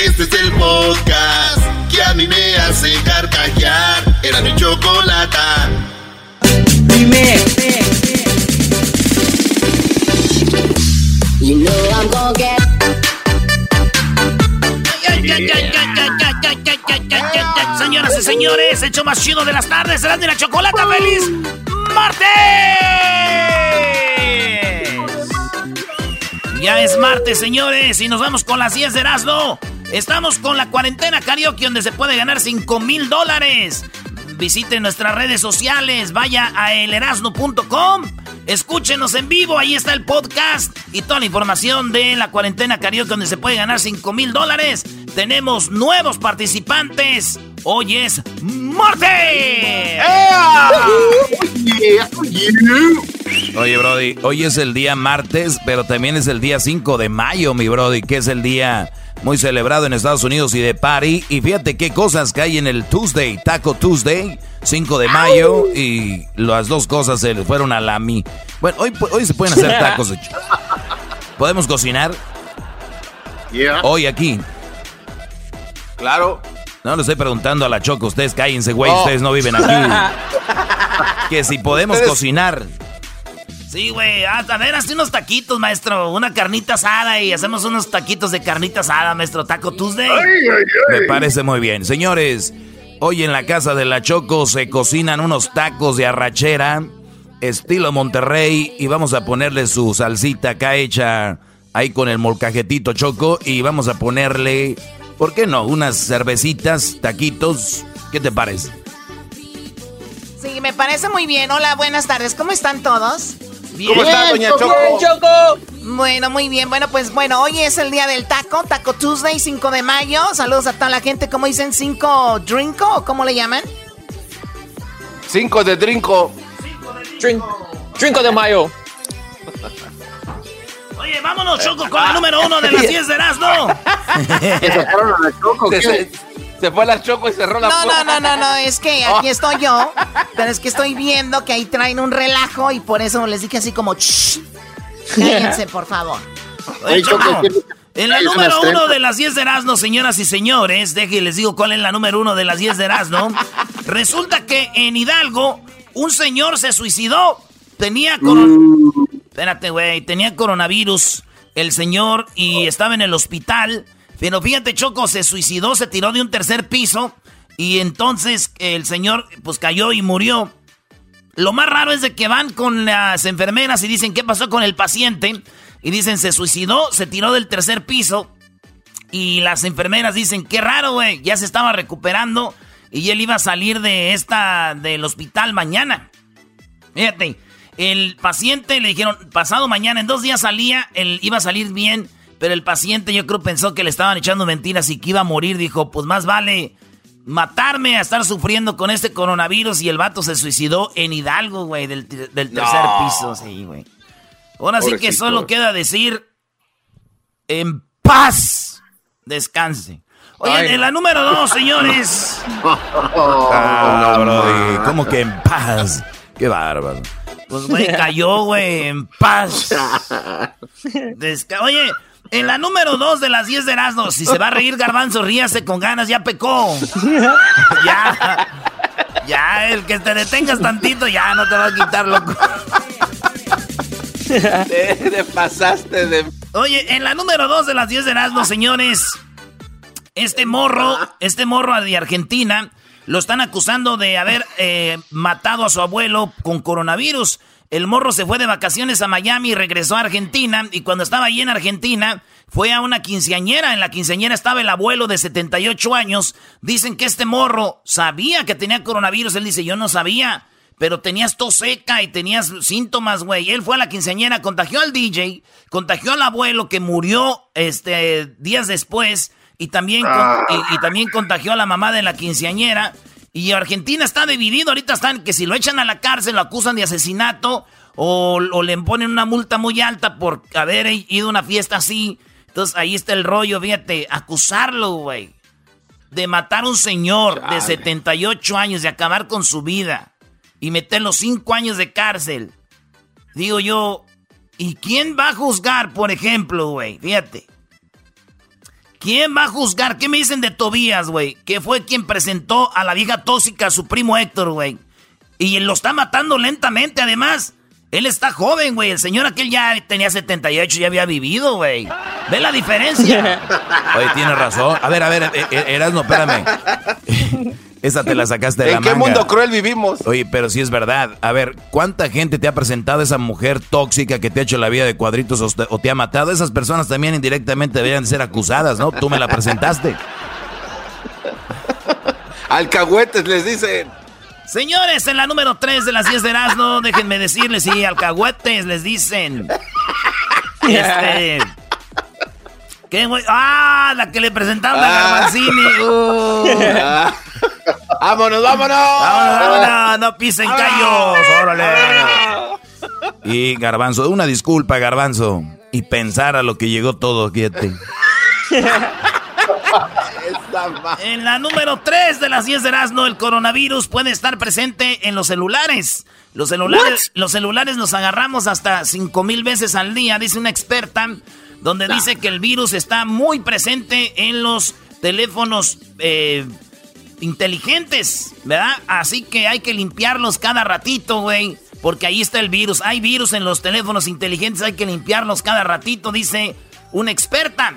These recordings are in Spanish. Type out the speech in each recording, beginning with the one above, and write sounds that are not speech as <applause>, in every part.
Este es el podcast que a mí me hace carcajear. Era mi chocolata. Dime. You know I'm gonna get. Señoras y señores, hecho más chido de las tardes, serán de la chocolata feliz martes. Ya es martes, señores, y nos vamos con las 10 de Erasmo. Estamos con la cuarentena karaoke donde se puede ganar 5 mil dólares. Visite nuestras redes sociales, vaya a elerasno.com, escúchenos en vivo, ahí está el podcast y toda la información de la cuarentena karaoke donde se puede ganar 5 mil dólares. Tenemos nuevos participantes. Hoy es martes. Oye, Brody, hoy es el día martes, pero también es el día 5 de mayo, mi Brody, que es el día muy celebrado en Estados Unidos y de party. Y fíjate qué cosas que hay en el Tuesday, Taco Tuesday, 5 de mayo, y las dos cosas se fueron a la mi. Bueno, hoy, hoy se pueden hacer <laughs> tacos. ¿Podemos cocinar? Hoy aquí. Claro. No le estoy preguntando a la Choco, ustedes cállense, güey, No. ustedes no viven aquí. <laughs> que si podemos Ustedes- cocinar. Sí, güey. Ah, a ver, hazte unos taquitos, maestro. Una carnita asada y hacemos unos taquitos de carnita asada, maestro. Taco Tuesday. Me parece muy bien. Señores, hoy en la casa de la Choco se cocinan unos tacos de arrachera, estilo Monterrey, y vamos a ponerle su salsita acá hecha ahí con el molcajetito Choco, y vamos a ponerle, ¿por qué no? Unas cervecitas, taquitos. ¿Qué te parece? Sí, me parece muy bien. Hola, buenas tardes. ¿Cómo están todos? ¿Cómo está, doña Choco? Bueno, muy bien. Bueno, pues bueno, hoy es el día del taco, Taco Tuesday, 5 de mayo. Saludos a toda la gente. ¿Cómo dicen? ¿Cinco drinko o cómo le llaman? Cinco de drinko. Trinco de mayo. Oye, vámonos, Choco, con el número uno de las <laughs> 10 de Erasmo. Se, se- fue la Choco y cerró la No, no, puerta. no, no, no, es que <laughs> aquí estoy yo, pero es que estoy viendo que ahí traen un relajo y por eso les dije así como, "Shh, cállense, por favor. Oye, Choco, en la número uno de las 10 de Erasmo, señoras y señores, deje les digo cuál es la número uno de las 10 de Erasmo. Resulta que en Hidalgo un señor se suicidó. Tenía coron... Espérate, güey, tenía coronavirus el señor y estaba en el hospital. Pero fíjate, Choco, se suicidó, se tiró de un tercer piso y entonces el señor pues cayó y murió. Lo más raro es de que van con las enfermeras y dicen qué pasó con el paciente. Y dicen se suicidó, se tiró del tercer piso. Y las enfermeras dicen qué raro, güey, ya se estaba recuperando y él iba a salir de esta del hospital mañana. Fíjate, el paciente le dijeron pasado mañana, en dos días salía, él iba a salir bien, pero el paciente yo creo pensó que le estaban echando mentiras y que iba a morir. Dijo, pues más vale matarme a estar sufriendo con este coronavirus y el vato se suicidó en Hidalgo, güey, del, del tercer No. piso, sí, güey. Ahora sí que solo queda decir en paz descanse. Oye, Ay, en la número dos, <laughs> señores. Ah, Brody, ¿cómo que en paz? Qué bárbaro. Pues, güey, cayó, güey, en paz. <laughs> Desca- Oye, en la número dos de las 10 de Erasmo, si se va a reír Garbanzo, ríase con ganas, ya pecó. <laughs> ya. Ya, el que te detengas tantito, ya no te va a quitar, loco. Te, te pasaste de... Oye, en la número 2 de las 10 de Erasmo, señores, Este morro, este morro de Argentina, lo están acusando de haber eh, matado a su abuelo con coronavirus. El morro se fue de vacaciones a Miami y regresó a Argentina. Y cuando estaba allí en Argentina, fue a una quinceañera. En la quinceañera estaba el abuelo de 78 años. Dicen que este morro sabía que tenía coronavirus. Él dice, yo no sabía. Pero tenías tos seca y tenías síntomas, güey. Él fue a la quinceañera, contagió al DJ, contagió al abuelo que murió este, días después y también, y, también contagió a la mamá de la quinceañera. Y Argentina está dividido, ahorita están que si lo echan a la cárcel lo acusan de asesinato o, le ponen una multa muy alta por haber ido a una fiesta así. Entonces ahí está el rollo, fíjate, acusarlo, güey. De matar a un señor de 78 años, de acabar con su vida y meterlo 5 años de cárcel. Digo yo, ¿y quién va a juzgar, por ejemplo, güey? Fíjate. ¿Quién va a juzgar? ¿Qué me dicen de Tobías, güey? Que fue quien presentó a la vieja tóxica a su primo Héctor, güey. Y lo está matando lentamente, además. Él está joven, güey. El señor aquel ya tenía 78, ya había vivido, güey. ¿Ve la diferencia? <laughs> Oye, tiene razón. A ver, a ver, eh, eh, Erasmo, espérame. <laughs> Esa te la sacaste de la ¿En qué mundo cruel vivimos? Oye, pero sí es verdad. A ver, ¿cuánta gente te ha presentado esa mujer tóxica que te ha hecho la vida de cuadritos o te, ha matado? Esas personas también indirectamente deberían ser acusadas, ¿no? Tú me la presentaste. <laughs> Alcahuetes les dicen. Señores, en la número 3 de las 10 de Erasmo, déjenme decirles, sí, alcahuetes les dicen. Este... ¿Qué, güey? ¡Ah! La que le presentaron a Garbanzini. Uh. <laughs> ¡Vámonos, vámonos! ¡Vámonos, vámonos! ¡No pisen callos! ¡Órale! Y Garbanzo, una disculpa, Garbanzo. Y pensar a lo que llegó todo, quieto. en la número 3 de las 10 de Erasmo, el coronavirus puede estar presente en los celulares. Los celulares, los celulares nos agarramos hasta 5 mil veces al día, dice una experta donde dice que el virus está muy presente en los teléfonos eh, inteligentes, ¿verdad? Así que hay que limpiarlos cada ratito, güey. Porque ahí está el virus. Hay virus en los teléfonos inteligentes, hay que limpiarlos cada ratito, dice una experta.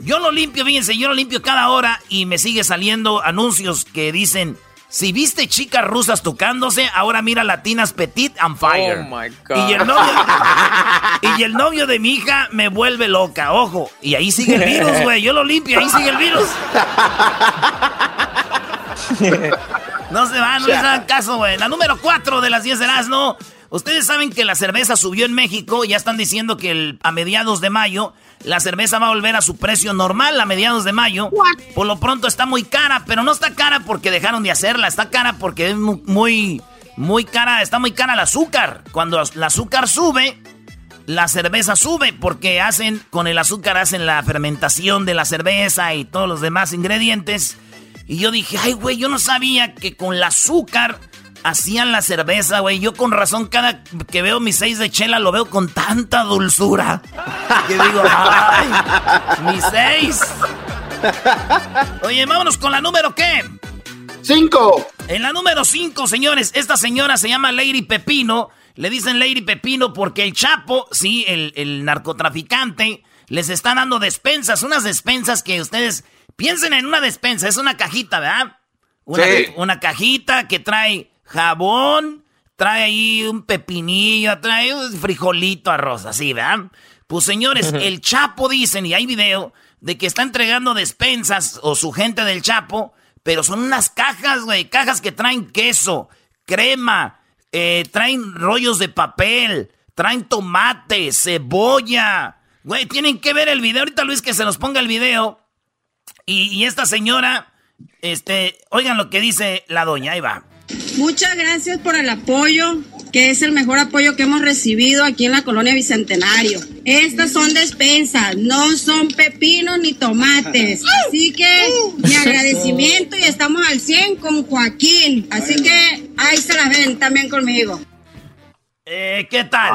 Yo lo limpio, fíjense, yo lo limpio cada hora y me sigue saliendo anuncios que dicen si viste chicas rusas tocándose, ahora mira latinas petit and fire. Oh my God. Y el novio, <laughs> y el novio de mi hija me vuelve loca, ojo. Y ahí sigue el virus, güey. Yo lo limpio, ahí sigue el virus. <laughs> <laughs> No se van, no les dan caso, güey. La número 4 de las 10 de ¿no? Ustedes saben que la cerveza subió en México. Ya están diciendo que a mediados de mayo la cerveza va a volver a su precio normal a mediados de mayo. Por lo pronto está muy cara, pero no está cara porque dejaron de hacerla. Está cara porque es muy, muy cara. Está muy cara el azúcar. Cuando el azúcar sube, la cerveza sube porque hacen, con el azúcar hacen la fermentación de la cerveza y todos los demás ingredientes. Y yo dije, ay, güey, yo no sabía que con el azúcar hacían la cerveza, güey. Yo con razón cada que veo mi seis de chela lo veo con tanta dulzura. <laughs> Que digo, ay, mi seis. Oye, vámonos con la número qué? Cinco. En la número cinco, señores, esta señora se llama Lady Pepino. Le dicen Lady Pepino porque el Chapo, sí, el, el narcotraficante, les está dando despensas, unas despensas que ustedes Piensen en una despensa, es una cajita, ¿verdad? Una, una cajita que trae jabón, trae ahí un pepinillo, trae un frijolito, arroz, así, ¿verdad? Pues señores, el Chapo dicen, y hay video, de que está entregando despensas o su gente del Chapo, pero son unas cajas, güey, cajas que traen queso, crema, eh, traen rollos de papel, traen tomate, cebolla. Güey, tienen que ver el video. Ahorita Luis que se nos ponga el video. Y, esta señora, este, oigan lo que dice la doña, ahí va. Muchas gracias por el apoyo, que es el mejor apoyo que hemos recibido aquí en la colonia Bicentenario. Estas son despensas, no son pepinos ni tomates. Así que mi agradecimiento y estamos al 100 con Joaquín. Así que ahí se la ven también conmigo. Eh, ¿Qué tal?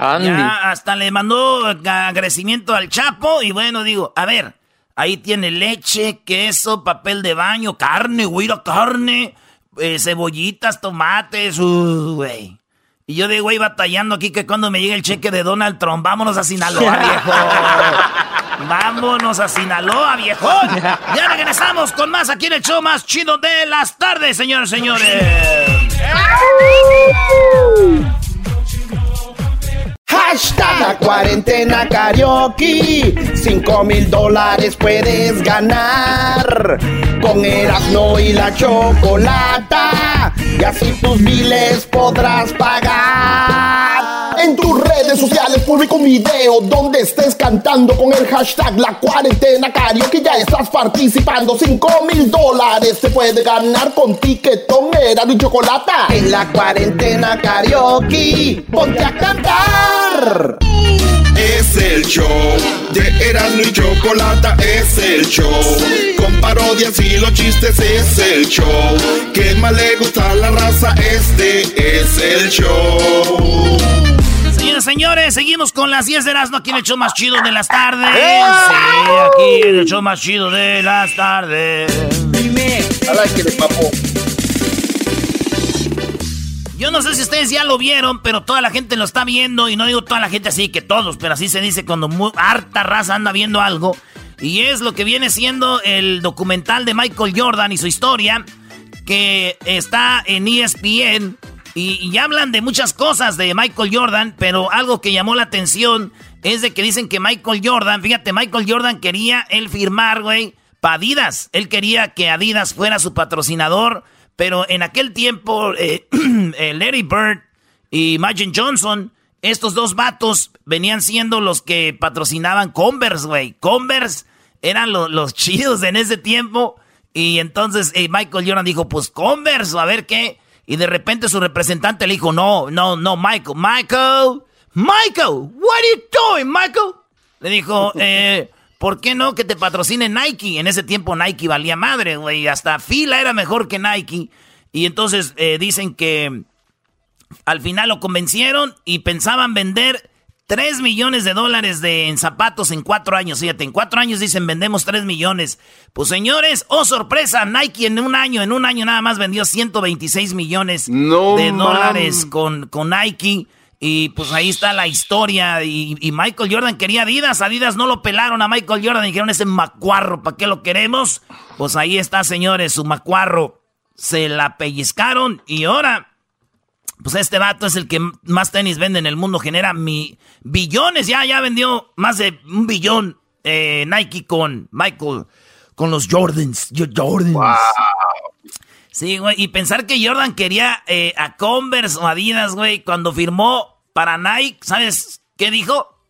Ya hasta le mandó agradecimiento al Chapo y bueno, digo, a ver, Ahí tiene leche, queso, papel de baño, carne, güey, carne, eh, cebollitas, tomates, güey. Y yo de güey batallando aquí que cuando me llegue el cheque de Donald Trump, vámonos a Sinaloa, <laughs> viejo. Vámonos a Sinaloa, viejón. Ya regresamos con más aquí en el show más chido de las tardes, señores, señores. Hashtag la cuarentena karaoke. 5 mil dólares puedes ganar. Con Erasmo y la chocolata. Y así tus miles podrás pagar. En tus redes sociales publica un video donde estés cantando con el hashtag La Cuarentena Karaoke. Ya estás participando. 5 mil dólares se puede ganar con tiquetón, era y chocolate. En la cuarentena karaoke, ponte a cantar. Es el show de Erasmo y Chocolata, es el show. Con parodias y los chistes es el show. Que más le gusta la raza, este es el show. Señores, señores, seguimos con las 10 de Erasmo aquí en el show más chido de las tardes. Sí, aquí en el show más chido de las tardes. Dime. que le papo. Yo no sé si ustedes ya lo vieron, pero toda la gente lo está viendo. Y no digo toda la gente así, que todos, pero así se dice cuando mu- harta raza anda viendo algo. Y es lo que viene siendo el documental de Michael Jordan y su historia, que está en ESPN. Y, hablan de muchas cosas de Michael Jordan, pero algo que llamó la atención es de que dicen que Michael Jordan, fíjate, Michael Jordan quería él firmar, güey, para Adidas. Él quería que Adidas fuera su patrocinador, pero en aquel tiempo, eh, <clears throat> Larry Bird y Magic Johnson, estos dos vatos venían siendo los que patrocinaban Converse, güey. Converse eran lo- los <laughs> chidos en ese tiempo. Y entonces eh, Michael Jordan dijo, pues Converse, a ver qué. Y de repente su representante le dijo, no, no, no, Michael, Michael, Michael, what are you doing, Michael? Le dijo, <laughs> eh, ¿por qué no que te patrocine Nike? En ese tiempo Nike valía madre, güey. Hasta fila era mejor que Nike. Y entonces eh, dicen que al final lo convencieron y pensaban vender 3 millones de dólares de, en zapatos en cuatro años. Fíjate, en cuatro años dicen vendemos 3 millones. Pues señores, oh sorpresa, Nike en un año, en un año nada más vendió 126 millones No, de man. dólares con, con Nike. Y pues ahí está la historia. Y, y Michael Jordan quería Adidas. Adidas no lo pelaron a Michael Jordan. Dijeron ese macuarro, ¿para qué lo queremos? Pues ahí está, señores, su macuarro. Se la pellizcaron y ahora pues este vato es el que más tenis vende en el mundo, genera mi billones, ya, ya vendió más de un billón eh, Nike con Michael, con los Jordans, Jordans. Sí, güey, y pensar que Jordan quería eh, a Converse o Adidas, güey, cuando firmó para Nike, ¿sabes qué dijo?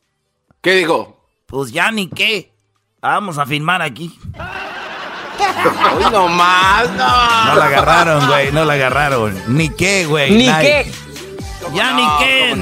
¿Qué dijo? Pues ya ni qué, vamos a firmar aquí. Uy, no más, no. No la agarraron, güey, no la agarraron. Ni qué, güey. Ni qué. Ya ni qué.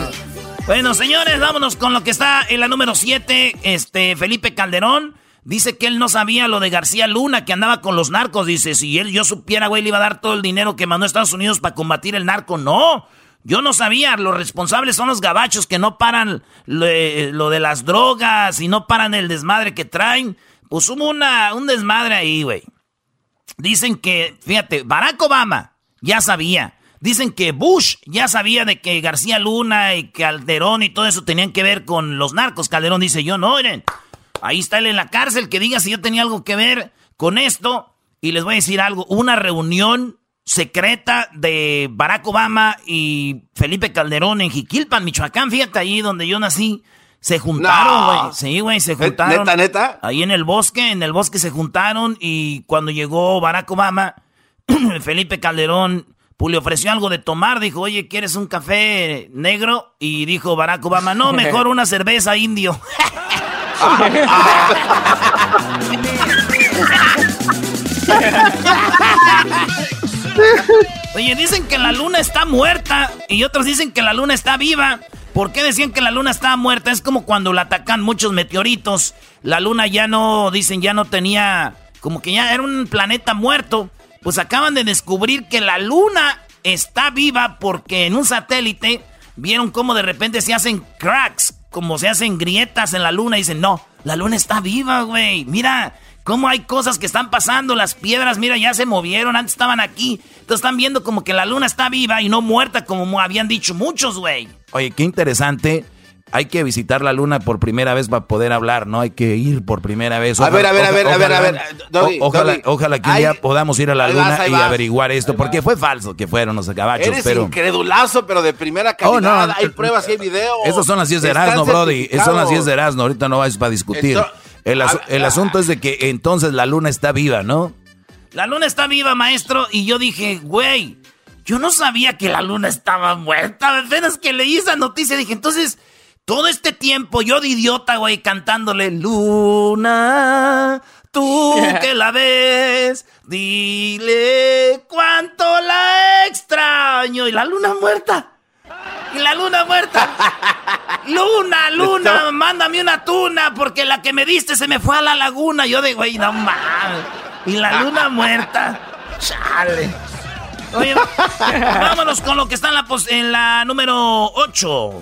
Bueno, señores, vámonos con lo que está en la número 7. Este, Felipe Calderón dice que él no sabía lo de García Luna, que andaba con los narcos. Dice, si él yo supiera, güey, le iba a dar todo el dinero que mandó a Estados Unidos para combatir el narco. No, yo no sabía. Los responsables son los gabachos que no paran lo, eh, lo de las drogas y no paran el desmadre que traen. Pues hubo una, un desmadre ahí, güey. Dicen que, fíjate, Barack Obama ya sabía. Dicen que Bush ya sabía de que García Luna y Calderón y todo eso tenían que ver con los narcos. Calderón dice, yo no, miren, ahí está él en la cárcel, que diga si yo tenía algo que ver con esto. Y les voy a decir algo, una reunión secreta de Barack Obama y Felipe Calderón en Jiquilpan, Michoacán, fíjate ahí donde yo nací. Se juntaron, No. güey. Sí, güey, se juntaron. ¿Neta, neta? Ahí en el bosque, en el bosque se juntaron y cuando llegó Barack Obama, <clears throat> Felipe Calderón pues, le ofreció algo de tomar. Dijo, oye, ¿quieres un café negro? Y dijo Barack Obama, no, <laughs> mejor una cerveza indio. <laughs> Oye, dicen que la luna está muerta y otros dicen que la luna está viva. ¿Por qué decían que la luna estaba muerta? Es como cuando la atacan muchos meteoritos. La luna ya no, dicen, ya no tenía, como que ya era un planeta muerto. Pues acaban de descubrir que la luna está viva porque en un satélite vieron cómo de repente se hacen cracks, como se hacen grietas en la luna y dicen, no, la luna está viva, güey. Mira, cómo hay cosas que están pasando, las piedras, mira, ya se movieron, antes estaban aquí. Entonces están viendo como que la luna está viva y no muerta como habían dicho muchos, güey. Oye, qué interesante. hay que visitar la luna por primera vez para poder hablar, ¿no? Hay que ir por primera vez. a ver, a ver, a ver, a ver, a ver. ojalá, ojalá que un día podamos ir a la luna y averiguar esto, porque fue falso que fueron los gabachos. Eres pero... incredulazo, pero de primera calidad. Oh, no, hay pruebas y hay videos. Esas son las 10 de Erasmo, Brody. Esas son las 10 de Erasmo. Ahorita no vais para discutir. El, el asunto es de que entonces la luna está viva, ¿no? La luna está viva, maestro. Y yo dije, güey, yo no sabía que la luna estaba muerta. Apenas que leí esa noticia dije, entonces, todo este tiempo yo de idiota, güey, cantándole, Luna, tú <laughs> que la ves, dile cuánto la extraño. Y la luna muerta. Y la luna muerta. Luna, <laughs> luna, mándame una tuna, porque la que me diste se me fue a la laguna. Yo de, güey, no mames. Y la luna <laughs> muerta. Chale. Oye, vámonos con lo que está en la, en la número 8.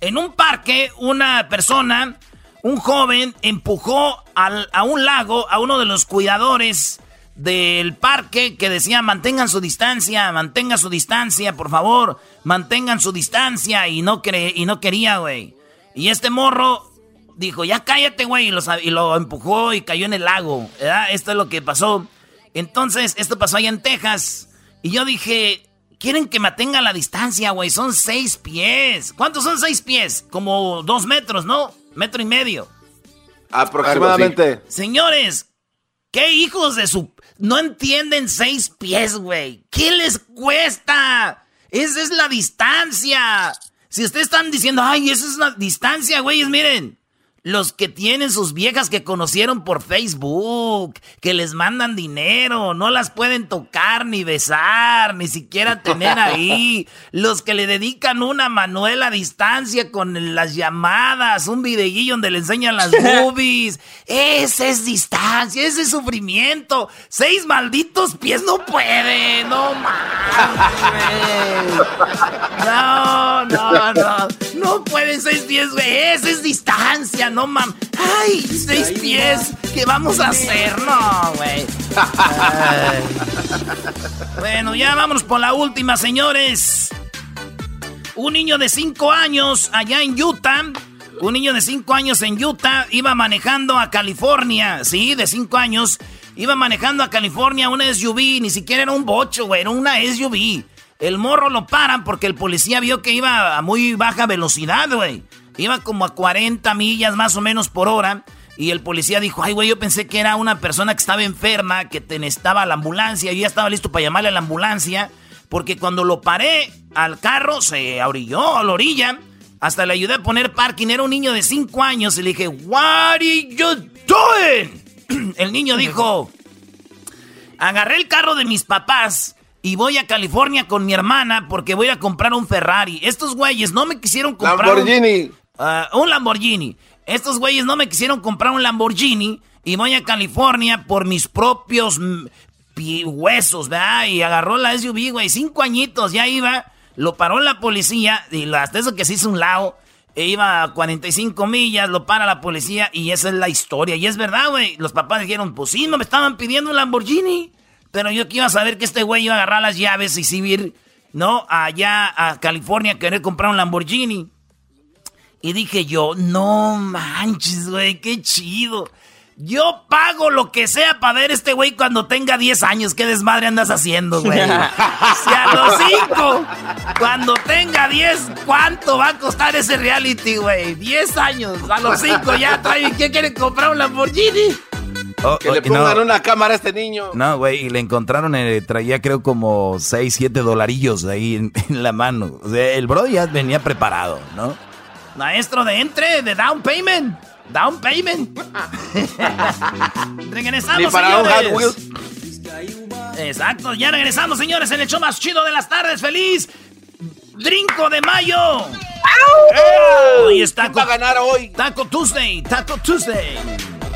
En un parque, una persona, un joven, empujó a un lago a uno de los cuidadores del parque que decía mantengan su distancia, mantengan su distancia, por favor, mantengan su distancia y no, y no quería, güey. Y este morro dijo, ya cállate, güey, y, y, lo empujó y cayó en el lago. Esto es lo que pasó. Entonces, esto pasó allá en Texas. Y yo dije, quieren que mantenga la distancia, güey. Son seis pies. ¿Cuántos son seis pies? Como dos metros, ¿no? Metro y medio. Aproximadamente. Señores, ¿qué hijos de su... No entienden seis pies, güey. ¿Qué les cuesta? Esa es la distancia. Si ustedes están diciendo, ay, esa es una distancia, güeyes, miren los que tienen sus viejas que conocieron por Facebook, que les mandan dinero, no las pueden tocar ni besar, ni siquiera tener ahí. <laughs> Los que le dedican una Manuela a distancia con las llamadas, un videillo donde le enseñan las <laughs> boobies. Ese es distancia, ese es sufrimiento. Seis malditos pies no puede, no mames. No, no, no. No pueden seis pies, güey. Ese es distancia no mam. ¡Ay! Seis pies. ¿Qué vamos a hacer? No, güey. <laughs> bueno, ya vámonos por la última, señores. Un niño de cinco años allá en Utah. Un niño de cinco años en Utah iba manejando a California. Sí, de cinco años. Iba manejando a California una SUV. Ni siquiera era un bocho, güey. Era una SUV. El morro lo paran porque el policía vio que iba a muy baja velocidad, güey. Iba como a 40 millas más o menos por hora. Y el policía dijo, ay, güey, yo pensé que era una persona que estaba enferma, que te necesitaba la ambulancia. Yo ya estaba listo para llamarle a la ambulancia. Porque cuando lo paré al carro, se orilló a la orilla. Hasta le ayudé a poner parking. Era un niño de 5 años. Y le dije, what are you doing? <clears throat> El niño dijo, agarré el carro de mis papás y voy a California con mi hermana porque voy a comprar un Ferrari. Estos güeyes no me quisieron comprar... Lamborghini. Ah, un Lamborghini. Estos güeyes no me quisieron comprar un Lamborghini y voy a California por mis propios huesos, ¿verdad? Y agarró la SUV, güey, cinco añitos, ya iba, lo paró la policía y hasta eso que se hizo un lado, e iba a 45 millas, lo para la policía y esa es la historia. Y es verdad, güey, los papás dijeron, pues sí, no me estaban pidiendo un Lamborghini, pero yo que iba a saber que este güey iba a agarrar las llaves y subir, ¿no? Allá a California a querer comprar un Lamborghini. Y dije yo, no manches, güey, qué chido. Yo pago lo que sea para ver este güey cuando tenga 10 años. ¿Qué desmadre andas haciendo, güey? <laughs> si a los 5, cuando tenga 10, ¿cuánto va a costar ese reality, güey? 10 años. A los 5 ya trae. ¿Qué quiere comprar un Lamborghini? Oh, que le oh, pongan una cámara a este niño. No, güey, y le encontraron, eh, traía creo como 6, 7 dolarillos ahí en, la mano. O sea, el bro ya venía preparado, ¿no? Maestro de entre, de down payment. Down payment. <laughs> regresamos, señores. Exacto, ya regresamos, señores, en el show más chido de las tardes. ¡Feliz Drinco de Mayo! Hoy está ¿Quién va a ganar hoy? Taco Tuesday, Taco Tuesday.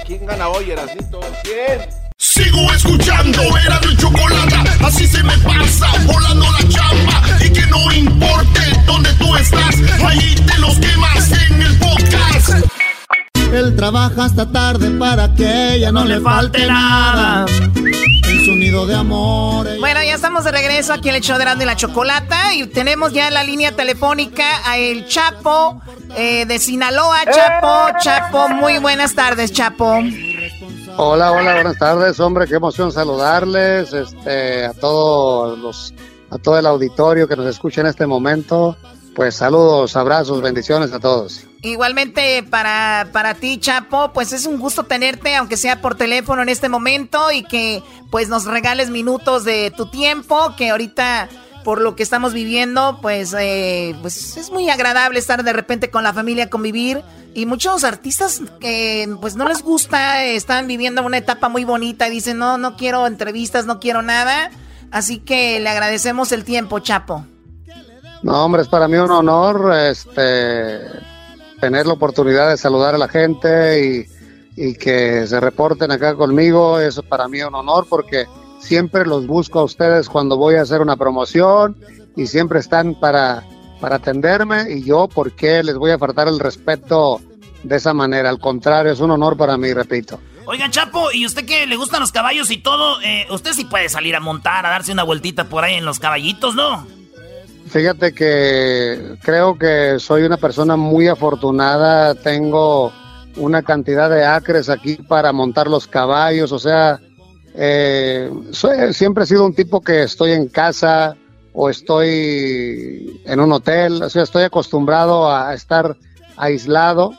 ¿Quién gana hoy, Erasito? ¿Quién? Sigo escuchando, era de chocolate, así se me pasa, volando la chamba, no importe dónde tú estás, ahí te los quemas en el podcast. Él trabaja hasta tarde para que ella no, le falte nada. En su nido de amor. Bueno, ya estamos de regreso aquí en el show de y la Chocolata y tenemos ya en la línea telefónica a el Chapo eh, de Sinaloa. Chapo, Chapo, muy buenas tardes, Chapo. Hola, hola, buenas tardes, hombre, qué emoción saludarles, este, a todos los, a todo el auditorio que nos escucha en este momento. Pues saludos, abrazos, bendiciones a todos. Igualmente para, para ti, Chapo, pues es un gusto tenerte, aunque sea por teléfono en este momento, y que pues nos regales minutos de tu tiempo, que ahorita por lo que estamos viviendo, pues, eh, pues es muy agradable estar de repente con la familia, convivir. Y muchos artistas que pues no les gusta, están viviendo una etapa muy bonita y dicen, no, no quiero entrevistas, no quiero nada. Así que le agradecemos el tiempo, Chapo. No, hombre, es para mí un honor este, tener la oportunidad de saludar a la gente y, que se reporten acá conmigo. Eso para mí es un honor porque siempre los busco a ustedes cuando voy a hacer una promoción y siempre están para, para atenderme y yo, ¿por qué les voy a faltar el respeto de esa manera? Al contrario, es un honor para mí, repito. Oiga, Chapo, ¿y usted que le gustan los caballos y todo? Eh, usted sí puede salir a montar, a darse una vueltita por ahí en los caballitos, ¿no? Fíjate que creo que soy una persona muy afortunada, tengo una cantidad de acres aquí para montar los caballos, o sea, eh, soy, siempre he sido un tipo que estoy en casa o estoy en un hotel, o sea, estoy acostumbrado a estar aislado,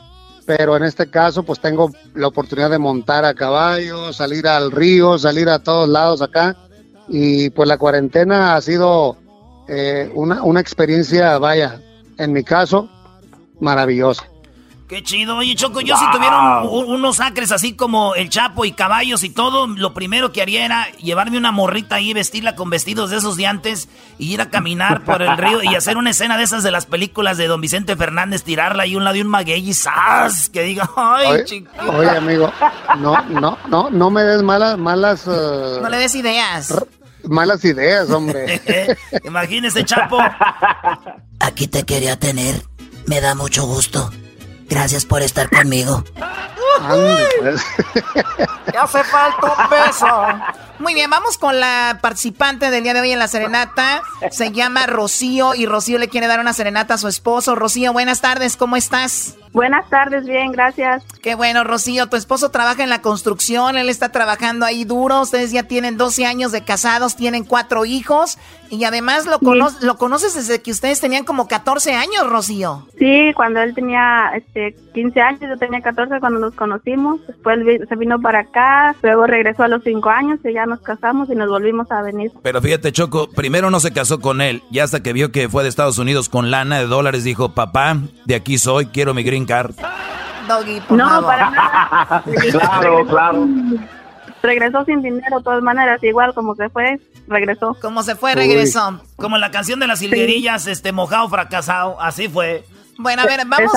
pero en este caso pues tengo la oportunidad de montar a caballo, salir al río, salir a todos lados acá y pues la cuarentena ha sido eh, una, una experiencia, vaya, en mi caso, maravillosa. Qué chido. Oye, Choco, yo si tuviera unos acres así como el Chapo y caballos y todo, lo primero que haría era llevarme una morrita ahí, vestirla con vestidos de esos de antes y ir a caminar por el río y hacer una escena de esas de las películas de Don Vicente Fernández, tirarla ahí un lado de un maguey y ¡zas! Que diga, ¡ay, chiquito! Oye, amigo, no, no, no, no me des malas, malas... Uh, no le des ideas. Malas ideas, hombre. <laughs> Imagínese, Chapo. Aquí te quería tener. Me da mucho gusto. Gracias por estar conmigo. Pues. <laughs> Ya hace falta un beso. Muy bien, vamos con la participante del día de hoy en la serenata. Se llama Rocío y Rocío le quiere dar una serenata a su esposo. Rocío, buenas tardes, ¿cómo estás? Buenas tardes, bien, gracias. Qué bueno, Rocío. Tu esposo trabaja en la construcción, él está trabajando ahí duro. Ustedes ya tienen 12 años de casados, tienen cuatro hijos y además lo, lo conoces desde que ustedes tenían como 14 años, Rocío. Sí, cuando él tenía este, 15 años, yo tenía 14 cuando nos conocimos. Después se vino para acá, luego regresó a los 5 años y ya nos casamos y nos volvimos a venir. Pero fíjate, Choco, primero no se casó con él, y hasta que vio que fue de Estados Unidos con lana de dólares, dijo, papá, de aquí soy, quiero mi green card. Doggy, no, para nada. <laughs> claro, claro. Regresó sin dinero, de todas maneras, igual como se fue, regresó. Como se fue, regresó. Como la canción de las silguerillas, este, mojado, fracasado, así fue. Bueno, a ver, vamos.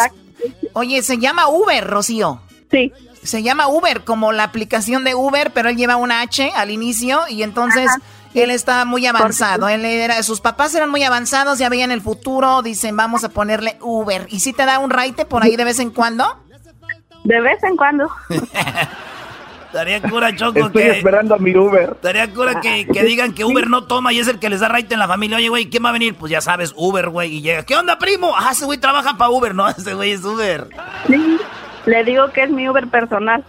Oye, se llama Uber, Rocío. Sí. Se llama Uber, como la aplicación de Uber, pero él lleva una H al inicio y entonces él está muy avanzado. Él era, sus papás eran muy avanzados, ya veían el futuro, dicen vamos a ponerle Uber. ¿Y si te da un raite por ahí de vez en cuando? De vez en cuando. <laughs> Estaría cura, Choco, Estoy esperando a mi Uber. Estaría cura que, que, digan que Uber no toma y es el que les da raite en la familia. Oye, güey, ¿quién va a venir? Pues ya sabes, Uber, güey. Y llega, ¿qué onda, primo? Ah, ese güey trabaja para Uber, ¿no? <laughs> Ese güey es Uber. Sí. Le digo que es mi Uber personal.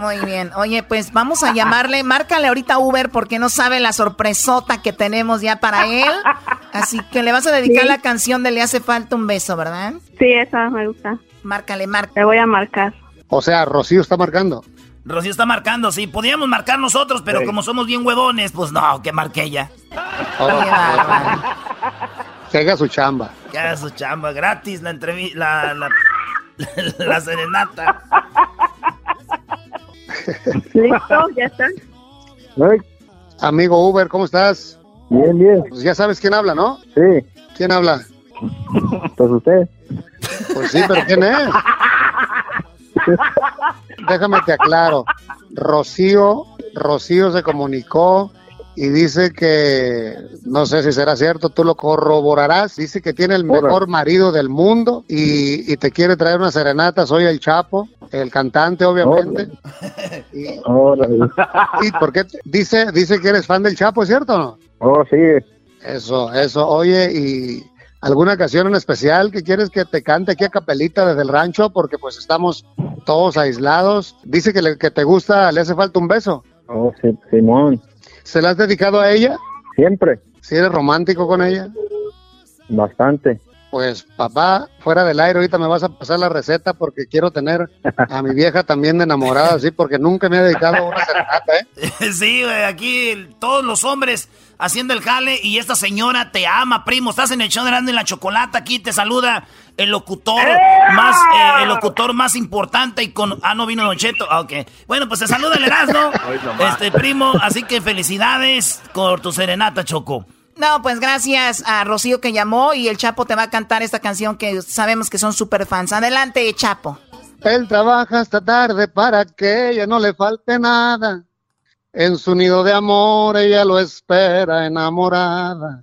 Muy <laughs> bien. Oye, pues vamos a llamarle. Márcale ahorita Uber porque no sabe la sorpresota que tenemos ya para él. Así que le vas a dedicar la canción de Le hace falta un beso, ¿verdad? Sí, esa me gusta. Márcale, márcale. Le voy a marcar. O sea, Rocío está marcando. Rocío está marcando, sí. Podríamos marcar nosotros, pero como somos bien huevones, pues no, que marque ella. Oh, que haga su chamba. Que haga su chamba. Gratis la entrevista. La, la <laughs> la serenata. Listo, ya está. Amigo Uber, ¿cómo estás? Bien, bien. Pues ya sabes quién habla, ¿no? Sí. ¿Quién habla? Pues usted. Pues sí, pero ¿quién es? <laughs> Déjame te aclaro. Rocío, Rocío se comunicó y dice que, no sé si será cierto, tú lo corroborarás, dice que tiene el mejor marido del mundo y, y te quiere traer una serenata, soy el Chapo, el cantante obviamente. Y, ¿Y por qué? te- Dice, dice que eres fan del Chapo, ¿es cierto o no? Oh, sí. Eso, eso, oye, y alguna ocasión en especial que quieres que te cante aquí a capelita desde el rancho porque pues estamos todos aislados. Dice que, le- que te gusta, le hace falta un beso. Oh, sí, Simón. ¿Se la has dedicado a ella? Siempre. ¿Si eres romántico con ella? Bastante. Pues papá, fuera del aire, ahorita me vas a pasar la receta porque quiero tener a mi vieja también de enamorada, así, porque nunca me he dedicado a una serenata, ¿eh? <laughs> sí, güey, aquí todos los hombres haciendo el jale y esta señora te ama, primo. Estás en el show de y la Chocolata, aquí te saluda el locutor más, eh, el locutor más importante y con... Ah, no vino Don Cheto. Ah, ok. Bueno, pues te saluda el Erasmo, <laughs> este primo, así que felicidades por tu serenata, Choco. No, pues gracias a Rocío que llamó y el Chapo te va a cantar esta canción que sabemos que son super fans. Adelante, Chapo. Él trabaja hasta tarde para que ella no le falte nada. En su nido de amor ella lo espera enamorada.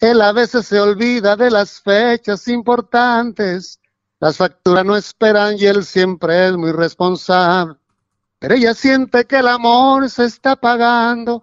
Él a veces se olvida de las fechas importantes. Las facturas no esperan y él siempre es muy responsable. Pero ella siente que el amor se está pagando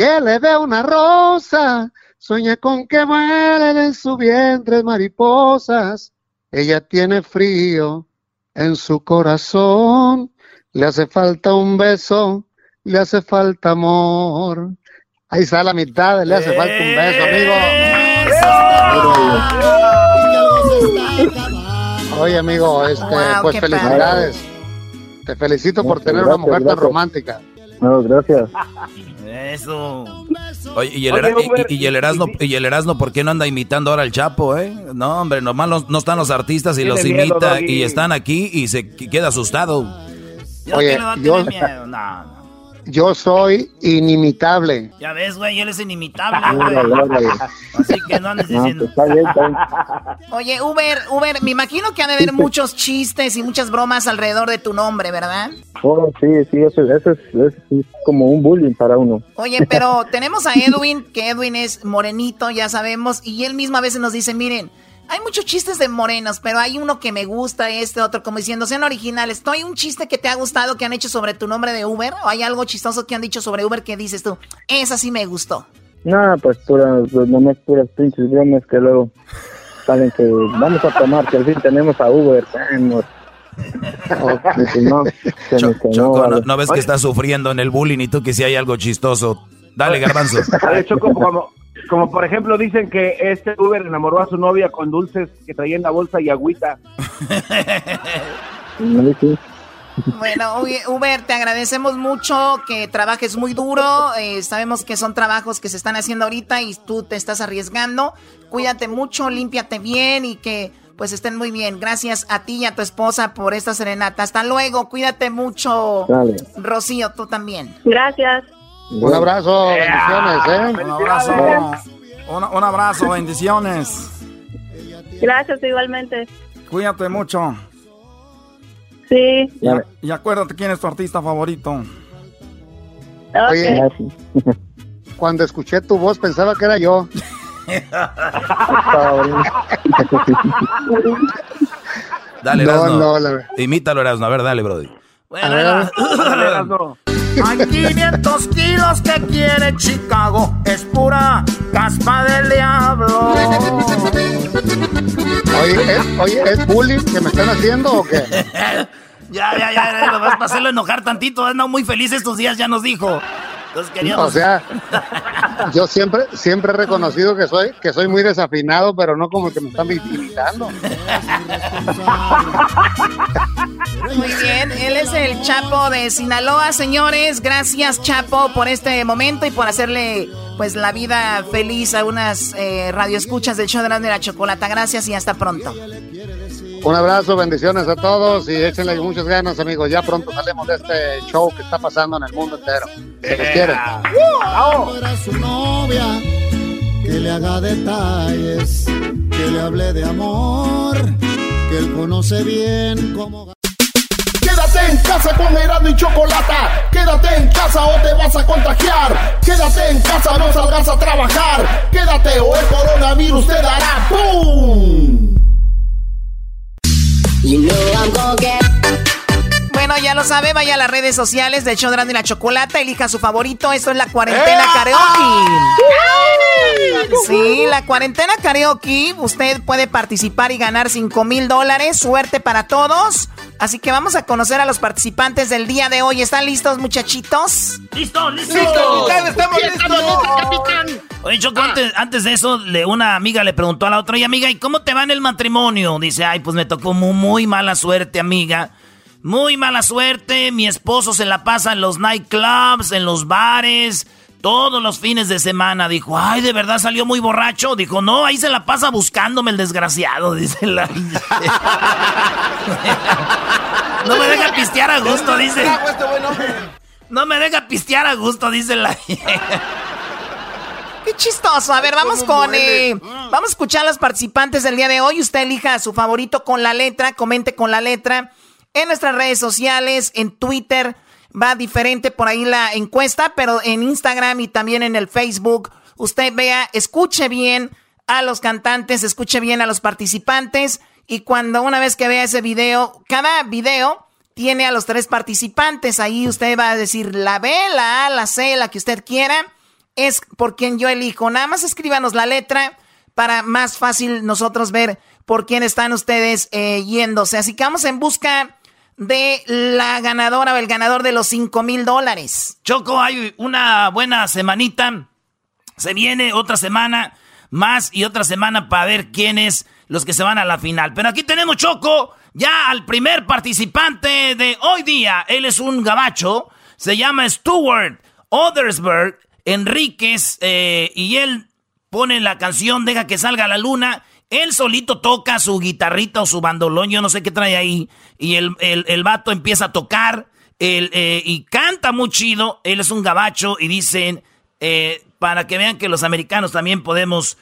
que le dé una rosa, sueña con que vuelen en su vientre mariposas. Ella tiene frío en su corazón, le hace falta un beso, le hace falta amor. Ahí está la mitad, le hace falta un beso, amigo. Oye, amigo, este, Wow, pues felicidades. Te felicito por tener una gracias, mujer tan romántica. No, gracias. Eso. Oye, y el, Oye, Era- y- y, y el Erasmo, y el Erasmo, ¿por qué no anda imitando ahora al Chapo, eh? No, hombre, nomás los- no están los artistas y los miedo, imita Doggy. y están aquí y se qu- queda asustado. Oye, yo, yo soy inimitable. Ya ves, güey, él es inimitable, güey. Así que no andes diciendo. pues está bien, está bien. Oye, Uber, Uber, me imagino que ha de haber muchos chistes y muchas bromas alrededor de tu nombre, ¿verdad? Oh, sí, sí, eso, eso es, eso es como un bullying para uno. Oye, pero tenemos a Edwin, que Edwin es morenito, ya sabemos, y él mismo a veces nos dice, miren, hay muchos chistes de morenos, pero hay uno que me gusta, este otro, como diciendo, sean originales. ¿Tú hay un chiste que te ha gustado que han hecho sobre tu nombre de Uber? ¿O hay algo chistoso que han dicho sobre Uber que dices tú, esa sí me gustó? No, pues puras, nomás puras pinches bromas que luego salen que vamos a tomar, que al fin tenemos a Uber, vamos. <laughs> No, Choco, no, no ves que está sufriendo en el bullying y tú que si hay algo chistoso. Dale, <laughs> garbanzo. A ver, Choco, como, como por ejemplo dicen que este Uber enamoró a su novia con dulces que traía en la bolsa y agüita. <laughs> Bueno, Uber, te agradecemos mucho que trabajes muy duro. eh, sabemos que son trabajos que se están haciendo ahorita y tú te estás arriesgando. Cuídate mucho, límpiate bien y que pues estén muy bien. Gracias a ti y a tu esposa por esta serenata. Hasta luego, cuídate mucho. Dale. Rocío, tú también. Gracias. Un abrazo, bendiciones, ¿eh? Un abrazo. Un, un abrazo, bendiciones. Gracias igualmente. Cuídate mucho. Sí. Y, a- y acuérdate quién es tu artista favorito. Oye, cuando escuché tu voz pensaba que era yo. Dale, No, Erasmo. no, la- Imítalo, Erasmo. A ver, dale, Brody. Bueno, ahí va. Hay 500 kilos que quiere Chicago. Es pura caspa del diablo. Oye, ¿es, oye, ¿es bullying que me están haciendo o qué? <laughs> Ya, ya, ya, ya, nomás para hacerlo enojar tantito. Anda muy feliz estos días, ya nos dijo. Queríamos. O sea, yo siempre, siempre he reconocido que soy, que soy muy desafinado, pero no como el que me están imitando. Muy bien, él es el Chapo de Sinaloa, señores. Gracias, Chapo, por este momento y por hacerle pues la vida feliz a unas eh, radioescuchas del show de la chocolata. Gracias y hasta pronto. Un abrazo, bendiciones a todos y échenle muchas ganas, amigos. Ya pronto salimos de este show que está pasando en el mundo entero. Se les quiere. su novia, que le haga detalles, que le hable de amor, que él conoce bien cómo... Quédate en casa con Erasmo y Chocolata. Quédate en casa o te vas a contagiar. Quédate en casa, no salgas a trabajar. Quédate o el coronavirus te dará ¡Pum! Bueno, ya lo sabe, vaya a las redes sociales de show y la Chocolata, elija su favorito, esto es la cuarentena karaoke. Sí, la cuarentena karaoke, usted puede participar y ganar 5 mil dólares, suerte para todos. Así que vamos a conocer a los participantes del día de hoy. ¿Están listos, muchachitos? ¡Listos, listos! ¡Listo! ¡Estamos listos! capitán! Oye, Choco, antes, de eso, le, una amiga le preguntó a la otra, y amiga, ¿y cómo te va en el matrimonio? Dice, ay, pues me tocó muy, muy mala suerte, amiga. Muy mala suerte, mi esposo se la pasa en los nightclubs, en los bares, todos los fines de semana. Dijo, ay, ¿de verdad salió muy borracho? Dijo, no, ahí se la pasa buscándome el desgraciado, <laughs> dice la... no me deja pistear a gusto, dice. No me deja pistear a gusto, dice la... Qué chistoso. A ver, vamos con. Eh, vamos a escuchar a los participantes del día de hoy. Usted elija a su favorito con la letra, comente con la letra. En nuestras redes sociales, en Twitter, va diferente por ahí la encuesta, pero en Instagram y también en el Facebook, usted vea, escuche bien a los cantantes, escuche bien a los participantes y cuando una vez que vea ese video, cada video tiene a los tres participantes, ahí usted va a decir la B, la A, la C, la que usted quiera, es por quien yo elijo. Nada más escríbanos la letra para más fácil nosotros ver por quién están ustedes eh, yéndose. Así que vamos en busca de la ganadora o el ganador de los 5 mil dólares. Choco, hay una buena semanita. Se viene otra semana más y otra semana para ver quiénes los que se van a la final. Pero aquí tenemos, Choco, ya al primer participante de hoy día. Él es un gabacho. Se llama Stuart Othersberg Enríquez. Eh, y él pone la canción Deja que salga la luna. Él solito toca su guitarrita o su bandolón, yo no sé qué trae ahí. Y el, el, vato empieza a tocar eh, y canta muy chido. Él es un gabacho y dicen, eh, para que vean que los americanos también podemos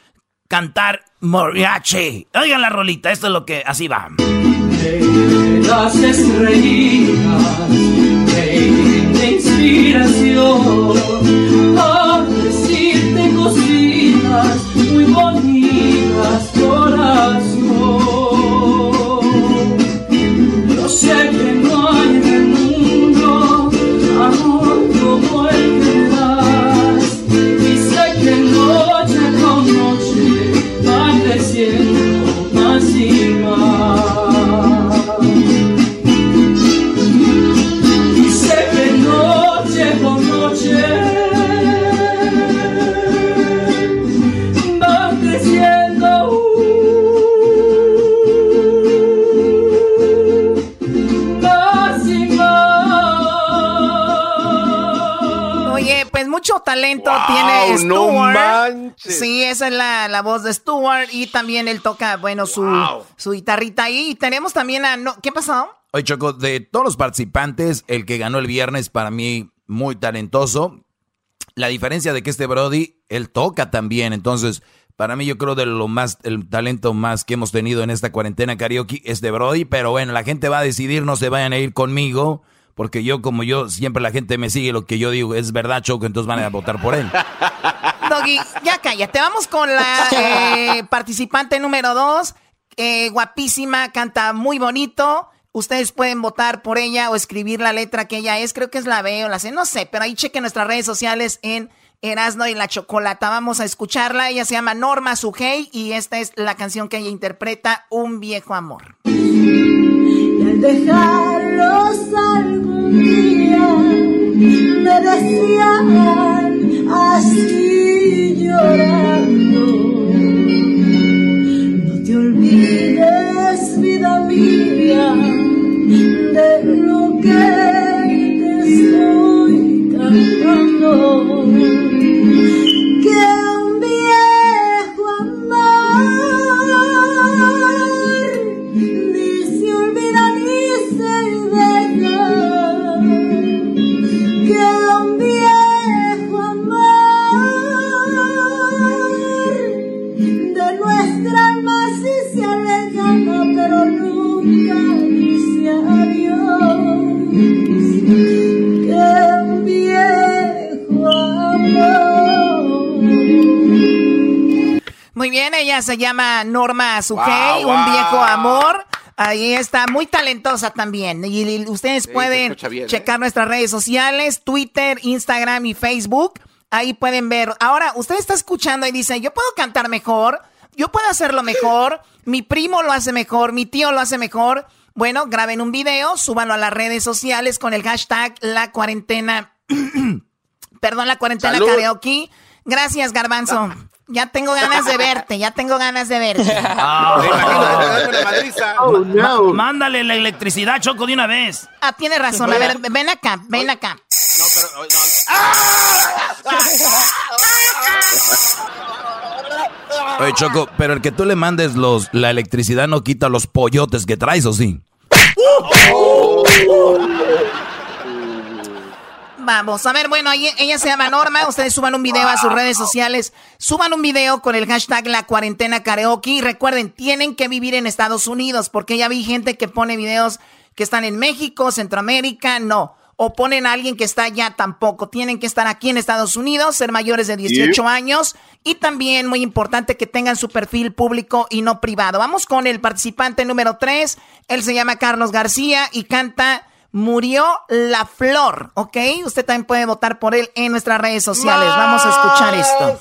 cantar mariachi. Oigan la rolita, esto es lo que así va. Las estrellitas de inspiración a decirte cositas muy bonitas yo sé que no la, voz de Stuart. Y también él toca, bueno, su, su guitarrita ahí. Y tenemos también a... No, ¿Qué pasó? Oye, Choco, de todos los participantes, el que ganó el viernes para mí muy talentoso. La diferencia de que este Brody, él toca también. Entonces, para mí yo creo de lo más, el talento más que hemos tenido en esta cuarentena karaoke es de Brody. Pero bueno, la gente va a decidir, no se vayan a ir conmigo porque yo, como yo, siempre la gente me sigue lo que yo digo es verdad, Choco, entonces van a votar por él. <laughs> Doggy, ya cállate. Vamos con la eh, participante número dos. Eh, guapísima, canta muy bonito. Ustedes pueden votar por ella o escribir la letra que ella es. Creo que es la B o la C, no sé, pero ahí chequen nuestras redes sociales en Erasno y la Chocolata. Vamos a escucharla. Ella se llama Norma Sugey y esta es la canción que ella interpreta, Un viejo amor dejarlos algún día me decían así. Llorando. No te olvides, vida mía, de lo que te estoy cantando. Muy bien, ella se llama Norma Wow, un wow. viejo amor. Ahí está, muy talentosa también. Y, ustedes pueden ¿eh? checar nuestras redes sociales, Twitter, Instagram y Facebook. Ahí pueden ver. Ahora, usted está escuchando y dice, yo puedo cantar mejor, yo puedo hacerlo mejor, mi primo lo hace mejor, mi tío lo hace mejor. Bueno, graben un video, súbanlo a las redes sociales con el hashtag la cuarentena, <clears throat> perdón, la cuarentena Salud. karaoke. Gracias, Garbanzo. <laughs> Ya tengo ganas de verte, ya tengo ganas de verte. <laughs> Ah. Me imagino que te dan una madriza. <laughs> Ma- Mándale la electricidad, Choco, de una vez. Ah, tiene razón. A ver, ven acá, ven acá. No, pero. no. Oye, Choco, pero el que tú le mandes los, la electricidad no quita los pollotes que traes, ¿o sí? Vamos, a ver, bueno, ahí- ella se llama Norma. Ustedes suban un video a sus redes sociales. Suban un video con el hashtag la cuarentena karaoke. Y recuerden, tienen que vivir en Estados Unidos, porque ya vi gente que pone videos que están en México, Centroamérica, no. O ponen a alguien que está allá tampoco. Tienen que estar aquí en Estados Unidos, ser mayores de 18 años. Y también, muy importante, que tengan su perfil público y no privado. Vamos con el participante número 3. Él se llama Carlos García y canta Murió la Flor, ¿ok? Usted también puede votar por él en nuestras redes sociales. Vamos a escuchar esto.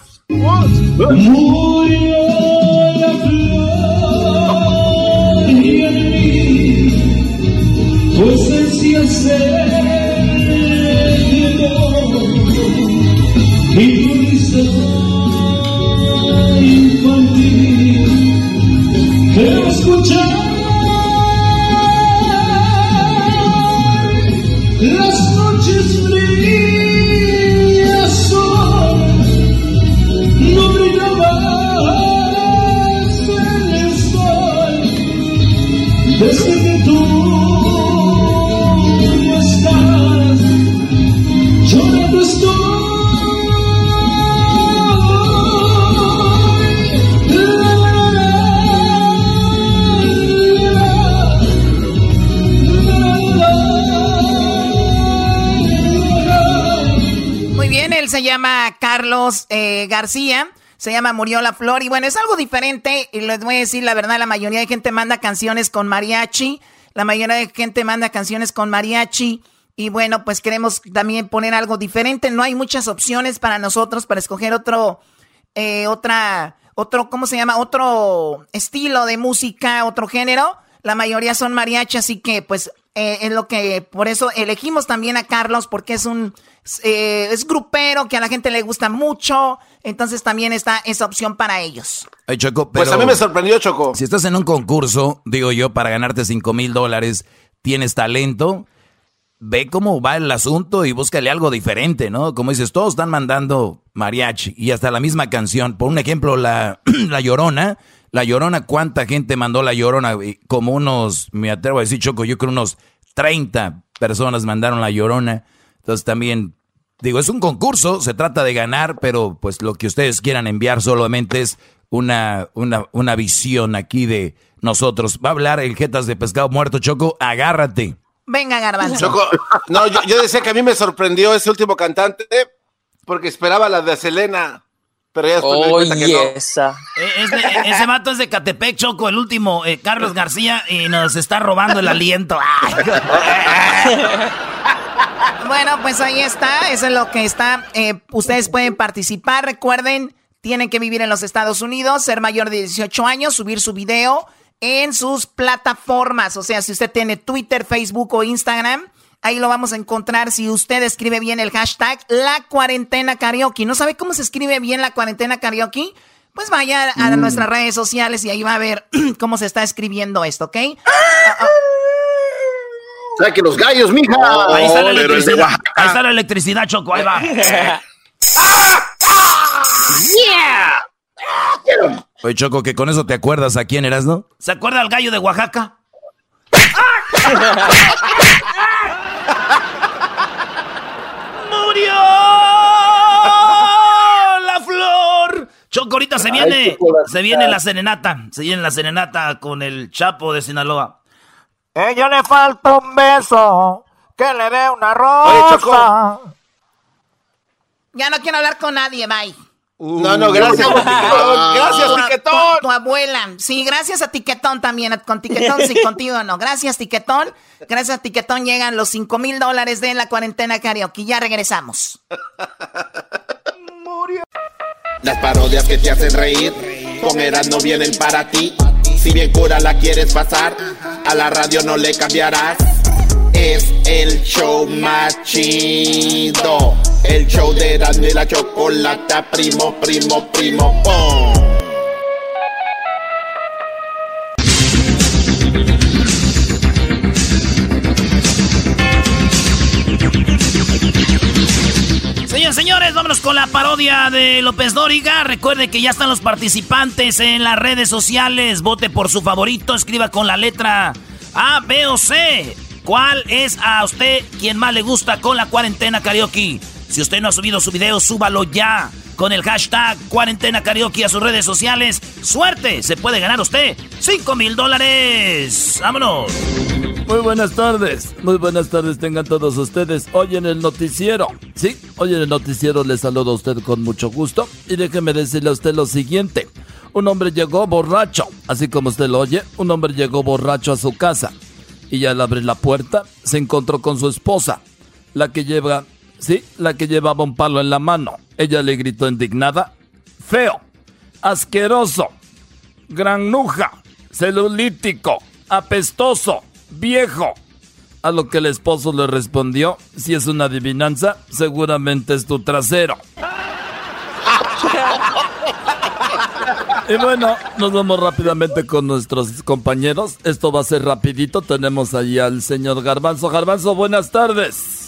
Carlos eh, García. Se llama Murió la Flor. Y bueno, es algo diferente. Y les voy a decir la verdad, la mayoría de gente manda canciones con mariachi. La mayoría de gente manda canciones con mariachi. Y bueno, pues queremos también poner algo diferente. No hay muchas opciones para nosotros para escoger otro, eh, otra, otro, ¿cómo se llama? Otro estilo de música, otro género. La mayoría son mariachi, así que pues eh, es lo que, por eso elegimos también a Carlos, porque es un, eh, es grupero que a la gente le gusta mucho. Entonces también está esa opción para ellos. Oye, Choco, Pues a mí me sorprendió, Choco. Si estás en un concurso, digo yo, para ganarte 5 mil dólares, tienes talento, ve cómo va el asunto y búscale algo diferente, ¿no? Como dices, todos están mandando mariachi y hasta la misma canción. Por un ejemplo, la, <clears throat> la Llorona. La Llorona, ¿cuánta gente mandó la Llorona? Como unos, me atrevo a decir, Choco, yo creo unos 30 personas mandaron la Llorona. Entonces también, digo, es un concurso, se trata de ganar, pero pues lo que ustedes quieran enviar solamente es una, una, una visión aquí de nosotros. Va a hablar el Jetas de Pescado Muerto, Choco, agárrate. Venga, Garbanzo. Choco, no, yo, yo decía que a mí me sorprendió ese último cantante porque esperaba la de Selena. Pero ya después me di cuenta que no. Eh, es de- eh, ese vato es de Catepec, Choco, el último, eh, Carlos García, y nos está robando el aliento. <laughs> Bueno, pues ahí está, eso es lo que está. Eh, ustedes pueden participar, recuerden, tienen que vivir en los Estados Unidos, ser mayor de 18 años, subir su video en sus plataformas. O sea, si usted tiene Twitter, Facebook o Instagram, Ahí lo vamos a encontrar si usted escribe bien el hashtag La Cuarentena Karaoke. ¿No sabe cómo se escribe bien la Cuarentena Karaoke? Pues vaya a Mm. nuestras redes sociales y ahí va a ver <clears throat> cómo se está escribiendo esto, ¿ok? Saque los gallos, mija. Ahí está la Oh, electricidad. Ahí está la electricidad, Choco. Ahí va. <laughs> Oye, Choco, que con eso te acuerdas a quién eras, ¿no? ¿Se acuerda al gallo de Oaxaca? <laughs> ¡Murió la flor! Choco, ahorita se Ay, viene, chocolate. se viene la serenata. Se viene la serenata con el Chapo de Sinaloa. Ella le falta un beso, que le dé una Oye, rosa. Ya no quiero hablar con nadie, bye. No, no, gracias, Tiquetón. Gracias, Tiquetón. Tu, tu abuela. Sí, gracias a Tiquetón también. Con Tiquetón sí, <laughs> contigo no. Gracias, Tiquetón. Gracias a Tiquetón llegan los 5 mil dólares de la cuarentena karaoke. Ya regresamos. <laughs> Las parodias que te hacen reír, con Eras no vienen para ti. Si bien cura la quieres pasar, a la radio no le cambiarás. Es el show más chido. El show de Erasmo y la chocolata, primo, primo, primo, pom. Señores, vámonos con la parodia de López Dóriga. Recuerde que ya están los participantes en las redes sociales. Vote por su favorito, escriba con la letra A, B o C. ¿Cuál es a usted quien más le gusta con la cuarentena karaoke? Si usted no ha subido su video, súbalo ya con el hashtag cuarentena karaoke a sus redes sociales. ¡Suerte! Se puede ganar usted 5 mil dólares. ¡Vámonos! Muy buenas tardes, muy buenas tardes tengan todos ustedes. Hoy en el noticiero, sí, hoy en el noticiero le saludo a usted con mucho gusto y déjeme decirle a usted lo siguiente. Un hombre llegó borracho, así como usted lo oye, un hombre llegó borracho a su casa y al abrir la puerta se encontró con su esposa, la que lleva, sí, la que llevaba un palo en la mano. Ella le gritó indignada, feo, asqueroso, granuja, celulítico, apestoso, viejo. A lo que el esposo le respondió, si es una adivinanza, seguramente es tu trasero. Y bueno, nos vamos rápidamente con nuestros compañeros. Esto va a ser rapidito. Tenemos ahí al señor Garbanzo. Garbanzo, buenas tardes.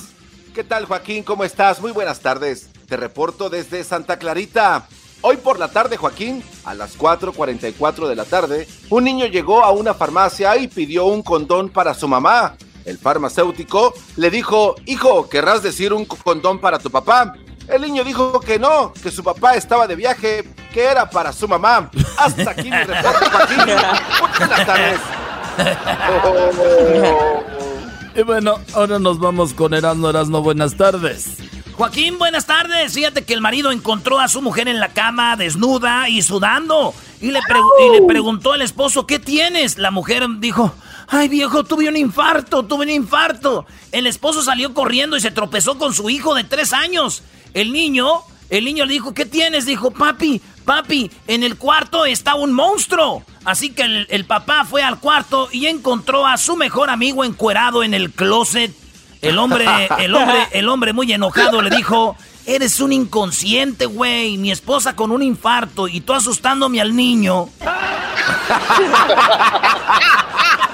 ¿Qué tal, Joaquín? ¿Cómo estás? Muy buenas tardes. Te reporto desde Santa Clarita. Hoy por la tarde, Joaquín, a las 4.44 de la tarde, un niño llegó a una farmacia y pidió un condón para su mamá. El farmacéutico le dijo, hijo, ¿querrás decir un condón para tu papá? El niño dijo que no, que su papá estaba de viaje, que era para su mamá. Hasta aquí mi reporte, Joaquín. Buenas tardes. <laughs> Y bueno, ahora nos vamos con Erasmo Erasmo. Buenas tardes. Joaquín, buenas tardes. Fíjate que el marido encontró a su mujer en la cama, desnuda y sudando. Y le, y le preguntó al esposo, ¿qué tienes? La mujer dijo, ay viejo, tuve un infarto, tuve un infarto. El esposo salió corriendo y se tropezó con su hijo de tres años. El niño, el niño le dijo, ¿qué tienes? Dijo, papi, papi, en el cuarto está un monstruo. Así que el, el papá fue al cuarto y encontró a su mejor amigo encuerado en el closet. El hombre, <laughs> el hombre, el hombre muy enojado le dijo, eres un inconsciente, güey. Mi esposa con un infarto y tú asustándome al niño.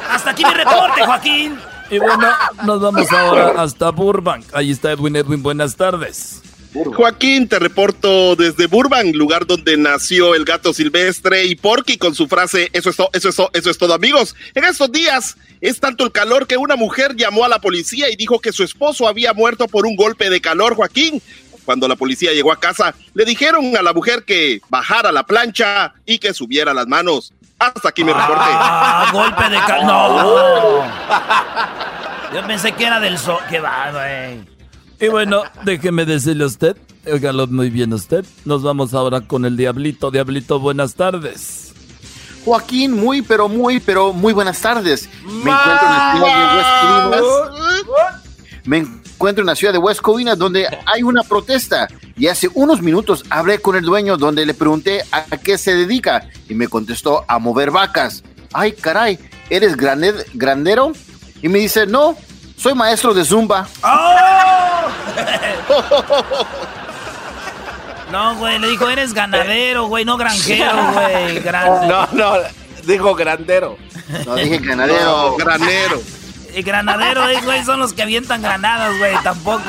Hasta aquí mi reporte, Joaquín. Y bueno, nos vamos ahora hasta Burbank. Ahí está Edwin Edwin, buenas tardes. Joaquín, te reporto desde Burbank, lugar donde nació el gato silvestre y Porky con su frase, eso es todo, eso es todo, eso es todo, amigos. En estos días es tanto el calor que una mujer llamó a la policía y dijo que su esposo había muerto por un golpe de calor, Joaquín. Cuando la policía llegó a casa, le dijeron a la mujer que bajara la plancha y que subiera las manos. Hasta aquí mi reporte. Ah, <laughs> golpe de calor. No. Yo pensé que era del sol. Qué va, güey. Y bueno, déjeme decirle a usted, óigalo muy bien usted. Nos vamos ahora con el Diablito. Diablito, buenas tardes. Joaquín, muy, pero muy, pero muy buenas tardes. Me encuentro en la ciudad de West Covina. Me encuentro en la ciudad de donde hay una protesta. Y hace unos minutos hablé con el dueño donde le pregunté a qué se dedica y me contestó a mover vacas. Ay, caray, ¿eres graned- grandero? Y me dice, no, Soy maestro de Zumba. <laughs> No, güey, le dijo, eres ganadero, güey, no granjero, <laughs> güey. Grande. No, no, dijo grandero. No dije ganadero. No, granero. Y granadero, eh, güey, son los que avientan granadas, güey, tampoco.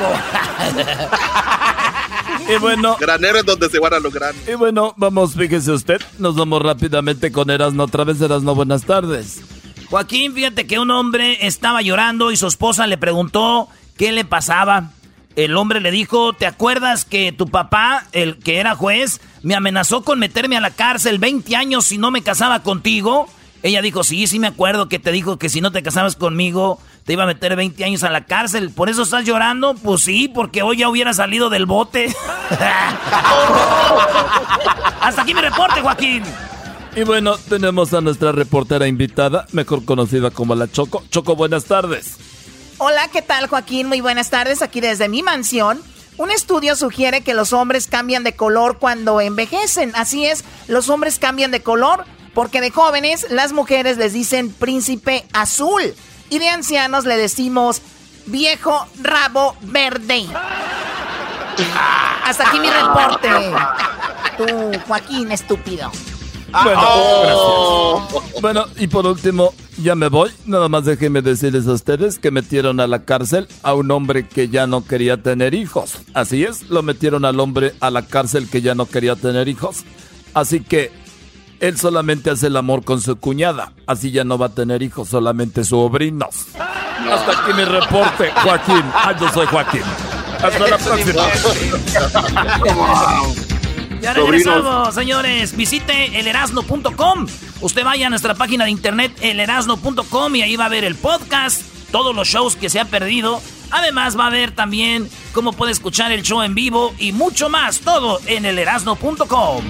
Y bueno, Granero es donde se guardan los granos. y bueno, vamos, fíjese usted, nos vamos rápidamente con Erasno, otra vez Erasno, buenas tardes. Joaquín, fíjate que un hombre estaba llorando y su esposa le preguntó qué le pasaba. El hombre le dijo, ¿te acuerdas que tu papá, el que era juez, me amenazó con meterme a la cárcel 20 años si no me casaba contigo? Ella dijo, sí, sí me acuerdo que te dijo que si no te casabas conmigo te iba a meter 20 años a la cárcel. ¿Por eso estás llorando? Pues sí, porque hoy ya hubiera salido del bote. <laughs> <laughs> Hasta aquí mi reporte, Joaquín. Y bueno, tenemos a nuestra reportera invitada, mejor conocida como la Choco. Choco, buenas tardes. Hola, ¿qué tal Joaquín? Muy buenas tardes aquí desde mi mansión. Un estudio sugiere que los hombres cambian de color cuando envejecen. Así es, los hombres cambian de color porque de jóvenes las mujeres les dicen príncipe azul y de ancianos le decimos viejo rabo verde. Hasta aquí mi reporte. Tú, Joaquín, estúpido. Bueno, Oh. gracias. Bueno, y por último, ya me voy. Nada más déjenme decirles a ustedes que metieron a la cárcel a un hombre que ya no quería tener hijos. Así es, lo metieron al hombre a la cárcel que ya no quería tener hijos. Así que él solamente hace el amor con su cuñada. Así ya no va a tener hijos, solamente sobrinos. Hasta aquí mi reporte, Joaquín. Ah, yo soy Joaquín. Hasta la próxima. <laughs> Ya Sobrinos. regresamos, señores. Visite elerasno.com. Usted vaya a nuestra página de internet elerasno.com y ahí va a ver el podcast, todos los shows que se ha perdido. Además va a ver también cómo puede escuchar el show en vivo y mucho más. Todo en elerasno.com.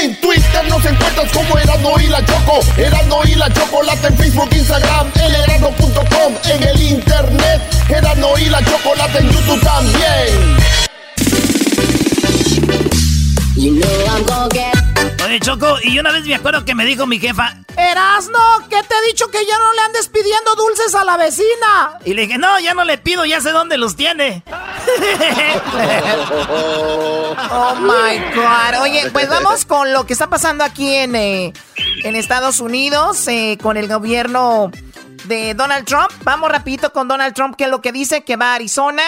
En Twitter nos encuentras como Erasmo y la Choco. Erasmo y la Chocolata en Facebook, Instagram, el erasmo.com. En el internet, Erasmo y la Chocolata en YouTube también. Oye, Choco, y una vez me acuerdo que me dijo mi jefa, Erasno, ¿qué te he dicho que ya no le andes pidiendo dulces a la vecina? y le dije, no, ya no le pido, ya sé dónde los tiene. <laughs> Oh my God. Oye, pues vamos con lo que está pasando aquí en, eh, en Estados Unidos eh, con el gobierno de Donald Trump. Vamos rapidito con Donald Trump, que es lo que dice, que va a Arizona.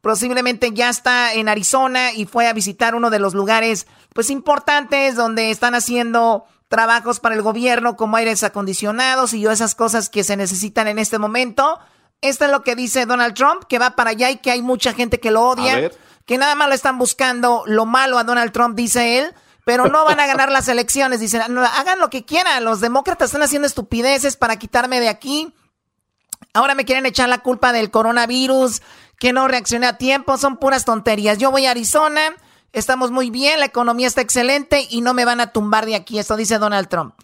Posiblemente ya está en Arizona y fue a visitar uno de los lugares pues importantes donde están haciendo trabajos para el gobierno como aires acondicionados y esas cosas que se necesitan en este momento. Esto es lo que dice Donald Trump, que va para allá y que hay mucha gente que lo odia, que nada más lo están buscando lo malo a Donald Trump, dice él, pero no van a ganar las elecciones. Dicen, "No, hagan lo que quieran, los demócratas están haciendo estupideces para quitarme de aquí. Ahora me quieren echar la culpa del coronavirus, que no reaccioné a tiempo, son puras tonterías. Yo voy a Arizona, estamos muy bien, la economía está excelente y no me van a tumbar de aquí. Esto dice Donald Trump.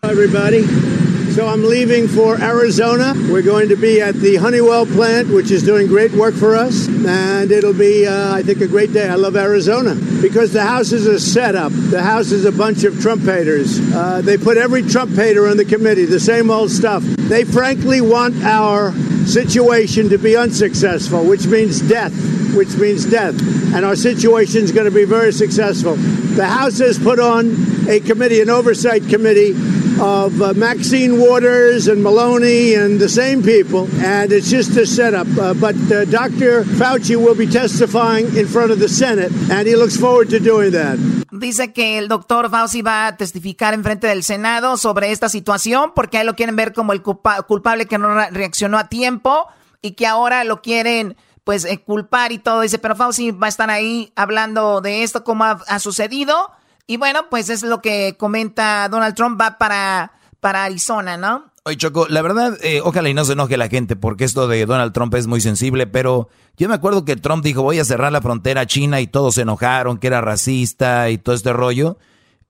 So I'm leaving for Arizona. We're going to be at the Honeywell plant, which is doing great work for us, and it'll be, uh, I think, a great day. I love Arizona because the house is a setup. The house is a bunch of Trump haters. Uh, they put every Trump hater on the committee, the same old stuff. They frankly want our situation to be unsuccessful, which means death. Which means death. And our situation is going to be very successful. The House has put on a committee, an oversight committee of uh, Maxine Waters and Maloney and the same people, and it's just a setup. Uh, but uh, Dr. Fauci will be testifying in front of the Senate, and he looks forward to doing that. Dice que el doctor Fauci va a testificar en frente del Senado sobre esta situación porque a él lo quieren ver como el culpa- culpable que no re- reaccionó a tiempo y que ahora lo quieren pues eh, culpar y todo. Dice, pero Fauci va a estar ahí hablando de esto como ha, ha sucedido. Y bueno, pues es lo que comenta Donald Trump, va para, para Arizona, ¿no? Oye, Choco, la verdad, eh, ojalá y no se enoje la gente, porque esto de Donald Trump es muy sensible, pero yo me acuerdo que Trump dijo, voy a cerrar la frontera a China y todos se enojaron, que era racista y todo este rollo.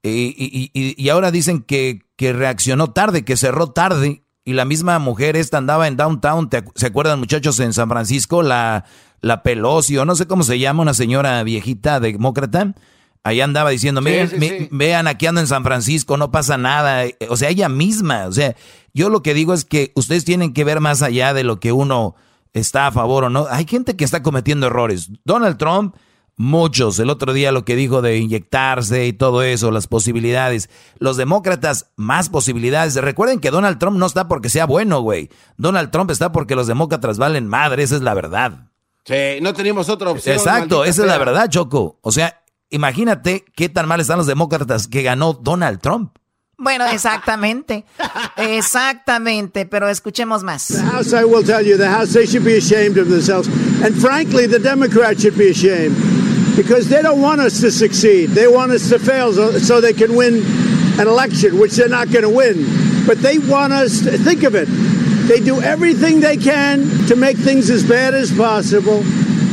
Y, y- y- y ahora dicen que, que reaccionó tarde, que cerró tarde. Y la misma mujer esta andaba en downtown, ¿te ¿se acuerdan muchachos en San Francisco? La, la Pelosi, o no sé cómo se llama, una señora viejita demócrata Ahí andaba diciendo, miren, sí, mi- sí. vean, aquí ando en San Francisco, no pasa nada. O sea, ella misma. O sea, yo lo que digo es que ustedes tienen que ver más allá de lo que uno está a favor o no. Hay gente que está cometiendo errores. Donald Trump, muchos. El otro día lo que dijo de inyectarse y todo eso, las posibilidades. Los demócratas, más posibilidades. Recuerden que Donald Trump no está porque sea bueno, güey. Donald Trump está porque los demócratas valen madre, esa es la verdad. Sí, no teníamos otra opción. Exacto, esa es la verdad, Choco. O sea, imagínate qué tan mal están los demócratas que ganó Donald Trump. Bueno, exactamente. Exactamente, pero escuchemos más. The House, I will tell you, the House, they should be ashamed of themselves. And frankly, the Democrats should be ashamed because they don't want us to succeed. They want us to fail so, so they can win an election, which they're not going to win. But they want us to think of it. They do everything they can to make things as bad as possible.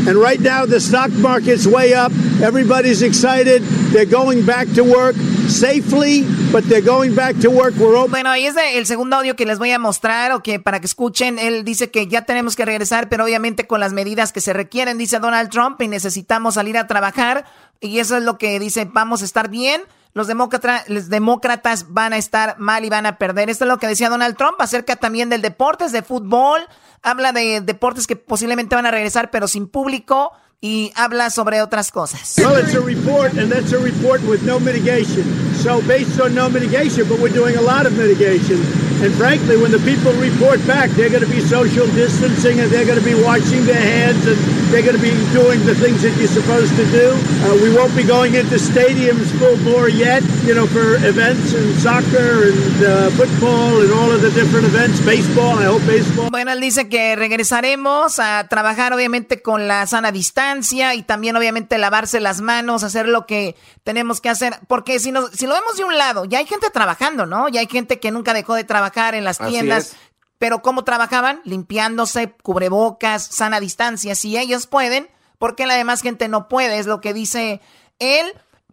And right now, the stock market's way up. Everybody's excited. They're going back to work safely, but they're going back to work. We're open. Bueno, ahí es el segundo audio que les voy a mostrar o que para que escuchen, él dice que ya tenemos que regresar, pero obviamente con las medidas que se requieren, dice Donald Trump, y necesitamos salir a trabajar, y eso es lo que dice, vamos a estar bien. Los, demócrata- los demócratas van a estar mal y van a perder. Esto es lo que decía Donald Trump acerca también del deportes, de fútbol. Habla de deportes que posiblemente van a regresar, pero sin público. Y habla sobre otras cosas. Well, it's a report, and that's a report with no mitigation. So, based on no mitigation, but we're doing a lot of mitigation. And frankly, when the people report back, they're going to be social distancing and they're going to be washing their hands and they're going to be doing the things that you're supposed to do. Uh, we won't be going into stadiums full bore yet, you know, for events and soccer and uh, football and all of the different events. Baseball, I hope baseball. Bueno, él dice que regresaremos a trabajar obviamente con la sana distancia y también obviamente lavarse las manos, hacer lo que tenemos que hacer, porque si, nos, si lo vemos de un lado, ya hay gente trabajando, ¿no? Ya hay gente que nunca dejó de trabajar en las tiendas. Pero ¿cómo trabajaban? Limpiándose, cubrebocas, sana distancia. Si ellos pueden, ¿por qué la demás gente no puede? Es lo que dice él.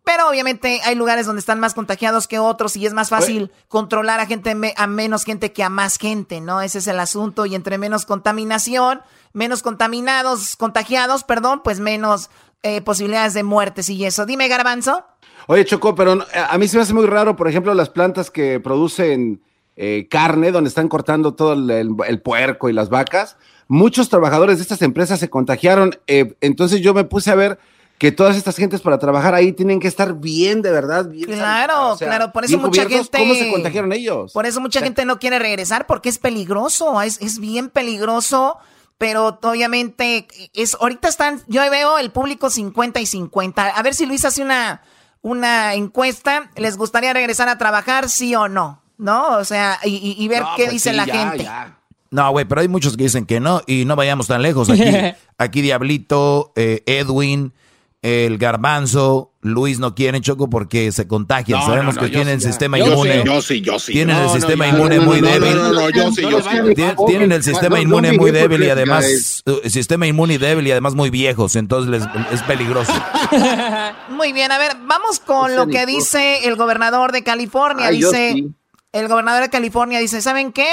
Pero obviamente hay lugares donde están más contagiados que otros y es más fácil controlar a gente me- a menos gente que a más gente, ¿no? Ese es el asunto y entre menos contaminación, menos contaminados, contagiados, perdón, pues menos eh, posibilidades de muertes y eso. Dime, Garbanzo. Oye, Choco, pero no- a mí se me hace muy raro, por ejemplo, las plantas que producen eh, carne, donde están cortando todo el, el- el puerco y las vacas. Muchos trabajadores de estas empresas se contagiaron. eh, entonces yo me puse a ver que todas estas gentes para trabajar ahí tienen que estar bien, de verdad, bien. Claro, o sea, claro, por eso mucha gente. ¿Cómo se contagiaron ellos? Por eso mucha gente no quiere regresar porque es peligroso, es, es bien peligroso. Pero obviamente es ahorita están, yo veo el público 50 y 50. A ver si Luis hace una, una encuesta. ¿Les gustaría regresar a trabajar, sí o no? ¿No? O sea, y, ver No, qué pues dice sí, la ya, gente. ya. No, güey, pero hay muchos que dicen que no y no vayamos tan lejos. Aquí, <laughs> aquí Diablito, eh, Edwin, el Garbanzo, Luis no quieren Choco porque se contagian. No, Sabemos no, no, que tienen el sí, sistema Yo inmune. sí, yo sí, yo sí. Tienen No, el no, sistema ya, inmune no, muy débil. no, no, yo sí, yo sí. Tien- Tienen el sistema inmune muy débil y además guys. eh, el sistema inmune débil y además muy viejos, entonces les- es peligroso. <laughs> Muy bien, a ver, vamos con lo que dice el gobernador de California. Ay, yo dice, sí. El gobernador de California dice, ¿saben qué?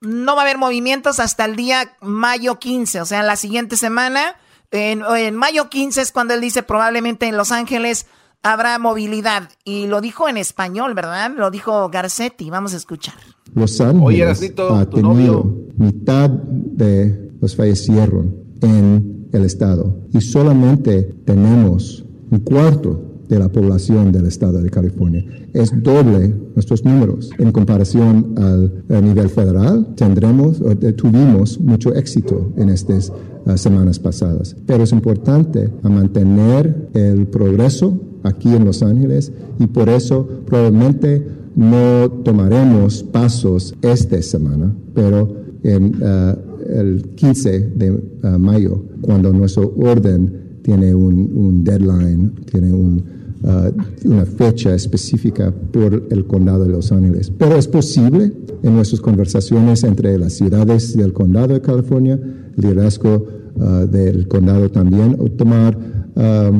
No va a haber movimientos hasta el día mayo 15, o sea, la siguiente semana. En, en mayo 15 es cuando él dice probablemente en Los Ángeles habrá movilidad. Y lo dijo en español, ¿verdad? Lo dijo Garcetti. Vamos a escuchar. Los Ángeles Oye, ha tenido novio. mitad de los fallecieron en el estado y solamente tenemos un cuarto de la población del estado de California. Es doble nuestros números. En comparación al, al nivel federal, tendremos o eh, tuvimos mucho éxito en estas ah, semanas pasadas. Pero es importante mantener el progreso aquí en Los Ángeles y por eso probablemente no tomaremos pasos esta semana, pero el 15 de mayo, cuando nuestro orden tiene un, deadline, tiene un, ah, una fecha específica por el condado de Los Ángeles. Pero es posible en nuestras conversaciones entre las ciudades del condado de California, liderazgo ah, del condado también, tomar ah,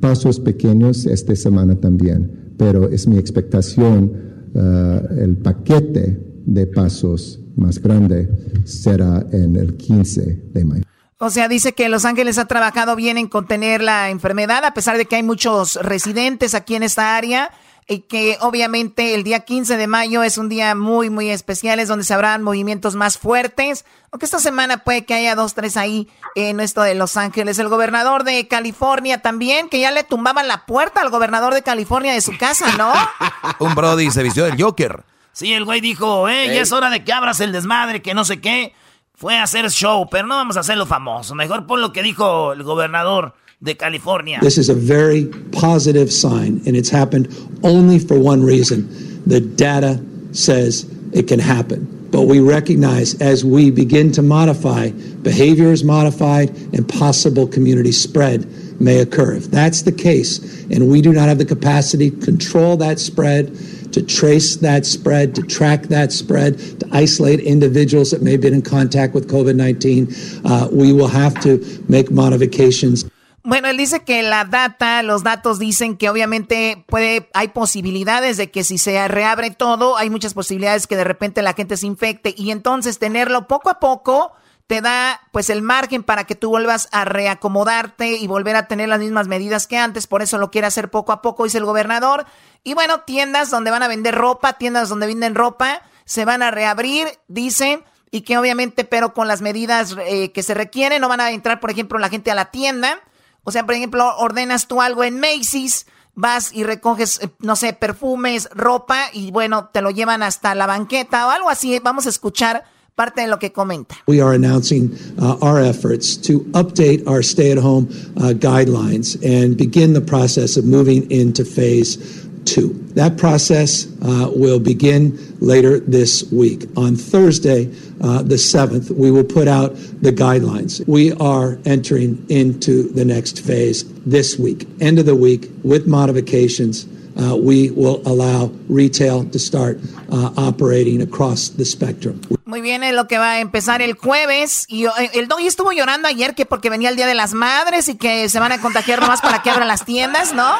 pasos pequeños esta semana también. Pero es mi expectación, ah, el paquete de pasos más grande será en el 15 de mayo. O sea, dice que Los Ángeles ha trabajado bien en contener la enfermedad, a pesar de que hay muchos residentes aquí en esta área y que obviamente el día 15 de mayo es un día muy, muy especial, es donde se habrán movimientos más fuertes, aunque esta semana puede que haya dos, tres ahí en esto de Los Ángeles. El gobernador de California también, que ya le tumbaban la puerta al gobernador de California de su casa, ¿no? <laughs> un Brody se vistió del Joker. Sí, el güey dijo, eh, ya es hora de que abras el desmadre, que no sé qué. Fue a hacer show, pero no vamos a hacerlo famoso. Mejor por lo que dijo el gobernador de California. This is a very positive sign, and it's happened only for one reason. The data says it can happen. But we recognize as we begin to modify, behavior is modified and possible community spread may occur. If that's the case, and we do not have the capacity to control that spread, to trace that spread, to track that spread, to isolate individuals that may have been in contact with COVID 19, uh, we will have to make modifications. Bueno, él dice que la data, los datos dicen que obviamente puede, hay posibilidades de que si se reabre todo, hay muchas posibilidades que de repente la gente se infecte y entonces tenerlo poco a poco te da pues el margen para que tú vuelvas a reacomodarte y volver a tener las mismas medidas que antes, por eso lo quiere hacer poco a poco, dice el gobernador. Y bueno, tiendas donde van a vender ropa, tiendas donde venden ropa, se van a reabrir, dicen, y que obviamente, pero con las medidas eh, que se requieren, no van a entrar, por ejemplo, la gente a la tienda o sea, por ejemplo, ordenas tú algo en Macy's, vas y recoges, eh, no sé, perfumes, ropa y bueno, te lo llevan hasta la banqueta o algo así. Vamos a escuchar parte de lo que comenta. We are announcing uh, our efforts to update our stay-at-home uh, guidelines and begin the process of moving into phase two. That process uh, will begin later this week. On Thursday, uh, the 7th, we will put out the guidelines. We are entering into the next phase this week, end of the week, with modifications. Uh, we will allow retail to start uh, operating across the spectrum. Muy bien, es lo que va a empezar el jueves. Y eh, el doggy estuvo llorando ayer que porque venía el Día de las Madres y que se van a contagiar nomás para que abran las tiendas, ¿no?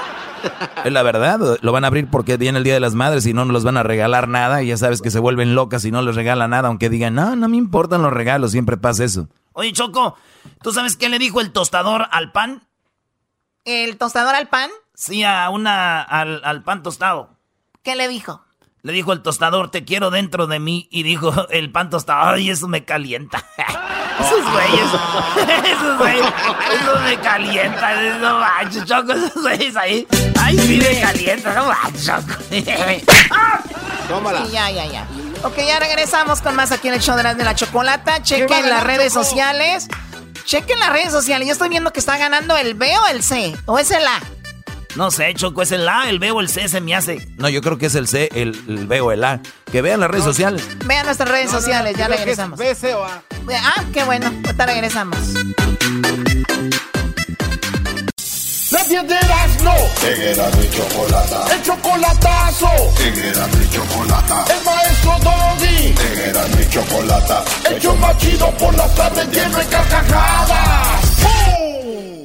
Es la verdad, lo van a abrir porque viene el Día de las Madres y no nos van a regalar nada. Y ya sabes que se vuelven locas y no les regalan nada, aunque digan, no, no me importan los regalos, siempre pasa eso. Oye, Choco, ¿tú sabes qué le dijo el tostador al pan? ¿El tostador al pan? Sí, a una, al, al pan tostado. ¿Qué le dijo? Le dijo el tostador, te quiero dentro de mí. Y dijo <laughs> el pan tostado, ay, eso me calienta. <laughs> esos güeyes, <laughs> esos güeyes, eso me calienta. No manches, Choco, esos güeyes ahí. Ay, sí me calienta, no manches, Choco. Tómala. Ya, ya, ya. Ok, ya regresamos con más aquí en el show de la, de la chocolata. Chequen las redes sociales. Chequen las redes sociales. Yo estoy viendo que está ganando el B o el C. ¿O es el A? No sé, Choco, es el A, el B o el C se me hace. No, yo creo que es el C, el, el B o el A. Que vean las redes sociales. Vean nuestras redes No, no, sociales, ya creo que es regresamos. B, C o A. Ah, qué bueno. Ahorita regresamos. Las 10 de Erasmo. En Erasmo y Chocolata. El chocolatazo. En Erasmo y Chocolata. El maestro Doggy. En Erasmo y Chocolata. El show más chido por las tardes lleno de carcajadas.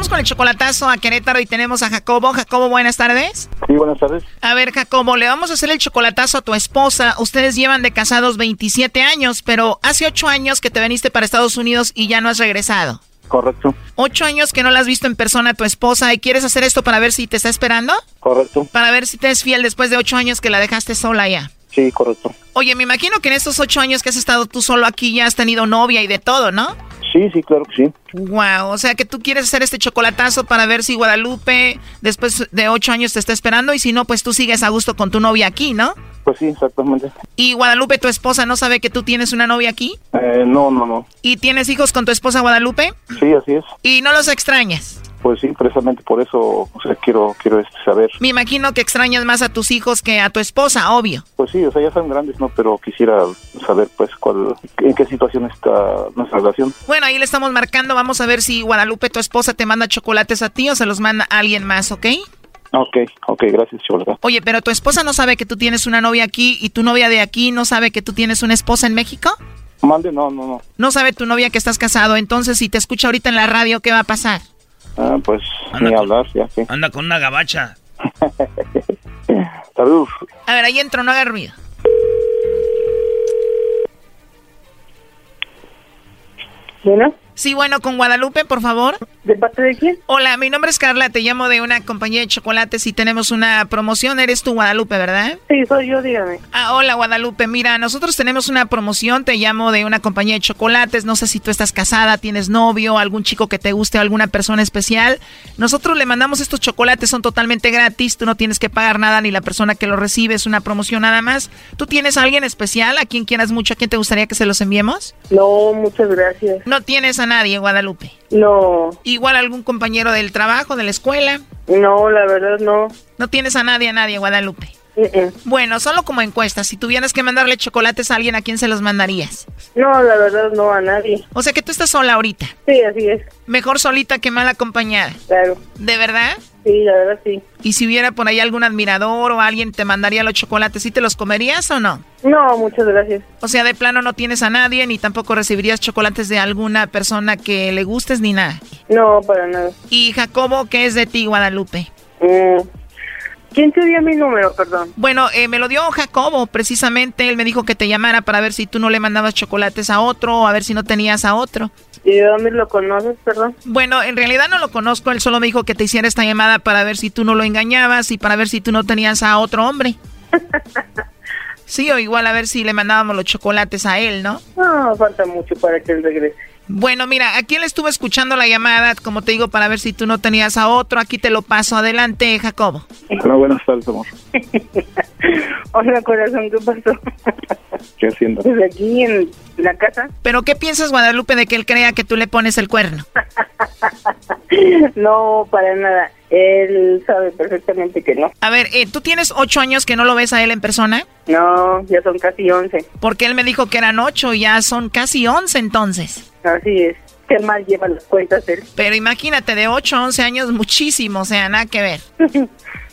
vamos con el chocolatazo a Querétaro y tenemos a Jacobo. Jacobo, buenas tardes. Sí, buenas tardes. A ver, Jacobo, le vamos a hacer el chocolatazo a tu esposa. Ustedes llevan de casados 27 años, pero hace 8 años que te veniste para Estados Unidos y ya no has regresado. Correcto, Ocho años que no la has visto en persona a tu esposa y quieres hacer esto para ver si te está esperando. correcto. Para ver si te es fiel después de ocho años que la dejaste sola ya. Sí, correcto. Oye, me imagino que en estos ocho años que has estado tú solo aquí ya has tenido novia y de todo, ¿no? Sí, sí, claro que sí. Wow, o sea que tú quieres hacer este chocolatazo para ver si Guadalupe después de ocho años te está esperando y si no, pues tú sigues a gusto con tu novia aquí, ¿no? Pues sí, exactamente. Y Guadalupe, tu esposa, ¿no sabe que tú tienes una novia aquí? Eh, no, no, no. ¿Y tienes hijos con tu esposa Guadalupe? Sí, así es. ¿Y no los extrañas? Pues sí, precisamente por eso, o sea, quiero, quiero este, saber. Me imagino que extrañas más a tus hijos que a tu esposa, obvio. Pues sí, o sea, ya son grandes, ¿no? Pero quisiera saber, pues, cuál, en qué situación está nuestra relación. Bueno, ahí le estamos marcando. Vamos a ver si Guadalupe, tu esposa, te manda chocolates a ti o se los manda a alguien más, ¿ok? Ok, ok, gracias, Chocolata. Oye, pero tu esposa no sabe que tú tienes una novia aquí y tu novia de aquí no sabe que tú tienes una esposa en México? Mande, no, no, no. No sabe tu novia que estás casado, entonces si te escucha ahorita en la radio, ¿qué va a pasar? Ah, pues, ni hablar, ya, sí. Anda con una gabacha. <laughs> Salud. A ver, ahí entro, no haga ruido. Bueno. Sí, bueno, con Guadalupe, por favor. ¿De parte de quién? Hola, mi nombre es Carla, te llamo de una compañía de chocolates y tenemos una promoción. Eres tú, Guadalupe, ¿verdad? Sí, soy yo, dígame. Ah, hola, Guadalupe. Mira, nosotros tenemos una promoción, te llamo de una compañía de chocolates. No sé si tú estás casada, tienes novio, algún chico que te guste, alguna persona especial. Nosotros le mandamos estos chocolates, son totalmente gratis, tú no tienes que pagar nada ni la persona que lo recibe, es una promoción nada más. ¿Tú tienes a alguien especial, a quien quieras mucho, a quien te gustaría que se los enviemos? No, muchas gracias. No tienes a nadie, Guadalupe. No. Igual algún compañero del trabajo, de la escuela. No, la verdad no. No tienes a nadie, a nadie, Guadalupe. Bueno, solo como encuesta, si tuvieras que mandarle chocolates a alguien, ¿a quién se los mandarías? No, la verdad no, a nadie. O sea que tú estás sola ahorita. Sí, así es. Mejor solita que mal acompañada. Claro. ¿De verdad? Sí, la verdad sí. Y si hubiera por ahí algún admirador o alguien te mandaría los chocolates, ¿sí te los comerías o no? No, muchas gracias. O sea, de plano no tienes a nadie ni tampoco recibirías chocolates de alguna persona que le gustes ni nada. No, para nada. ¿Y Jacobo qué es de ti, Guadalupe? Mm. ¿Quién te dio mi número, perdón? Bueno, eh, me lo dio Jacobo, precisamente. Él me dijo que te llamara para ver si tú no le mandabas chocolates a otro o a ver si no tenías a otro. ¿Y de dónde lo conoces, perdón? Bueno, en realidad no lo conozco. Él solo me dijo que te hiciera esta llamada para ver si tú no lo engañabas y para ver si tú no tenías a otro hombre. <laughs> sí, o igual a ver si le mandábamos los chocolates a él, ¿no? No, falta mucho para que él regrese. Bueno, mira, aquí le estuve escuchando la llamada, como te digo, para ver si tú no tenías a otro. Aquí te lo paso. Adelante, Jacobo. Hola, buenas tardes, amor. <laughs> Hola, corazón, ¿qué pasó? ¿Qué haciendo? Pues aquí en la casa. ¿Pero qué piensas, Guadalupe, de que él crea que tú le pones el cuerno? <laughs> no, para nada. Él sabe perfectamente que no. A ver, eh, ¿tú tienes ocho años que no lo ves a él en persona? No, ya son casi once. Porque él me dijo que eran ocho, ya son casi once entonces. Así es. Qué mal lleva las cuentas él. Pero imagínate, de 8 a 11 años, muchísimo, o sea, nada que ver. <laughs>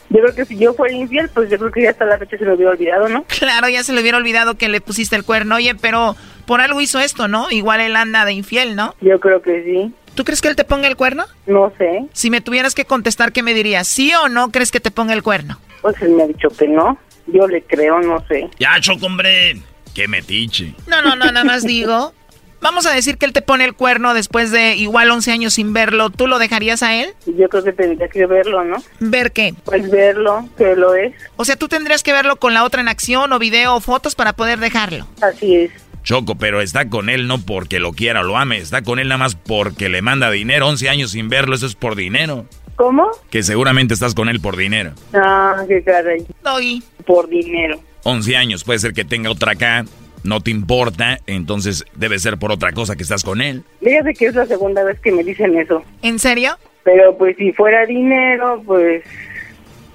Yo creo que si yo fuera infiel, pues yo creo que ya hasta la fecha se lo hubiera olvidado, ¿no? Claro, ya se le hubiera olvidado que le pusiste el cuerno. Oye, pero por algo hizo esto, ¿no? Igual él anda de infiel, ¿no? Yo creo que sí. ¿Tú crees que él te ponga el cuerno? No sé. Si me tuvieras que contestar, ¿qué me dirías? ¿Sí o no crees que te ponga el cuerno? Pues él me ha dicho que no. Yo le creo, no sé. Ya, choco, hombre. Qué metiche. No, no, no, nada más digo. Vamos a decir que él te pone el cuerno después de igual 11 años sin verlo. ¿Tú lo dejarías a él? Yo creo que tendría que verlo, ¿no? ¿Ver qué? Pues verlo, que lo es. O sea, tú tendrías que verlo con la otra en acción o video o fotos para poder dejarlo. Así es. Choco, pero está con él no porque lo quiera o lo ame, está con él nada más porque le manda dinero. 11 años sin verlo, eso es por dinero. ¿Cómo? Que seguramente estás con él por dinero. Ah, qué caray. Doggy. Por dinero. 11 años, puede ser que tenga otra acá, no te importa, entonces debe ser por otra cosa que estás con él. Fíjate que es la segunda vez que me dicen eso. ¿En serio? Pero pues si fuera dinero, pues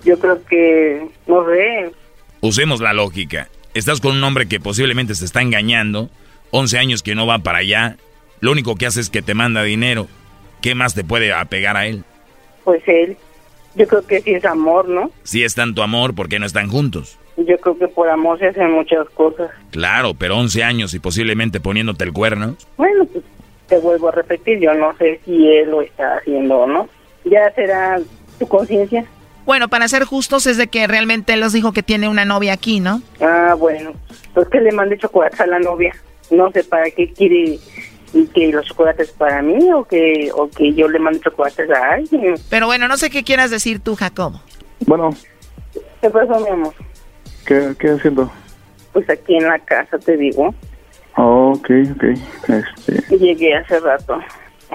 yo creo que, no sé. Usemos la lógica. Estás con un hombre que posiblemente se está engañando, 11 años que no va para allá, lo único que hace es que te manda dinero. ¿Qué más te puede apegar a él? Pues él. Yo creo que sí es amor, ¿no? Si es tanto amor, ¿por qué no están juntos? Yo creo que por amor se hacen muchas cosas. Claro, pero 11 años y posiblemente poniéndote el cuerno. Bueno, pues te vuelvo a repetir, yo no sé si él lo está haciendo o no. Ya será tu conciencia. Bueno, para ser justos es de que realmente él nos dijo que tiene una novia aquí, ¿no? Ah, bueno. Pues que le mande chocolates a la novia. No sé para qué quiere y que los chocolates para mí o que o que yo le mande chocolates a alguien. Pero bueno, no sé qué quieras decir tú, Jacobo. Bueno, ¿Qué pasó, mi amor? ¿Qué, qué haciendo? Pues aquí en la casa, te digo. Oh, ok, ok. Este, Llegué hace rato.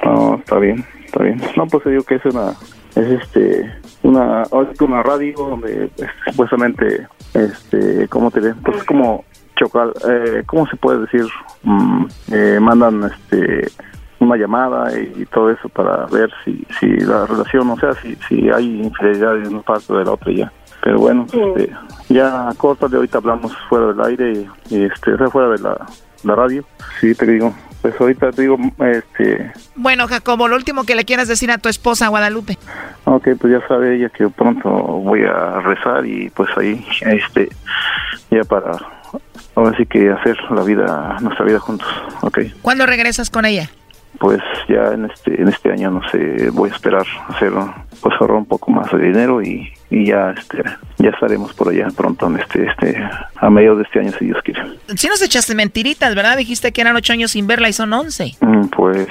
oh, está bien, está bien. No, pues digo que es una, es este, una, una radio donde eh, supuestamente, este, ¿cómo te diré? Pues es como chocal, eh, ¿cómo se puede decir? Mm, eh, mandan, este, una llamada y, todo eso para ver si, si la relación, o sea, si, si hay infidelidad de una parte o de la otra ya. Pero bueno, este, ya corta de ahorita hablamos fuera del aire y, este, fuera de la, la radio. Sí, te digo, pues ahorita te digo, este... Bueno, Jacobo, lo último que le quieras decir a tu esposa, Guadalupe. Ok, pues ya sabe ella que pronto voy a rezar y pues ahí, este, ya para, ahora sí que hacer la vida, nuestra vida juntos, ok. ¿Cuándo regresas con ella? Pues ya en este, en este año, no sé, voy a esperar hacer, pues ahorrar un poco más de dinero y, y ya, este, ya estaremos por allá pronto, en este, este, a mediados de este año, si Dios quiere. Si nos echaste mentiritas, ¿verdad? Dijiste que eran ocho años sin verla y son once. Mm, pues,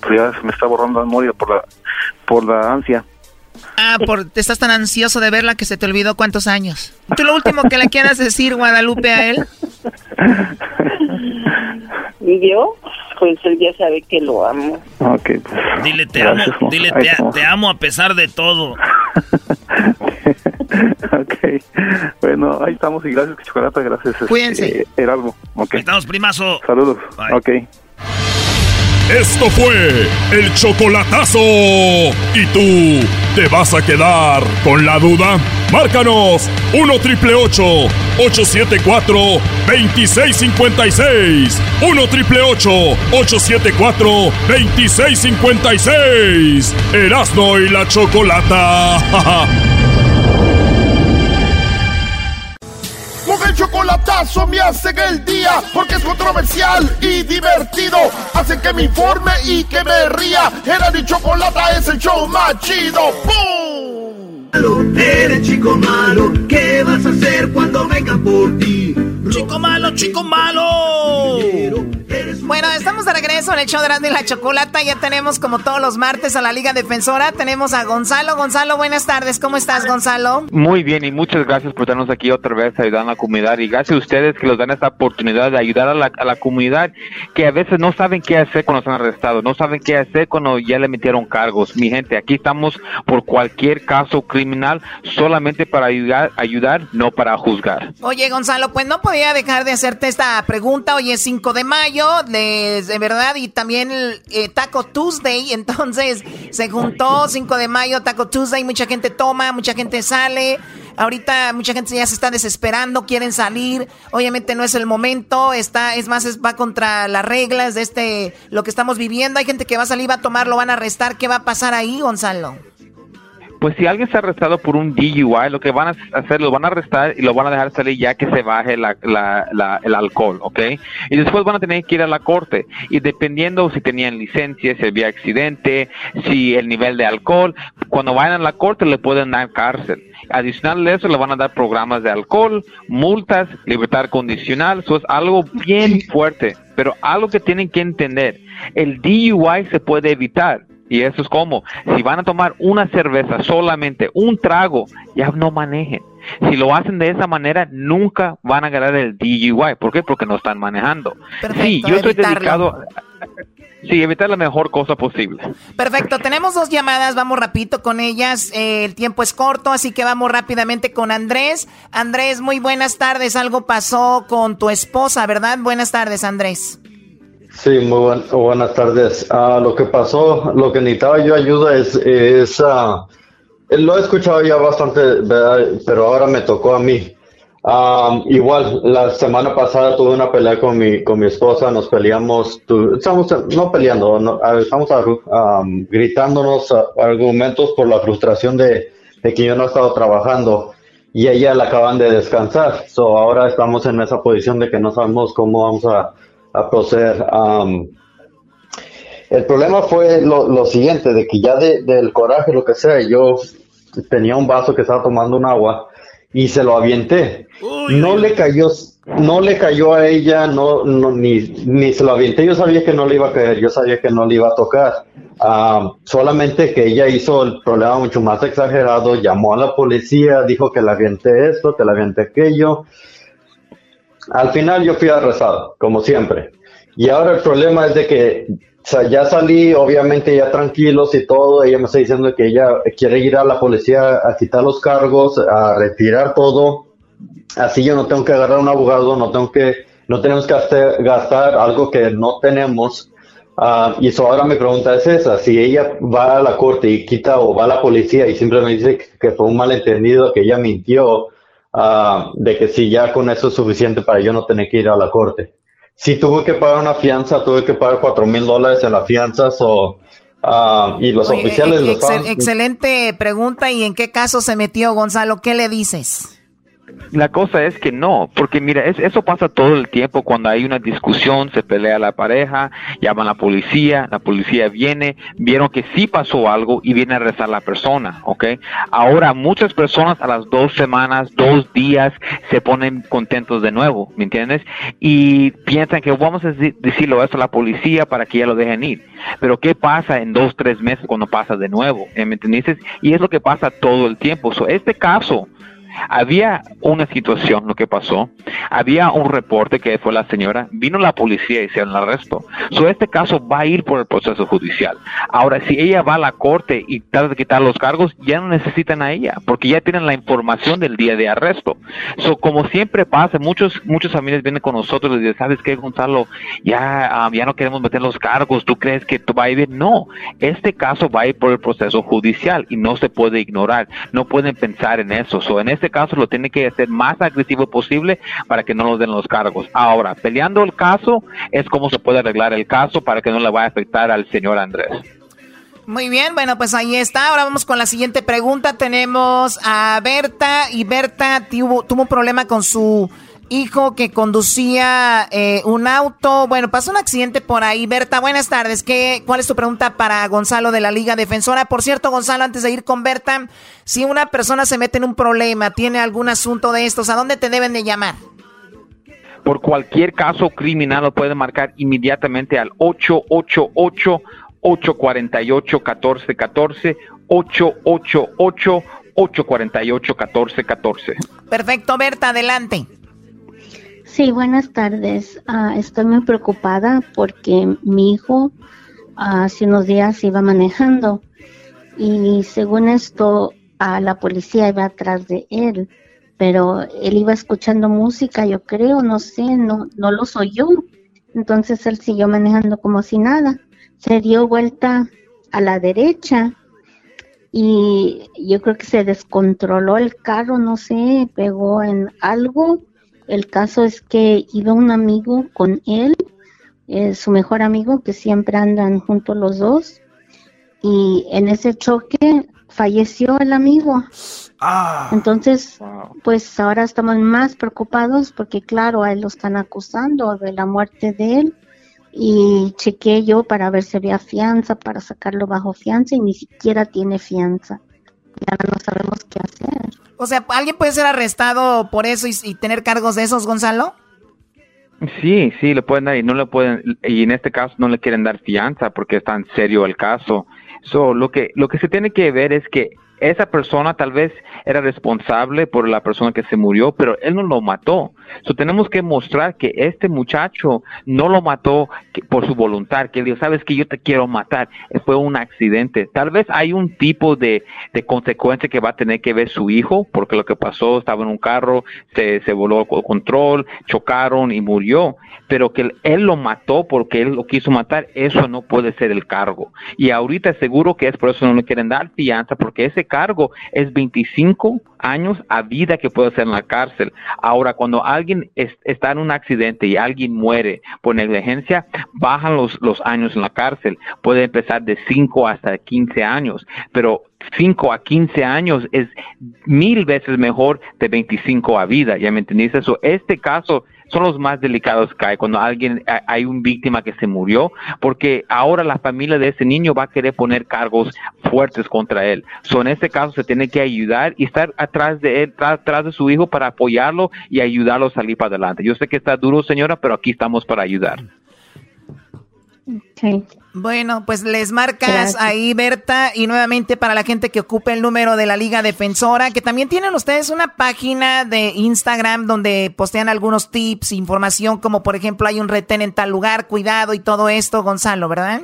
pues, ya se me está borrando la memoria por la, por la ansia. Ah, por, te estás tan ansioso de verla que se te olvidó cuántos años. ¿Tú lo último que le quieras decir, Guadalupe, a él? ¿Y yo? Pues él ya sabe que lo amo. Ok, pues. Dile te amo, dile te, amo a pesar de todo. <laughs> <laughs> ok, bueno, ahí estamos y gracias, Chocolata, gracias. Este, Cuídense. Heraldo, ok. Ahí estamos, primazo. Saludos, ok. Esto fue el chocolatazo. ¿Y tú te vas a quedar con la duda? Márcanos 1 triple 874 2656. 1 triple 874 2656. Erasno y la chocolata. <laughs> el chocolatazo me hacen el día porque es controversial y divertido. Hacen que me informe y que me ría. Era mi chocolata es el show más chido. ¡Bum! Eres chico malo, ¿qué vas a hacer cuando vengan por ti? Chico malo, chico malo. Bueno, estamos de regreso en el show de la Chocolata. Ya tenemos, como todos los martes, a la Liga Defensora. Tenemos a Gonzalo. Gonzalo, buenas tardes. ¿Cómo estás, Gonzalo? Muy bien, y muchas gracias por estarnos aquí otra vez ayudando a la comunidad. Y gracias a ustedes que nos dan esta oportunidad de ayudar a la, a la comunidad que a veces no saben qué hacer cuando están arrestados, no saben qué hacer cuando ya le metieron cargos. Mi gente, aquí estamos por cualquier caso criminal, solamente para ayudar, ayudar no para juzgar. Oye, Gonzalo, pues no podía dejar de hacerte esta pregunta. Hoy es 5 de mayo de, verdad, y también eh, Taco Tuesday, entonces se juntó 5 de mayo, Taco Tuesday, mucha gente toma, mucha gente sale. Ahorita mucha gente ya se está desesperando, quieren salir. Obviamente no es el momento, está, es más, va contra las reglas de este, lo que estamos viviendo. Hay gente que va a salir, va a tomar, lo van a arrestar. ¿Qué va a pasar ahí, Gonzalo? Pues si alguien está arrestado por un DUI, lo que van a hacer, lo van a arrestar y lo van a dejar salir ya que se baje la, el alcohol, ¿ok? Y después van a tener que ir a la corte. Y dependiendo si tenían licencia, si había accidente, si el nivel de alcohol, cuando vayan a la corte le pueden dar cárcel. Adicional de eso, le van a dar programas de alcohol, multas, libertad condicional. Eso es algo bien fuerte. Pero algo que tienen que entender, el DUI se puede evitar y eso es como, si van a tomar una cerveza, solamente un trago, ya no manejen. Si lo hacen de esa manera, nunca van a ganar el DUI. ¿Por qué? Porque no están manejando. sí, yo estoy dedicado... Sí, evitar la mejor cosa posible. Perfecto, tenemos dos llamadas, vamos rapidito con ellas. Eh, el tiempo es corto, así que vamos rápidamente con Andrés. Andrés, muy buenas tardes. Algo pasó con tu esposa, ¿verdad? Buenas tardes, Andrés. Sí, muy buenas tardes. Ah, lo que pasó, lo que necesitaba yo ayuda es, es uh, lo he escuchado ya bastante, pero ahora me tocó a mí. igual, la semana pasada tuve una pelea con mi, con mi esposa, nos peleamos, estamos no peleando, no, estamos gritándonos argumentos por la frustración de, de, que yo no he estado trabajando y ella la acaban de descansar. So, ahora estamos en esa posición de que no sabemos cómo vamos a a proceder. el problema fue lo, siguiente, de que ya del coraje, lo que sea, yo tenía un vaso que estaba tomando un agua y se lo avienté. no le cayó, no le cayó a ella, no, ni, ni se lo avienté. Yo sabía que no le iba a caer, yo sabía que no le iba a tocar. solamente que ella hizo el problema mucho más exagerado, llamó a la policía, dijo que le avienté esto, que le avienté aquello. Al final yo fui arrestado, como siempre. Y ahora el problema es de que ya salí, obviamente ya tranquilos y todo. Ella me está diciendo que ella quiere ir a la policía a quitar los cargos, a retirar todo. Así yo no tengo que agarrar un abogado, no tengo que, no tenemos que gastar algo que no tenemos Ah, y eso ahora mi pregunta es esa, si ella va a la corte y quita o va a la policía y simplemente dice que, que fue un malentendido, que ella mintió, ah, de que si ya con eso es suficiente para yo no tener que ir a la corte. Si tuve que pagar una fianza, tuve que pagar cuatro mil dólares en las fianzas o, ah, y los Oye, oficiales ex- lo excel- estaban- excelente pregunta. ¿Y en qué caso se metió Gonzalo? ¿Qué le dices? La cosa es que no, porque mira, es- eso pasa todo el tiempo cuando hay una discusión, se pelea la pareja, llaman a la policía, la policía viene, vieron que sí pasó algo y viene a a la persona, ¿ok? Ahora muchas personas a las dos semanas, dos días se ponen contentos de nuevo, ¿me entiendes? Y piensan que vamos a deci- decirlo esto a la policía para que ya lo dejen ir. Pero ¿qué pasa en dos, tres meses cuando pasa de nuevo? ¿Eh, ¿Me entiendes? Y es lo que pasa todo el tiempo. So, este caso había una situación, lo que pasó, había un reporte que fue la señora, vino la policía y hicieron el arresto. So, este caso va a ir por el proceso judicial. Ahora, si ella va a la corte y trata de quitar los cargos, ya no necesitan a ella, porque ya tienen la información del día de arresto. So, como siempre pasa, muchos, muchas familias vienen con nosotros y dicen, ¿sabes qué, Gonzalo? Ya, ah, ya no queremos meter los cargos, ¿tú crees que va a ir? No, este caso va a ir por el proceso judicial y no se puede ignorar, no pueden pensar en eso. So, en este caso lo tiene que hacer más agresivo posible para que no nos den los cargos. Ahora, peleando el caso es como se puede arreglar el caso para que no le vaya a afectar al señor Andrés. Muy bien, bueno, pues ahí está. Ahora vamos con la siguiente pregunta. Tenemos a Berta y Berta tuvo un problema con su hijo que conducía eh, un auto. Bueno, pasó un accidente por ahí. Berta, buenas tardes. ¿Qué, ¿Cuál es tu pregunta para Gonzalo de la Liga Defensora? Por cierto, Gonzalo, antes de ir con Berta, si una persona se mete en un problema, tiene algún asunto de estos, ¿a dónde te deben de llamar? Por cualquier caso criminal lo puede marcar inmediatamente al 888 848 1414 888 848 1414 Perfecto, Berta, adelante. Sí, buenas tardes. Ah, estoy muy preocupada porque mi hijo ah, hace unos días iba manejando y según esto a la policía iba atrás de él, pero él iba escuchando música, yo creo, no sé, no, no los oyó. Entonces él siguió manejando como si nada. Se dio vuelta a la derecha y yo creo que se descontroló el carro, no sé, pegó en algo. El caso es que iba un amigo con él, eh, su mejor amigo, que siempre andan juntos los dos, y en ese choque falleció el amigo. Entonces, pues ahora estamos más preocupados porque claro, a él lo están acusando de la muerte de él y chequeé yo para ver si había fianza, para sacarlo bajo fianza y ni siquiera tiene fianza. Ya no sabemos qué hacer. O sea, ¿alguien puede ser arrestado por eso y, tener cargos de esos, Gonzalo? Sí, sí, le pueden dar y no le pueden, y en este caso no le quieren dar fianza porque es tan serio el caso. So, lo que, lo que se tiene que ver es que esa persona tal vez era responsable por la persona que se murió, pero él no lo mató. So, tenemos que mostrar que este muchacho no lo mató por su voluntad, que él dijo, sabes que yo te quiero matar, fue un accidente. Tal vez hay un tipo de, consecuencia que va a tener que ver su hijo, porque lo que pasó, estaba en un carro, se, se voló el control, chocaron y murió, pero que él, él lo mató porque él lo quiso matar, eso no puede ser el cargo. Y ahorita seguro que es por eso no le quieren dar fianza, porque ese cargo es 25 años a vida que puede ser en la cárcel. Ahora, cuando alguien es- está en un accidente y alguien muere por negligencia, bajan los, los años en la cárcel. Puede empezar de 5 hasta 15 años, pero 5 a 15 años es mil veces mejor de 25 a vida, ¿ya me entendiste? Eso, este caso son los más delicados que hay cuando alguien, ha- hay un víctima que se murió, porque ahora la familia de ese niño va a querer poner cargos fuertes contra él. So, en este caso se tiene que ayudar y estar atrás de él, atrás de su hijo para apoyarlo y ayudarlo a salir para adelante. Yo sé que está duro, señora, pero aquí estamos para ayudar. Bueno, pues les marcas Gracias. ahí, Berta, y nuevamente para la gente que ocupe el número de la Liga Defensora, que también tienen ustedes una página de Instagram donde postean algunos tips, información, como por ejemplo hay un retén en tal lugar, cuidado y todo esto, Gonzalo, ¿verdad?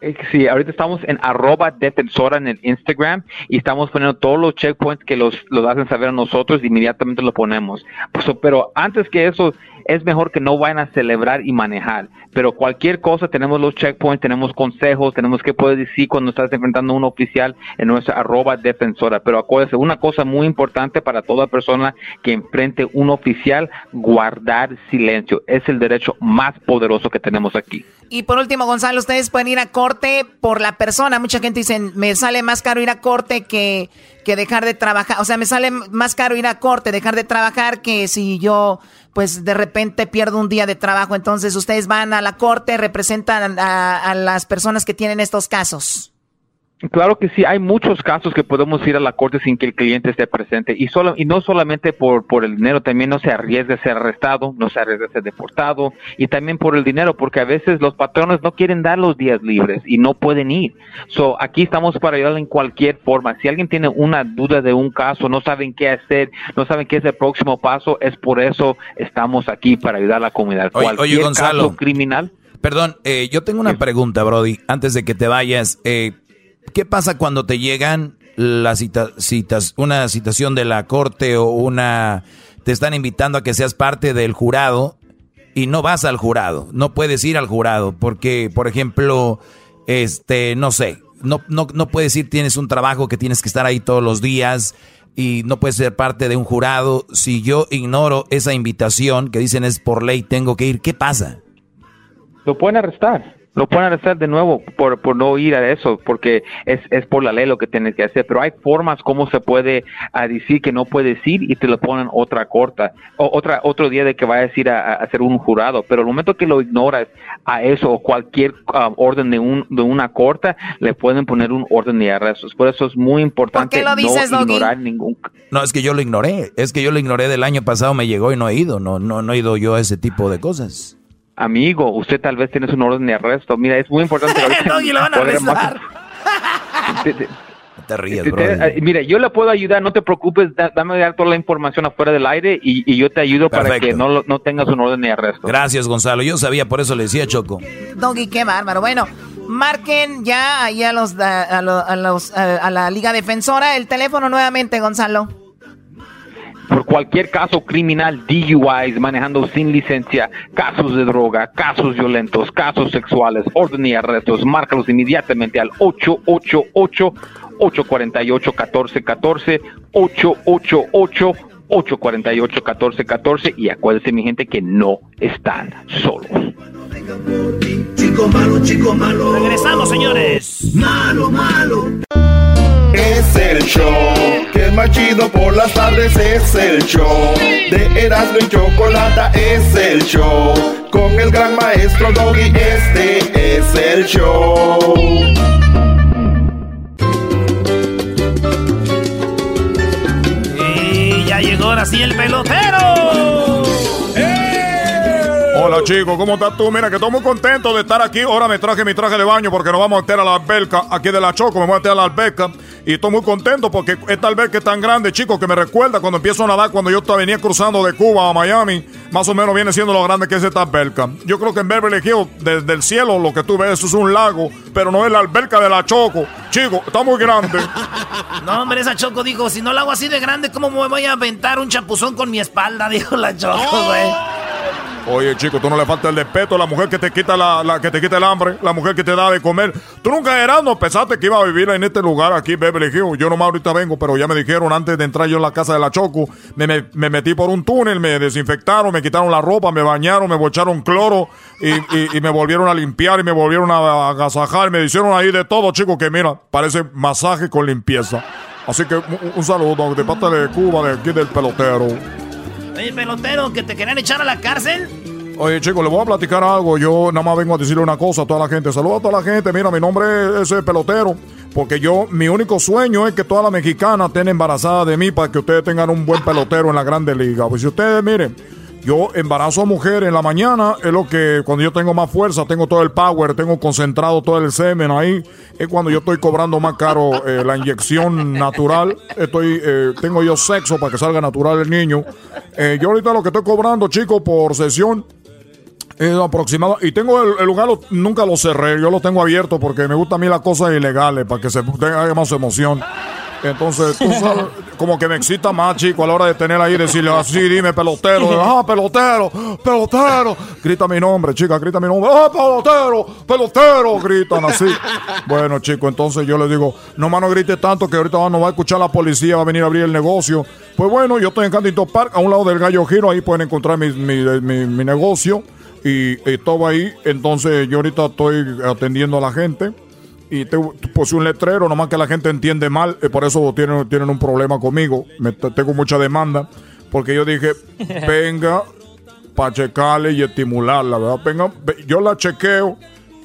Eh, Sí, ahorita estamos en arroba defensora en el Instagram y estamos poniendo todos los checkpoints que los, los hacen saber a nosotros, inmediatamente lo ponemos. Pues, pero antes que eso, es mejor que no vayan a celebrar y manejar. Pero cualquier cosa, tenemos los checkpoints, tenemos consejos, tenemos que poder decir cuando estás enfrentando a un oficial en nuestra arroba defensora. Pero acuérdense, una cosa muy importante para toda persona que enfrente un oficial, guardar silencio. Es el derecho más poderoso que tenemos aquí. Y por último, Gonzalo, ustedes pueden ir a corte por la persona. Mucha gente dice, me sale más caro ir a corte que, que dejar de trabajar. O sea, me sale más caro ir a corte, dejar de trabajar que si yo, pues de repente pierdo un día de trabajo. Entonces, ustedes van a la corte, representan a las personas que tienen estos casos. Claro que sí, hay muchos casos que podemos ir a la corte sin que el cliente esté presente y solo y no solamente por, por el dinero, también no se arriesga a ser arrestado, no se arriesga a ser deportado y también por el dinero, porque a veces los patrones no quieren dar los días libres y no pueden ir. So, aquí estamos para ayudar en cualquier forma. Si alguien tiene una duda de un caso, no saben qué hacer, no saben qué es el próximo paso, es por eso estamos aquí para ayudar a la comunidad. Oye, Gonzalo, caso criminal. Perdón, eh, yo tengo una pregunta, Brody, antes de que te vayas. Eh, ¿Qué pasa cuando te llegan las citas, una citación de la corte o una te están invitando a que seas parte del jurado y no vas al jurado, no puedes ir al jurado porque, por ejemplo, este, no sé, no, no, no puedes ir, tienes un trabajo que tienes que estar ahí todos los días y no puedes ser parte de un jurado. Si yo ignoro esa invitación que dicen es por ley, tengo que ir, ¿qué pasa? Lo pueden arrestar lo pueden hacer de nuevo por, por no ir a eso, porque es, es por la ley lo que tienes que hacer. Pero hay formas como se puede ah, decir que no puedes ir y te lo ponen otra corta, o otra, otro día de que vayas a ir a, hacer un jurado. Pero el momento que lo ignoras a eso o cualquier ah, orden de, un, de una corta, le pueden poner un orden de arrestos. Por eso es muy importante no ignorar ningún. No, es que yo lo ignoré. Es que yo lo ignoré del año pasado, me llegó y no he ido. No, no, no he ido yo a ese tipo de cosas amigo, usted tal vez tiene un orden de arresto. Mira, es muy importante. no, <laughs> y lo van a arrestar. te ríes, bro. Mira, yo le puedo ayudar, no te preocupes, dame toda la información afuera del aire y, yo te ayudo para que no, no tengas un orden de arresto. Gracias, Gonzalo. Yo sabía, por eso le decía Choco. Doggy, qué bárbaro. Bueno, marquen ya ahí a los, a, los, a la Liga Defensora el teléfono nuevamente, Gonzalo por cualquier caso criminal, DUIs, manejando sin licencia, casos de droga, casos violentos, casos sexuales, orden y arrestos, márcalos inmediatamente al 888 848 1414 888 848 1414 y acuérdense mi gente que no están solos. Chico malo, chico malo. Regresamos, señores. Malo, malo. Es el show que es más chido por las tardes. Es el show de Erasmo y Chocolata. Es el show con el gran maestro Doggy. Este es el show. Y ya llegó ahora sí el pelotero. Hola chicos, ¿cómo estás tú? Mira que estoy muy contento de estar aquí. Ahora me traje mi traje de baño porque nos vamos a meter a la alberca aquí de la Choco. Me voy a meter a la alberca y estoy muy contento porque esta alberca es tan grande, chicos, que me recuerda cuando empiezo a nadar cuando yo venía cruzando de Cuba a Miami. Más o menos viene siendo lo grande que es esta alberca. Yo creo que en Beverly Hills, desde el cielo, lo que tú ves es un lago, pero no es la alberca de la Choco. Chicos, está muy grande. <laughs> no, hombre, esa Choco dijo, si no la hago así de grande, ¿cómo me voy a aventar un chapuzón con mi espalda? <laughs> Dijo la Choco, güey. Oye, chico, tú no le falta el respeto a la mujer que te quita la, que te quita el hambre, la mujer que te da de comer. Tú nunca eras, no pensaste que iba a vivir en este lugar aquí, Beverly Hills. Yo nomás ahorita vengo, pero ya me dijeron antes de entrar yo en la casa de la Choco, me, metí por un túnel, me desinfectaron, me quitaron la ropa, me bañaron, me bocharon cloro y, me volvieron a limpiar y me volvieron a agasajar. Me hicieron ahí de todo, chico, que mira, parece masaje con limpieza. Así que un, saludo de parte de Cuba, de aquí del pelotero. Oye, pelotero, que te querían echar a la cárcel. Oye, chicos, le voy a platicar algo. Yo nada más vengo a decirle una cosa a toda la gente. Saludos a toda la gente. Mira, mi nombre es el pelotero. Porque yo, mi único sueño es que toda la mexicana estén embarazada de mí para que ustedes tengan un buen pelotero en la grande liga. Pues si ustedes, miren, yo embarazo a mujeres en la mañana, es lo que cuando yo tengo más fuerza, tengo todo el power, tengo concentrado todo el semen ahí, es cuando yo estoy cobrando más caro eh, la inyección natural, estoy, eh, tengo yo sexo para que salga natural el niño. Eh, yo ahorita lo que estoy cobrando, chicos, por sesión es aproximado. Y tengo el, lugar, nunca lo cerré, yo lo tengo abierto porque me gusta a mí las cosas ilegales, para que se tenga más emoción. Entonces, tú sabes, como que me excita más, chico, a la hora de tener ahí, decirle así, dime pelotero, ah, pelotero, pelotero. Grita mi nombre, chica, grita mi nombre, ah, pelotero, pelotero, gritan así. Bueno, chico, entonces yo le digo, no más no grite tanto que ahorita no va a escuchar la policía, va a venir a abrir el negocio. Pues bueno, yo estoy en Candito Park, a un lado del Gallo Giro, ahí pueden encontrar mi, mi, mi, mi negocio y, y todo ahí. Entonces yo ahorita estoy atendiendo a la gente y te puse un letrero, nomás que la gente entiende mal, y por eso tienen, tienen un problema conmigo. Me, tengo mucha demanda, porque yo dije, <laughs> venga para checarle y estimularla, ¿verdad? Venga, yo la chequeo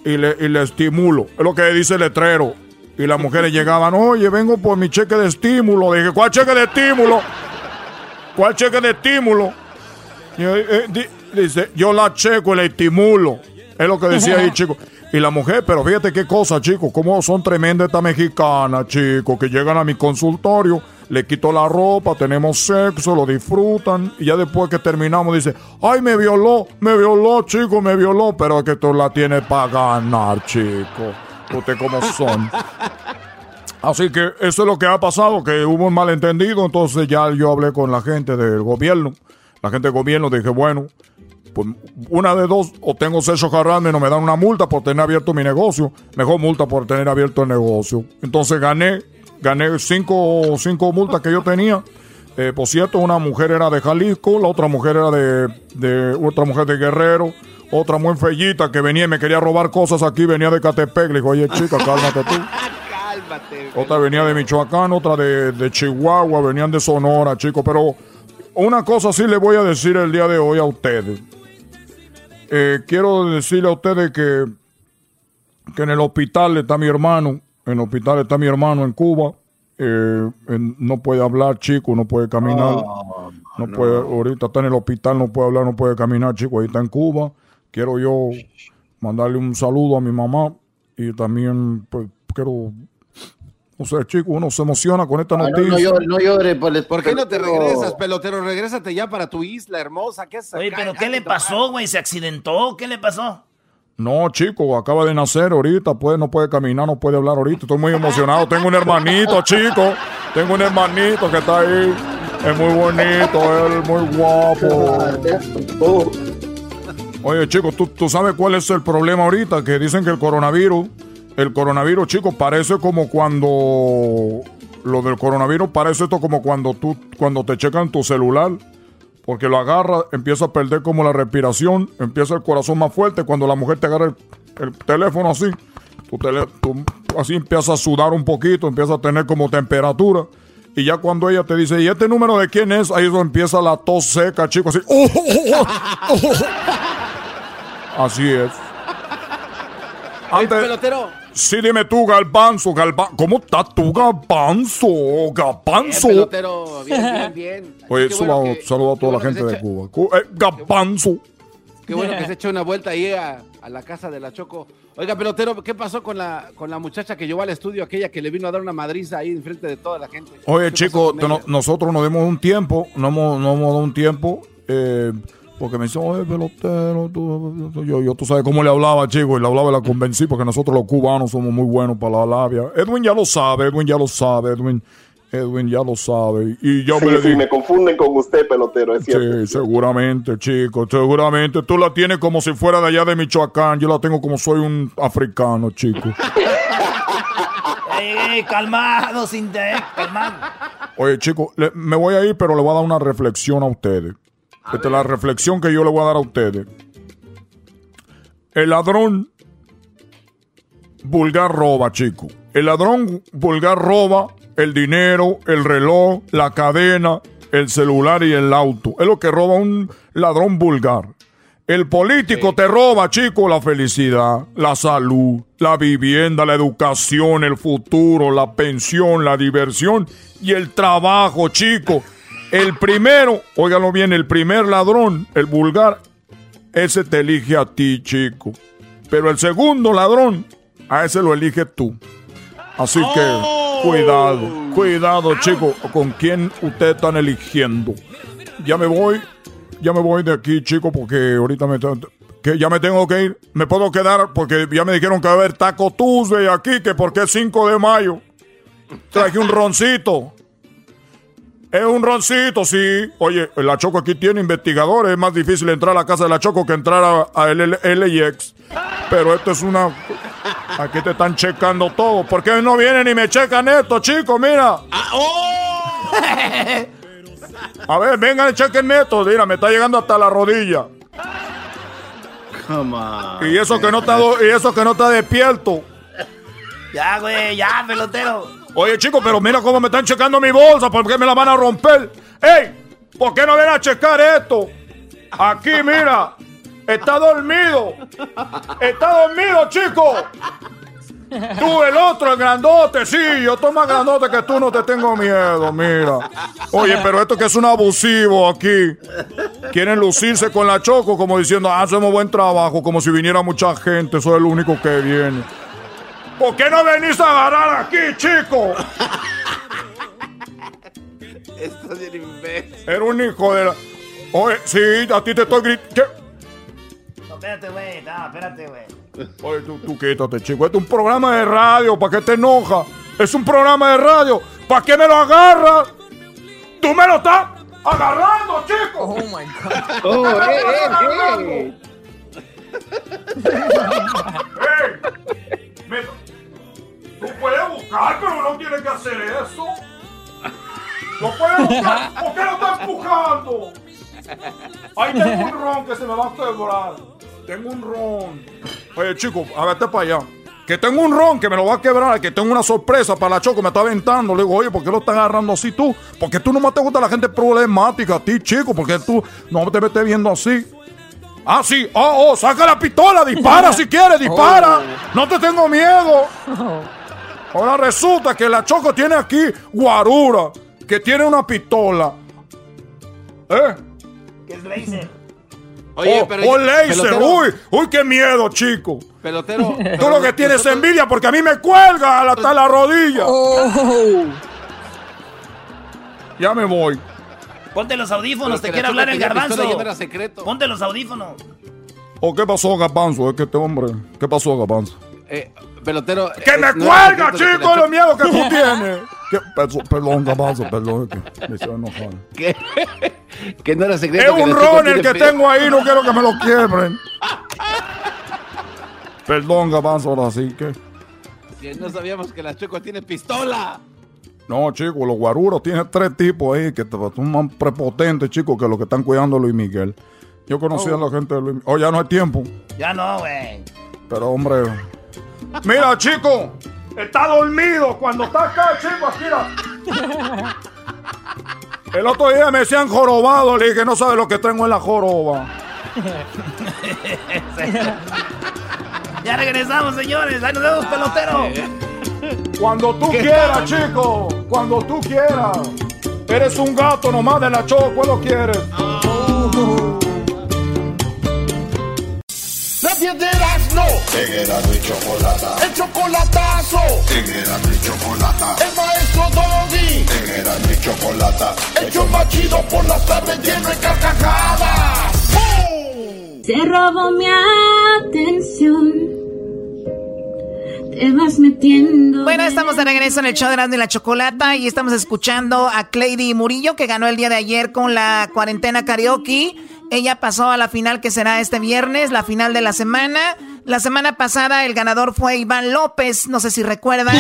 y le, y le estimulo. Es lo que dice el letrero. Y las mujeres llegaban, oye, vengo por mi cheque de estímulo. Dije, ¿cuál cheque de estímulo? ¿Cuál cheque de estímulo? Y, eh, di, dice, yo la checo y la estimulo. Es lo que decía ahí, <laughs> chico. Y la mujer, pero fíjate qué cosa, chicos, cómo son tremendas estas mexicanas, chicos, que llegan a mi consultorio, le quito la ropa, tenemos sexo, lo disfrutan, y ya después que terminamos dice, ay, me violó, me violó, chico, me violó, pero es que tú la tienes para ganar, chico. Usted como son. <laughs> Así que eso es lo que ha pasado, que hubo un malentendido, entonces ya yo hablé con la gente del gobierno, la gente del gobierno, dije, bueno, pues una de dos, o tengo sexo harassment no me dan una multa por tener abierto mi negocio, mejor multa por tener abierto el negocio. Entonces gané, gané cinco, cinco multas que yo tenía. Eh, por cierto, una mujer era de Jalisco, la otra mujer era de, de otra mujer de Guerrero, otra muy fellita que venía y me quería robar cosas aquí, venía de Catepec. Le dijo, oye chica, cálmate tú. <laughs> Cálmate. Otra venía de Michoacán, otra de, de Chihuahua, venían de Sonora, chicos. Pero una cosa sí le voy a decir el día de hoy a ustedes. Eh, quiero decirle a ustedes que, que en el hospital está mi hermano, en el hospital está mi hermano en Cuba. Eh, no puede hablar, chico, no puede caminar. no, puede, ahorita está en el hospital, no puede hablar, no puede caminar, chico, ahí está en Cuba. Quiero yo mandarle un saludo a mi mamá y también pues, quiero, no sé, chico, uno se emociona con esta Ah, no, noticia. no llore, no llore, pues, ¿Por qué no te regresas, pelotero? Regrésate ya para tu isla hermosa. ¿Qué es Oye, pero ¿qué le pasó, güey? ¿Se accidentó? ¿Qué le pasó? No, chico, acaba de nacer ahorita, pues no puede caminar, no puede hablar ahorita. Estoy muy emocionado. Tengo un hermanito, chico. Tengo un hermanito que está ahí. Es muy bonito, él muy guapo. Oye, chico, ¿tú, tú sabes cuál es el problema ahorita? Que dicen que el coronavirus, el coronavirus, chico, parece como cuando lo del coronavirus parece esto como cuando tú, cuando te checan tu celular. Porque lo agarra, empieza a perder como la respiración, empieza el corazón más fuerte. Cuando la mujer te agarra el, el teléfono así, tu tele- así empieza a sudar un poquito, empieza a tener como temperatura. Y ya cuando ella te dice, ¿y este número de quién es? Ahí es donde empieza la tos seca, chico, así. Así es. Antes, pelotero. Sí, dime tú, Galbanzo, Galbanzo. ¿Cómo estás tú, Galbanzo? Galbanzo. Bien, pelotero. Bien, bien, <laughs> bien. Oye, bueno que- saludo a toda la gente de echa- Cuba. Cu- eh, Galbanzo. Qué bueno que se eche una vuelta ahí a, a la casa de la Choco. Oiga, pelotero, ¿qué pasó con la, con la muchacha que llevó al estudio, aquella que le vino a dar una madriza ahí enfrente de toda la gente? Oye, ¿Qué pasó chicos, con ella? nosotros nos dimos un tiempo, no hemos, no hemos dado un tiempo, eh, porque me dice, oye, pelotero, tú- tú- yo, yo, tú sabes cómo le hablaba, chico, y le hablaba y la convencí, porque nosotros los cubanos somos muy buenos para la labia. Edwin ya lo sabe, Edwin ya lo sabe, Edwin, Edwin ya lo sabe. Y yo Sí, me le sí, dije, me confunden con usted, pelotero, es cierto. Sí, seguramente, chico, seguramente. Tú la tienes como si fuera de allá de Michoacán. Yo la tengo como soy un africano, chico. <laughs> ¡Ey, ey, calmado, sin de, calmado! Oye, chico, le- me voy a ir, pero le voy a dar una reflexión a ustedes. Esta es la reflexión que yo le voy a dar a ustedes. El ladrón vulgar roba, chico. El ladrón vulgar roba el dinero, el reloj, la cadena, el celular y el auto. Es lo que roba un ladrón vulgar. El político te roba, chico, la felicidad, la salud, la vivienda, la educación, el futuro, la pensión, la diversión y el trabajo, chico. El primero, óigalo bien, el primer ladrón, el vulgar, ese te elige a ti, chico. Pero el segundo ladrón, a ese lo elige tú. Así que, cuidado, cuidado, chico, con quién ustedes están eligiendo. Ya me voy, ya me voy de aquí, chico, porque ahorita me que ya me tengo que ir. Me puedo quedar porque ya me dijeron que va a haber Taco Tuesday aquí, que porque es 5 de mayo. Traje un roncito. Es un roncito, sí. Oye, la Choco aquí tiene investigadores. Es más difícil entrar a la casa de la Choco que entrar a, a. Pero esto es una... Aquí te están checando todo. ¿Por qué no vienen y me checan esto, chicos? Mira. A ver, vengan y chequen esto. Mira, me está llegando hasta la rodilla. Come on. Y eso que no está, do- y eso que no está despierto. Ya, güey, ya, pelotero. Oye, chicos, pero mira cómo me están checando mi bolsa, ¿por qué me la van a romper? ¡Ey! ¿Por qué no vienen a checar esto? Aquí, mira. Está dormido. Está dormido, chico. Tú, el otro, el grandote, sí, yo estoy más grandote que tú, no te tengo miedo, mira. Oye, pero esto que es un abusivo aquí. Quieren lucirse con la choco como diciendo, "Ah, hacemos buen trabajo, como si viniera mucha gente, soy el único que viene. ¿Por qué no venís a agarrar aquí, chico? Estás bien imbécil. Era un hijo de la... Oye, sí, a ti te estoy gritando. No, espérate, güey. No, espérate, güey. Oye, tú, tú quítate, chico. Este es un programa de radio. ¿Para qué te enojas? Es un programa de radio. ¿Para qué me lo agarras? ¡Tú me lo estás agarrando, chico! ¡Oh, my God! <laughs> Oh, eh, eh, eh. <laughs> Tú puedes buscar, pero no tienes que hacer eso. No puedes buscar. ¿Por qué lo estás empujando? Ahí tengo un ron que se me va a quebrar. Tengo un ron. Oye, chico, a vete para allá. Que tengo un ron que me lo va a quebrar, que tengo una sorpresa para la choco, me está aventando. Le digo, oye, ¿por qué lo estás agarrando así tú? Porque tú nomás te gusta la gente problemática a ti, chico, porque tú no te metes viendo así. Ah, sí, oh, oh, saca la pistola, dispara <laughs> si quieres, dispara. No te tengo miedo. <laughs> Ahora resulta que la Choco tiene aquí guarura, que tiene una pistola. ¿Eh? ¿Qué es laser? Oye, oh, pero- oh, laser, pelotero. uy, uy, qué miedo, chico. Pelotero. Tú lo que tienes es envidia porque a mí me cuelga hasta la rodilla. Oh. Ya me voy. Ponte los audífonos, Pero te que quiere hablar el garbanzo. era secreto. Ponte los audífonos. ¿O qué pasó, Gabanzo? Es que este hombre. ¿Qué pasó, Gabanzo? Eh, pelotero. ¡Que me no cuelga, que chico, lo miedo que tú <laughs> tienes! Perdón, Gabanzo, perdón. Que me hicieron enojar. Que, <laughs> que no era secreto. Es un ron el que frío. tengo ahí, no quiero que me lo quiebren. <laughs> Perdón, Gabanzo, ahora sí que. No sabíamos que la Choco tiene pistola. No, chicos, los guaruros tienen tres tipos ahí que son más prepotentes, chicos, que los que están cuidando a Luis Miguel. Yo conocí Oh. a la gente de Luis Miguel. Oh, ya no hay tiempo. Ya no, güey. Pero, hombre. Mira, chico. Está dormido. Cuando está acá, chico, aquí. mira. <laughs> El otro día me decían jorobado. Le dije, no sabe lo que tengo en la joroba. <laughs> ya regresamos, señores. Ahí nos vemos, pelotero. Cuando tú quieras, chico. Cuando tú quieras. Eres un gato nomás de la choco. ¿Cuándo quieres? La piedras no. En Erasmo y Chocolata. El chocolatazo. En Erasmo y Chocolata. El maestro Doggy. En Erasmo y Chocolata. El show más chido por las tardes lleno de carcajadas. ¡Bum! Se robó mi atención. Te vas metiendo. Bueno, estamos de regreso en el show de Erasmo y la Chocolata y estamos escuchando a Clady Murillo que ganó el día de ayer con la cuarentena karaoke. Ella pasó a la final que será este viernes, la final de la semana. La semana pasada el ganador fue Iván López, no sé si recuerdan.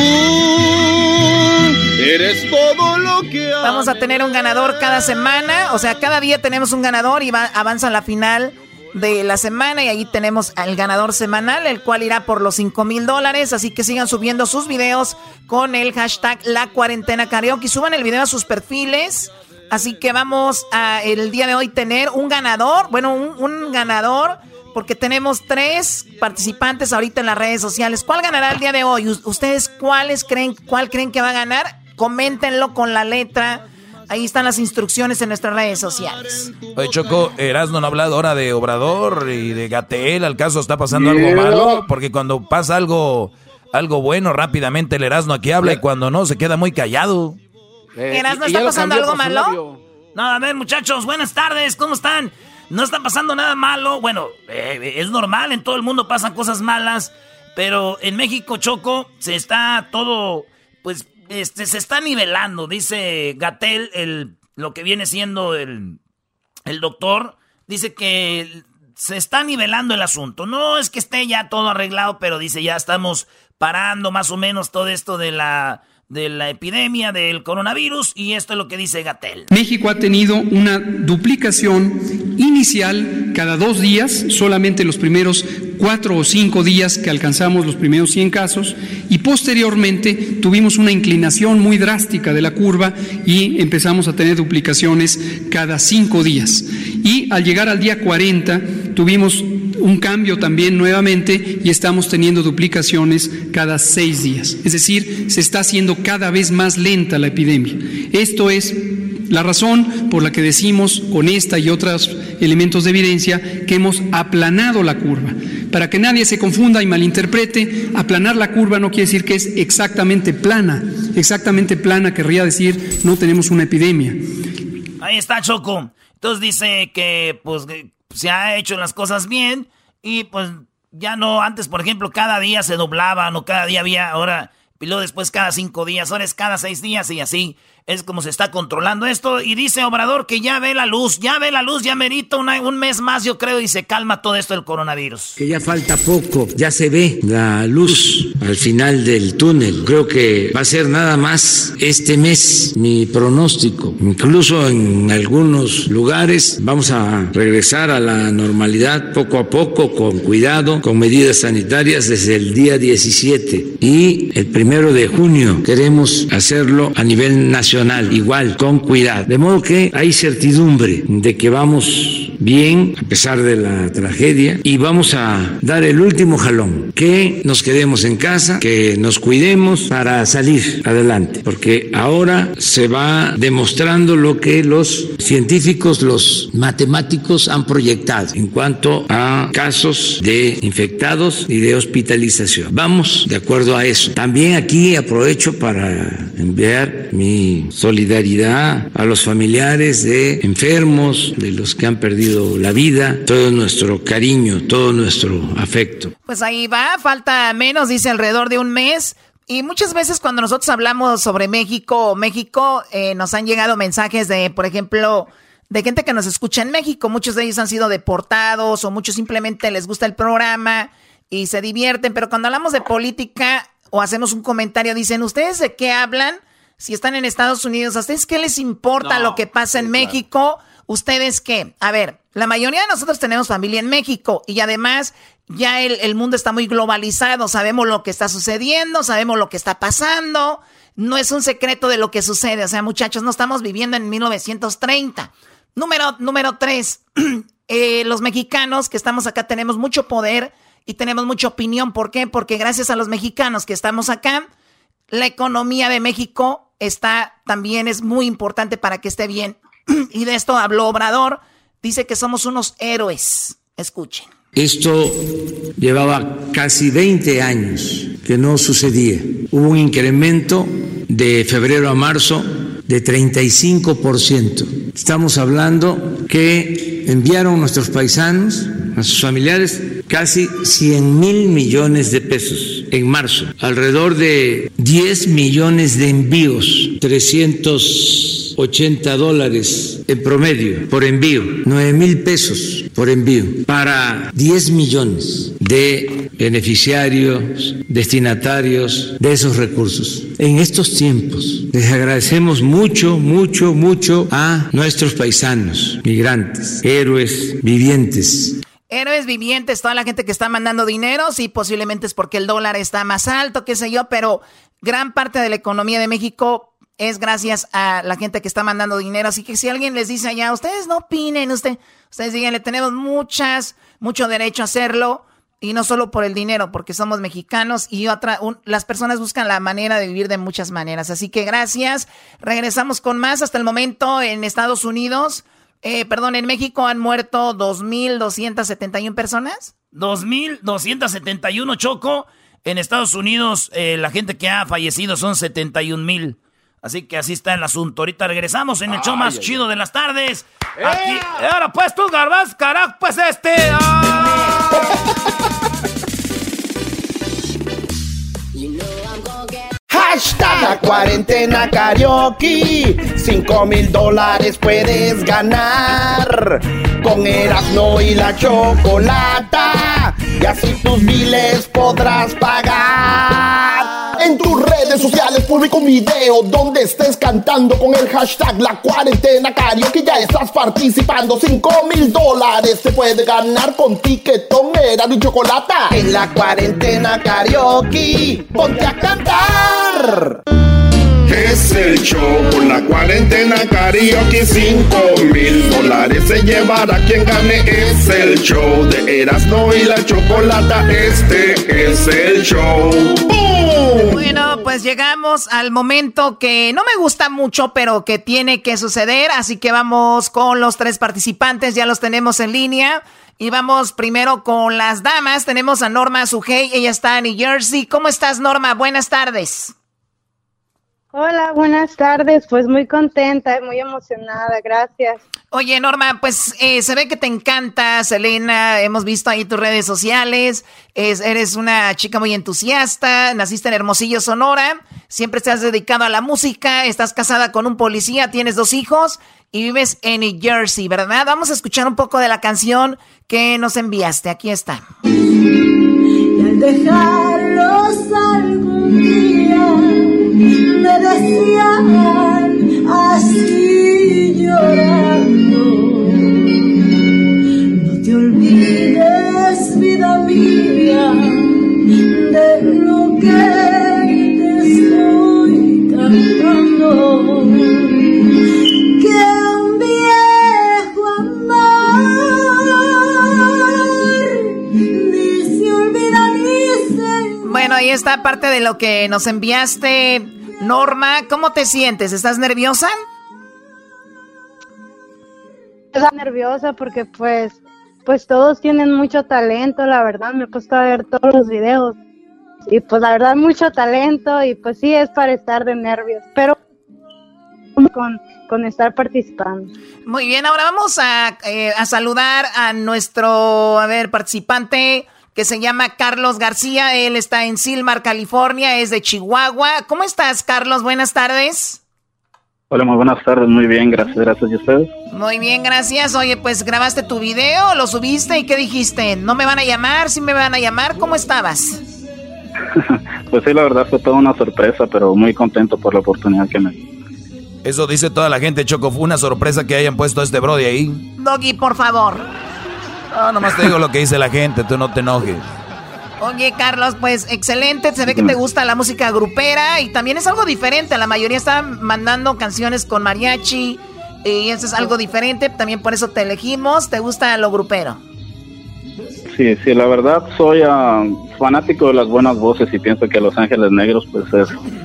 Eres todo lo que Vamos a tener un ganador cada semana, o sea, cada día tenemos un ganador y va- avanza a la final de la semana y ahí tenemos al ganador semanal, el cual irá por los 5 mil dólares, así que sigan subiendo sus videos con el hashtag La Cuarentena Karaoke, suban el video a sus perfiles, así que vamos a el día de hoy tener un ganador, bueno, un, un ganador, porque tenemos tres participantes ahorita en las redes sociales. ¿Cuál ganará el día de hoy? ¿Ustedes cuáles creen, cuál creen que va a ganar? Coméntenlo con la letra. Ahí están las instrucciones en nuestras redes sociales. Oye, Choco, Erasmo no ha hablado ahora de Obrador y de Gatel. ¿Al caso está pasando algo malo? Porque cuando pasa algo, algo bueno, rápidamente el Erasmo aquí habla y cuando no, se queda muy callado. Erasmo, ¿está pasando algo malo? No, a ver, muchachos, buenas tardes, ¿cómo están? No está pasando nada malo. Bueno, eh, es normal, en todo el mundo pasan cosas malas. Pero en México, Choco, se está todo, pues, este, se está nivelando, dice Gatel, el, lo que viene siendo el, el doctor, dice que se está nivelando el asunto. No es que esté ya todo arreglado, pero dice ya estamos parando más o menos todo esto de la de la epidemia del coronavirus y esto es lo que dice Gatel. México ha tenido una duplicación inicial cada dos días, solamente los primeros cuatro o cinco días que alcanzamos los primeros 100 casos y posteriormente tuvimos una inclinación muy drástica de la curva y empezamos a tener duplicaciones cada cinco días. Y al llegar al día 40 tuvimos un cambio también nuevamente y estamos teniendo duplicaciones cada seis días. Es decir, se está haciendo cada vez más lenta la epidemia. Esto es la razón por la que decimos con esta y otros elementos de evidencia que hemos aplanado la curva. Para que nadie se confunda y malinterprete, aplanar la curva no quiere decir que es exactamente plana. Exactamente plana querría decir no tenemos una epidemia. Ahí está Choco. Entonces dice que pues se ha hecho las cosas bien y pues ya no, antes por ejemplo cada día se doblaban o cada día había, ahora, y después cada cinco días, ahora es cada seis días y así es como se está controlando esto. Y dice Obrador que ya ve la luz, ya ve la luz, ya merita un mes más, yo creo, y se calma todo esto del coronavirus. Que ya falta poco, ya se ve la luz al final del túnel. Creo que va a ser nada más este mes mi pronóstico. Incluso en algunos lugares vamos a regresar a la normalidad poco a poco, con cuidado, con medidas sanitarias desde el día 17. Y el primero de junio queremos hacerlo a nivel nacional igual, con cuidado. De modo que hay certidumbre de que vamos bien, a pesar de la tragedia, y vamos a dar el último jalón, que nos quedemos en casa, que nos cuidemos para salir adelante, porque ahora se va demostrando lo que los científicos, los matemáticos han proyectado en cuanto a casos de infectados y de hospitalización. Vamos de acuerdo a eso. También aquí aprovecho para enviar mi solidaridad a los familiares de enfermos, de los que han perdido la vida, todo nuestro cariño, todo nuestro afecto. Pues ahí va, falta menos, dice alrededor de un mes. Y muchas veces cuando nosotros hablamos sobre México, México, eh, nos han llegado mensajes de, por ejemplo, de gente que nos escucha en México. Muchos de ellos han sido deportados o muchos simplemente les gusta el programa y se divierten. Pero cuando hablamos de política o hacemos un comentario, dicen, ¿ustedes de qué hablan? si están en Estados Unidos, ¿a ustedes qué les importa lo que pasa en México? ¿Ustedes qué? A ver, la mayoría de nosotros tenemos familia en México y además ya el, mundo está muy globalizado, sabemos lo que está sucediendo, sabemos lo que está pasando, no es un secreto de lo que sucede, o sea, muchachos, no estamos viviendo en 1930. Número, número tres, <clears throat> eh, los mexicanos que estamos acá tenemos mucho poder y tenemos mucha opinión. ¿Por qué? Porque gracias a los mexicanos que estamos acá, la economía de México está también es muy importante para que esté bien. <clears throat> y de esto habló Obrador. Dice que somos unos héroes. Escuchen. Esto llevaba casi 20 años que no sucedía. Hubo un incremento de febrero a marzo de 35%. Estamos hablando que enviaron nuestros paisanos, a sus familiares, casi 100 mil millones de pesos en marzo, alrededor de 10 millones de envíos, 380 dólares en promedio por envío, 9 mil pesos por envío, para 10 millones de beneficiarios, destinatarios de esos recursos. En estos tiempos les agradecemos mucho, mucho, mucho a nuestros paisanos, migrantes, héroes vivientes Héroes vivientes, toda la gente que está mandando dinero, sí, posiblemente es porque el dólar está más alto, qué sé yo, pero gran parte de la economía de México es gracias a la gente que está mandando dinero. Así que si alguien les dice allá, ustedes no opinen, usted, ustedes díganle, tenemos muchas, mucho derecho a hacerlo. Y no solo por el dinero, porque somos mexicanos y otra, las personas buscan la manera de vivir de muchas maneras. Así que gracias. Regresamos con más. Hasta el momento en Estados Unidos, eh, perdón, en México han muerto 2.271 personas. 2.271, Choco. En Estados Unidos, eh, la gente que ha fallecido son 71 mil. Así que así está el asunto. Ahorita regresamos en el show más chido de las tardes. Aquí. Ahora pues tú, Garbaz, carajo, pues este. ¡ah! Hashtag la cuarentena karaoke. Cinco mil dólares puedes ganar. Con Erasmo y la chocolata. Y así tus biles podrás pagar. En tus redes sociales publico un video donde estés cantando con el hashtag La Cuarentena Que Ya estás participando. 5 mil dólares te puede ganar con tiquetón, era y chocolate. En la cuarentena karaoke, ponte a cantar. Es el show con la cuarentena karaoke 5 mil dólares se llevará quien gane Es el show de Erasmo y la chocolata Este es el show Bueno, pues llegamos al momento que no me gusta mucho Pero que tiene que suceder Así que vamos con los tres participantes Ya los tenemos en línea y vamos primero con las damas. Tenemos a Norma Sujei, ella está en New Jersey. ¿Cómo estás, Norma? Buenas tardes. Hola, buenas tardes. Pues muy contenta, muy emocionada, gracias. Oye, Norma, pues eh, se ve que te encanta, Selena. Hemos visto ahí tus redes sociales. eres una chica muy entusiasta. Naciste en Hermosillo, Sonora. Siempre te has dedicado a la música. Estás casada con un policía, tienes dos hijos y vives en New Jersey, ¿verdad? Vamos a escuchar un poco de la canción que nos enviaste. Aquí está. Y al dejarlos algún día me decían así llorando. No te olvides, vida mía, de lo que te estoy cantando. Bueno, ahí está parte de lo que nos enviaste. Norma, ¿cómo te sientes? ¿Estás nerviosa? Estoy nerviosa porque pues, pues todos tienen mucho talento, la verdad, me he puesto a ver todos los videos y pues la verdad mucho talento y pues sí es para estar de nervios, pero con, con estar participando. Muy bien, ahora vamos a, eh, a saludar a nuestro, a ver, participante que se llama Carlos García. Él está en Silmar, California, es de Chihuahua. ¿Cómo estás, Carlos? Buenas tardes. Hola, muy buenas tardes, muy bien, gracias, gracias. ¿Y ustedes? Muy bien, gracias. Oye, pues grabaste tu video, lo subiste y ¿qué dijiste? ¿No me van a llamar? ¿Sí me van a llamar? ¿Cómo estabas? <laughs> pues sí, la verdad fue toda una sorpresa, pero muy contento por la oportunidad que me Eso dice toda la gente, Choco. Fue una sorpresa que hayan puesto a este Brody ahí. Doggy, por favor. Ah, nomás te digo lo que dice la gente, tú no te enojes. Oye, Carlos, pues excelente. Se ve que te gusta la música grupera y también es algo diferente. La mayoría están mandando canciones con mariachi y eso es algo diferente. También por eso te elegimos. ¿Te gusta lo grupero? Sí, sí, la verdad soy ah, fanático de las buenas voces y pienso que Los Ángeles Negros pues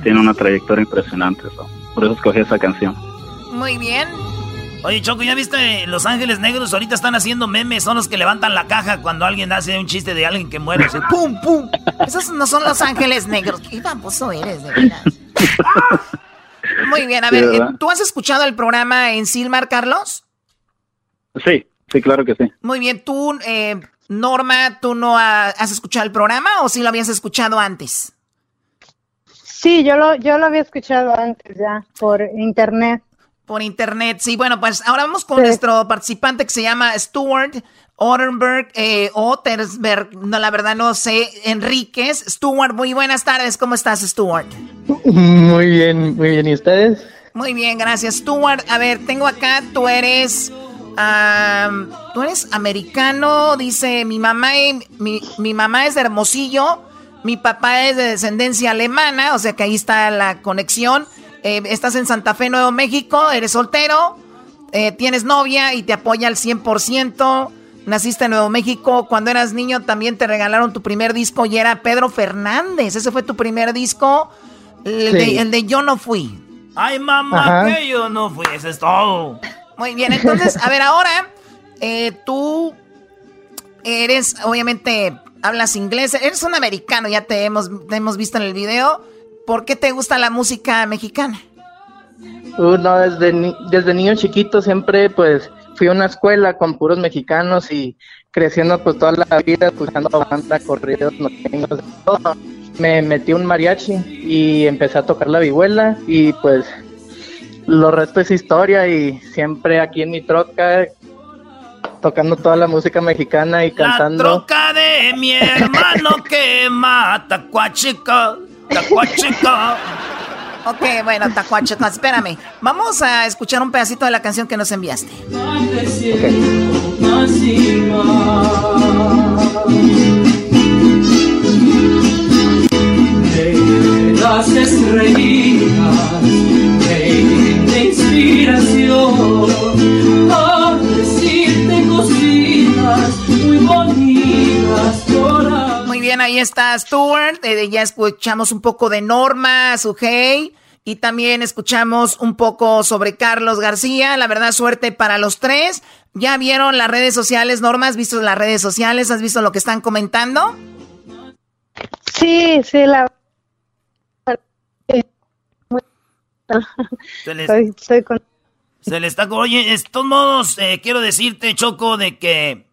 tiene una trayectoria impresionante. Por eso escogí esa canción. Muy bien. Oye, Choco, ¿ya viste Los Ángeles Negros? Ahorita están haciendo memes, son los que levantan la caja cuando alguien hace un chiste de alguien que muere. Así, ¡Pum, pum! Esos no son Los Ángeles Negros. Qué famoso eres, de veras. Muy bien, a ver, ¿tú has escuchado el programa en Silmar, Carlos? Sí, sí, claro que sí. Muy bien, tú, eh, Norma, ¿tú no has escuchado el programa o sí lo habías escuchado antes? Sí, yo lo, yo lo había escuchado antes ya, por internet. Por internet, sí. Bueno, pues ahora vamos con nuestro participante que se llama Stuart Ottenberg, eh, Ottersberg, no, la verdad no sé, Enríquez. Stuart, muy buenas tardes, ¿cómo estás, Stuart? Muy bien, muy bien, ¿y ustedes? Muy bien, gracias, Stuart. A ver, tengo acá, tú eres, tú eres americano, dice mi mamá, mi, mi mamá es de Hermosillo, mi papá es de descendencia alemana, o sea que ahí está la conexión. Eh, estás en Santa Fe, Nuevo México, eres soltero, eh, tienes novia y te apoya al 100%. Naciste en Nuevo México. Cuando eras niño también te regalaron tu primer disco y era Pedro Fernández. Ese fue tu primer disco, el, de, Yo no fui. Ay, mamá, que yo no fui. Eso es todo. Muy bien, entonces, a ver, ahora eh, tú eres, obviamente, hablas inglés. Eres un americano, ya te hemos, te hemos visto en el video. ¿Por qué te gusta la música mexicana? Uh, no, desde, desde niño chiquito siempre pues fui a una escuela con puros mexicanos y creciendo pues toda la vida escuchando banda, corridos, norteños, todo. me metí un mariachi y empecé a tocar la vihuela y pues lo resto es historia y siempre aquí en mi troca tocando toda la música mexicana y cantando. La troca de mi hermano que mata cuachica, tacuachica. Ok, bueno, tacuachica, espérame. Vamos a escuchar un pedacito de la canción que nos enviaste. las estrellitas de inspiración por decirte cositas muy bonitas por Muy bien, ahí está Stuart. Eh, ya escuchamos un poco de Norma, Sujei. Y también escuchamos un poco sobre Carlos García. La verdad, suerte para los tres. ¿Ya vieron las redes sociales, Norma? ¿Has visto las redes sociales? ¿Has visto lo que están comentando? Sí, sí, la Se les, Estoy, estoy con... se le está... Oye, de todos modos, eh, quiero decirte, Choco, de que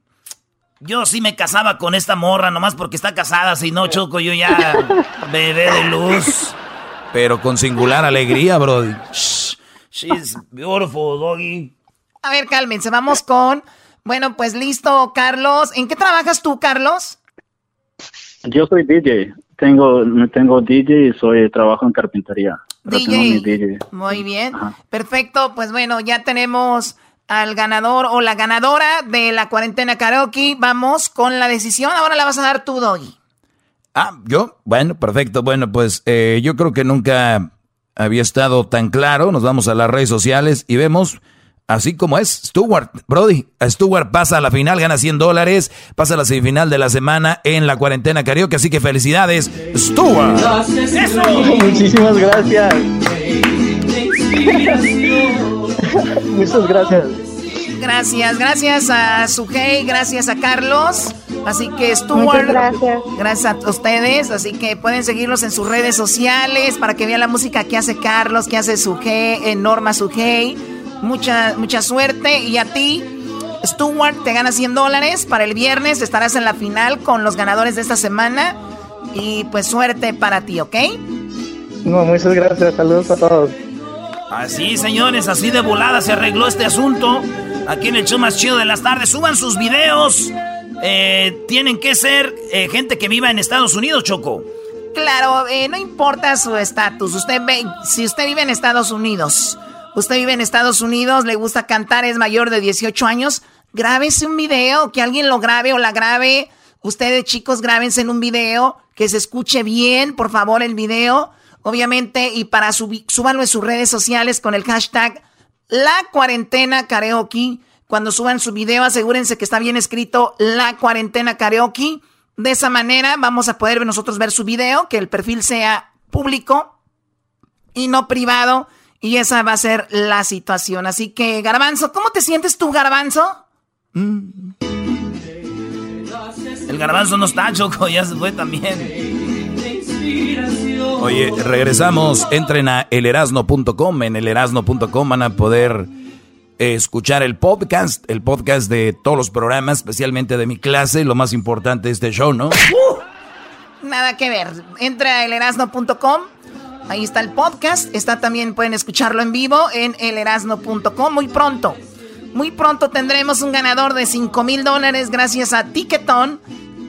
yo sí me casaba con esta morra, nomás porque está casada. Si no, Choco, yo ya <laughs> bebé de luz. Pero con singular alegría, Brody. She's beautiful, doggy. A ver, cálmense, vamos con... Bueno, pues listo, Carlos. ¿En qué trabajas tú, Carlos? Yo soy DJ. Tengo, tengo DJ y soy trabajo en carpintería. Mi DJ. Muy bien. Perfecto. Pues bueno, ya tenemos al ganador o la ganadora de la cuarentena karaoke. Vamos con la decisión. Ahora la vas a dar tú, Doggy. Ah, ¿yo? Bueno, perfecto. Bueno, pues eh, yo creo que nunca había estado tan claro. Nos vamos a las redes sociales y vemos, así como es, Stuart, Brody. Stuart pasa a la final, gana 100 dólares, pasa a la semifinal de la semana en la cuarentena karaoke. Así que felicidades, Stuart. <laughs> Muchísimas gracias. <laughs> Muchas gracias. Gracias, gracias a Sujei, gracias a Carlos. Así que Stuart, gracias. gracias a ustedes. Así que pueden seguirlos en sus redes sociales para que vean la música que hace Carlos, que hace Sujei, eh, Norma Sujei. Mucha, mucha suerte. Y a ti, Stuart, te gana 100 dólares. Para el viernes estarás en la final con los ganadores de esta semana. Y pues suerte para ti, ¿ok? No, muchas gracias. Saludos a todos. Así, señores, así de volada se arregló este asunto. Aquí en el show más chido de las tardes. Suban sus videos. Eh, tienen que ser eh, gente que viva en Estados Unidos, Choco. Claro, eh, no importa su estatus. Usted ve, si usted vive en Estados Unidos, usted vive en Estados Unidos, le gusta cantar, es mayor de 18 años, grábese un video, que alguien lo grabe o la grabe. Ustedes, chicos, grábense en un video, que se escuche bien, por favor, el video. Obviamente, y para subi- súbanlo en sus redes sociales con el hashtag La Cuarentena Karaoke. Cuando suban su video, asegúrense que está bien escrito La Cuarentena Karaoke. De esa manera vamos a poder nosotros ver su video, que el perfil sea público y no privado. Y esa va a ser la situación. Así que, Garbanzo, ¿cómo te sientes tú, Garbanzo? El garbanzo no está, Choco, ya se fue también. Oye, regresamos. Entren a elerasno.com. En elerasno.com van a poder eh, escuchar el podcast, el podcast de todos los programas, especialmente de mi clase, lo más importante de este show, ¿no? Nada que ver. Entra a elerasno.com. Ahí está el podcast. Está también, pueden escucharlo en vivo en elerasno.com muy pronto. Muy pronto tendremos un ganador de 5 mil dólares gracias a Ticketon.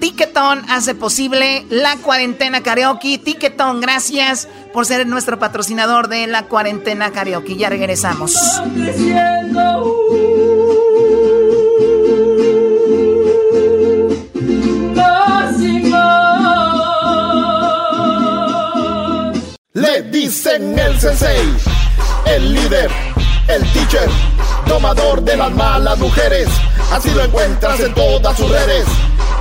Ticketon hace posible la cuarentena karaoke. Ticketon, gracias por ser nuestro patrocinador de la cuarentena karaoke. Ya regresamos. Le dicen el sensei, el líder, el teacher, domador de las malas mujeres. Así lo encuentras en todas sus redes.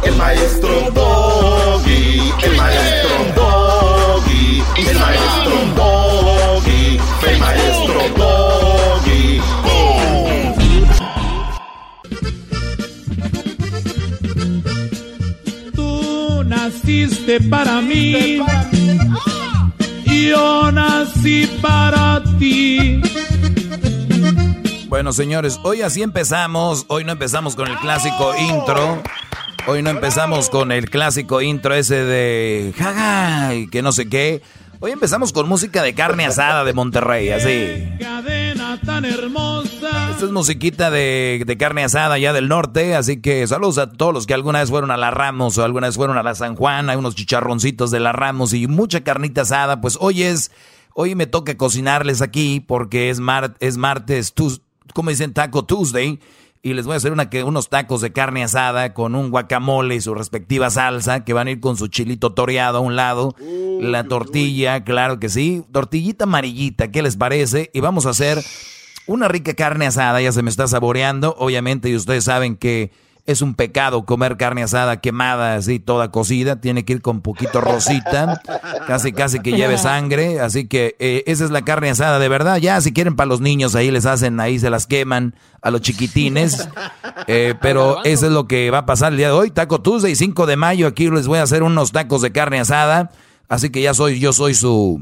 El maestro Doggy, el maestro Doggy, el maestro Doggy, el maestro Doggy. Tú naciste para mí. Yo nací para ti. Bueno, señores, hoy así empezamos. Hoy no empezamos con el clásico intro. Hoy no empezamos con el clásico intro ese de jaja y que no sé qué. Hoy empezamos con música de carne asada de Monterrey, así. Cadena tan hermosa. Esta es musiquita de, de carne asada ya del norte, así que saludos a todos los que alguna vez fueron a la Ramos o alguna vez fueron a la San Juan, hay unos chicharroncitos de la Ramos y mucha carnita asada. Pues hoy es, hoy me toca cocinarles aquí porque es, mar, es martes, tus, como dicen, Taco Tuesday y les voy a hacer una, que, unos tacos de carne asada con un guacamole y su respectiva salsa que van a ir con su chilito toreado a un lado, la tortilla, claro que sí, tortillita amarillita, ¿qué les parece? Y vamos a hacer una rica carne asada, ya se me está saboreando, obviamente, y ustedes saben que es un pecado comer carne asada quemada, así toda cocida. Tiene que ir con poquito rosita, casi casi que lleve sangre. Así que eh, esa es la carne asada de verdad. Ya si quieren para los niños ahí les hacen, ahí se las queman a los chiquitines. <laughs> Eh, pero eso es lo que va a pasar el día de hoy. Taco Tuesday, 5 de mayo. Aquí les voy a hacer unos tacos de carne asada. Así que ya soy, yo soy su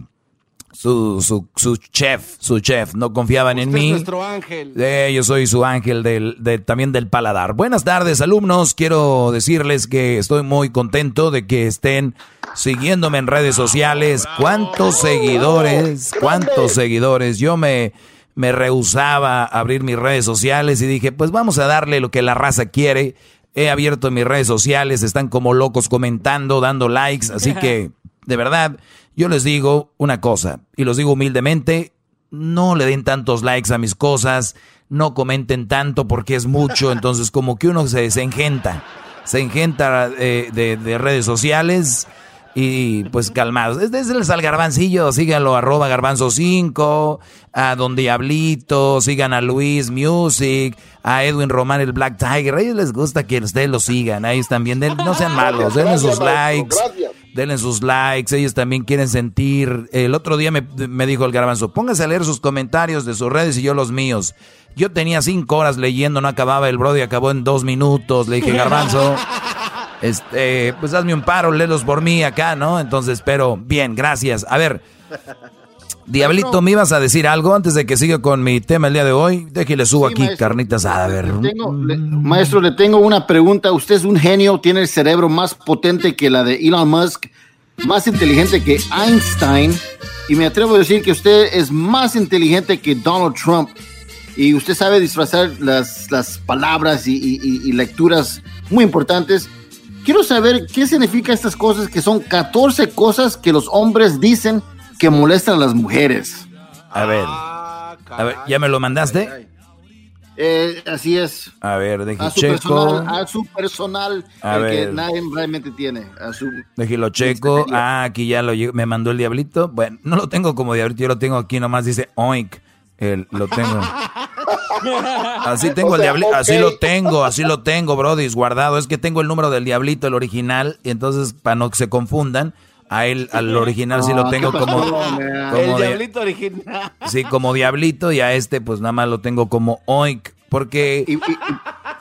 su, su, su chef, su chef, no confiaban en es mí. nuestro ángel. Eh, yo soy su ángel del, de- también del paladar. Buenas tardes, alumnos. Quiero decirles que estoy muy contento de que estén siguiéndome en redes sociales. ¿Cuántos seguidores? ¿Cuántos seguidores? Yo me, me rehusaba a abrir mis redes sociales y dije, pues vamos a darle lo que la raza quiere. He abierto mis redes sociales, están como locos comentando, dando likes, así <laughs> que, de verdad, yo les digo una cosa, y los digo humildemente, no le den tantos likes a mis cosas, no comenten tanto porque es mucho, <laughs> entonces como que uno se, se engenta, se engenta eh, de, de redes sociales y pues calmados. Desde el al garbancillo, síganlo arroba garbanzo 5, a Don Diablito, sigan a Luis Music, a Edwin Román el Black Tiger, a ellos les gusta que ustedes lo sigan, ahí están bien, no sean malos, denle sus likes. Denle sus likes, ellos también quieren sentir. El otro día me, me dijo el garbanzo, póngase a leer sus comentarios de sus redes y yo los míos. Yo tenía cinco horas leyendo, no acababa, el Brody acabó en dos minutos. Le dije, garbanzo, <laughs> este, pues hazme un paro, léelos por mí acá, ¿no? Entonces, pero bien, gracias. A ver, Diablito, ¿me ibas a decir algo antes de que siga con mi tema el día de hoy? Déjale subo aquí carnitas a ver. Tengo- le- maestro, le tengo una pregunta. Usted es un genio, tiene el cerebro más potente que la de Elon Musk, más inteligente que Einstein, y me atrevo a decir que usted es más inteligente que Donald Trump. Y usted sabe disfrazar las, las palabras y, y- y- y lecturas muy importantes. Quiero saber qué significa estas cosas que son 14 cosas que los hombres dicen que molestan a las mujeres. A ver, a ver, ¿ya me lo mandaste? Eh, así es. A ver, deje A su checo. personal, a su personal, A el ver. que nadie realmente tiene. A su, Déjelo checo. Ah, aquí ya lo me mandó el diablito. Bueno, no lo tengo como diablito, yo lo tengo aquí nomás dice oink. El, lo tengo. <laughs> Así tengo O el sea, diablito, así lo tengo, así lo tengo, Brody, guardado. Es que tengo el número del diablito, el original, y entonces para no que se confundan, a él, al original sí lo tengo ¿qué como, el dia- diablito original. sí, como diablito, y a este pues nada más lo tengo como oink, porque y, y- y-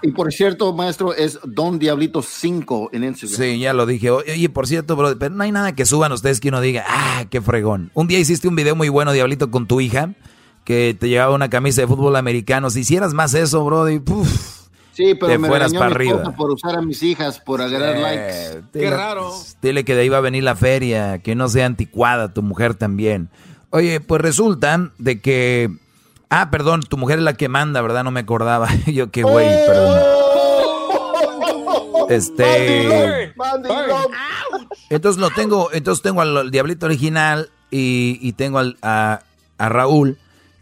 y por cierto, maestro, es Don Diablito 5 en Instagram. Sí, ya lo dije. Oye, por cierto, bro, pero no hay nada que suban ustedes que uno diga, ah, qué fregón. Un día hiciste un video muy bueno, Diablito, con tu hija, que te llevaba una camisa de fútbol americano. Si hicieras más eso, bro, y, puf, Sí, pero te me fueras para arriba. por usar a mis hijas, por agarrar Eh, likes. dile- Dile que de ahí va a venir la feria, que no sea anticuada, tu mujer también. Oye, pues resulta de que... Ah, perdón, tu mujer es la que manda, ¿verdad? No me acordaba. <laughs> Yo qué güey, perdón. Este... Entonces lo tengo, entonces tengo al, al diablito original y, y tengo al- a, a Raúl